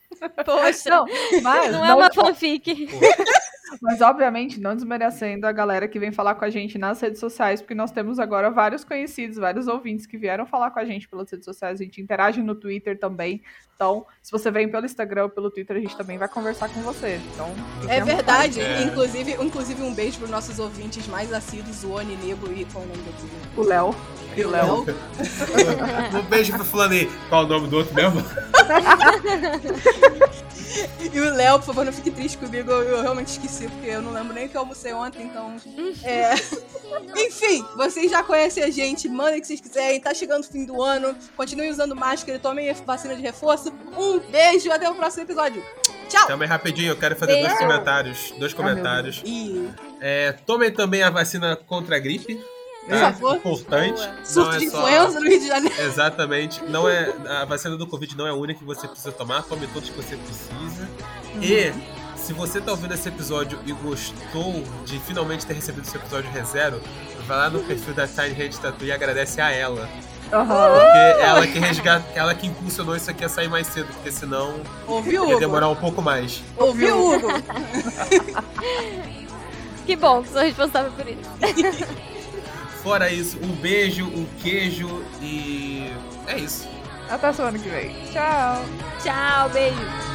[SPEAKER 4] Poxa, não, mas, não, é uma fanfic.
[SPEAKER 1] Mas, obviamente, não desmerecendo a galera que vem falar com a gente nas redes sociais, porque nós temos agora vários conhecidos, vários ouvintes que vieram falar com a gente pelas redes sociais. A gente interage no Twitter também. Então, se você vem pelo Instagram ou pelo Twitter, a gente também vai conversar com você. Então,
[SPEAKER 2] é verdade. É. Inclusive, inclusive, um beijo para os nossos ouvintes mais assíduos, o Oni Nego e qual o nome do
[SPEAKER 1] O Léo. E o Léo.
[SPEAKER 3] um beijo pro fulano aí. Qual o nome do outro mesmo?
[SPEAKER 2] e o Léo, por favor, não fique triste comigo. Eu, eu, realmente esqueci, porque eu não lembro nem o que eu almocei ontem, então. É... Enfim, vocês já conhecem a gente, mandem o que vocês quiserem. Tá chegando o fim do ano. Continuem usando máscara, tomem vacina de reforço. Um beijo e até o próximo episódio. Tchau!
[SPEAKER 3] Também rapidinho, eu quero fazer beijo. dois comentários. Dois comentários. é, tomem também a vacina contra a gripe. Por favor. Importante.
[SPEAKER 2] Surto é de só... influenza no Rio de Janeiro.
[SPEAKER 3] Exatamente. Não é, a vacina do Covid não é a única que você precisa tomar. Tome todos que você precisa. Uhum. E se você tá ouvindo esse episódio e gostou de finalmente ter recebido esse episódio ReZero, vai lá no perfil da Tiny Hand Tattoo e agradece a ela.
[SPEAKER 1] Aham.
[SPEAKER 3] Porque ela que resgata, ela que impulsionou isso aqui a sair mais cedo, porque senão
[SPEAKER 2] Ouviu,
[SPEAKER 3] ia demorar um pouco mais.
[SPEAKER 2] Ouviu, Hugo?
[SPEAKER 4] Que bom que sou responsável por isso.
[SPEAKER 3] Fora isso, um beijo, um queijo e. É isso.
[SPEAKER 1] Até semana que vem. Tchau.
[SPEAKER 4] Tchau, beijo.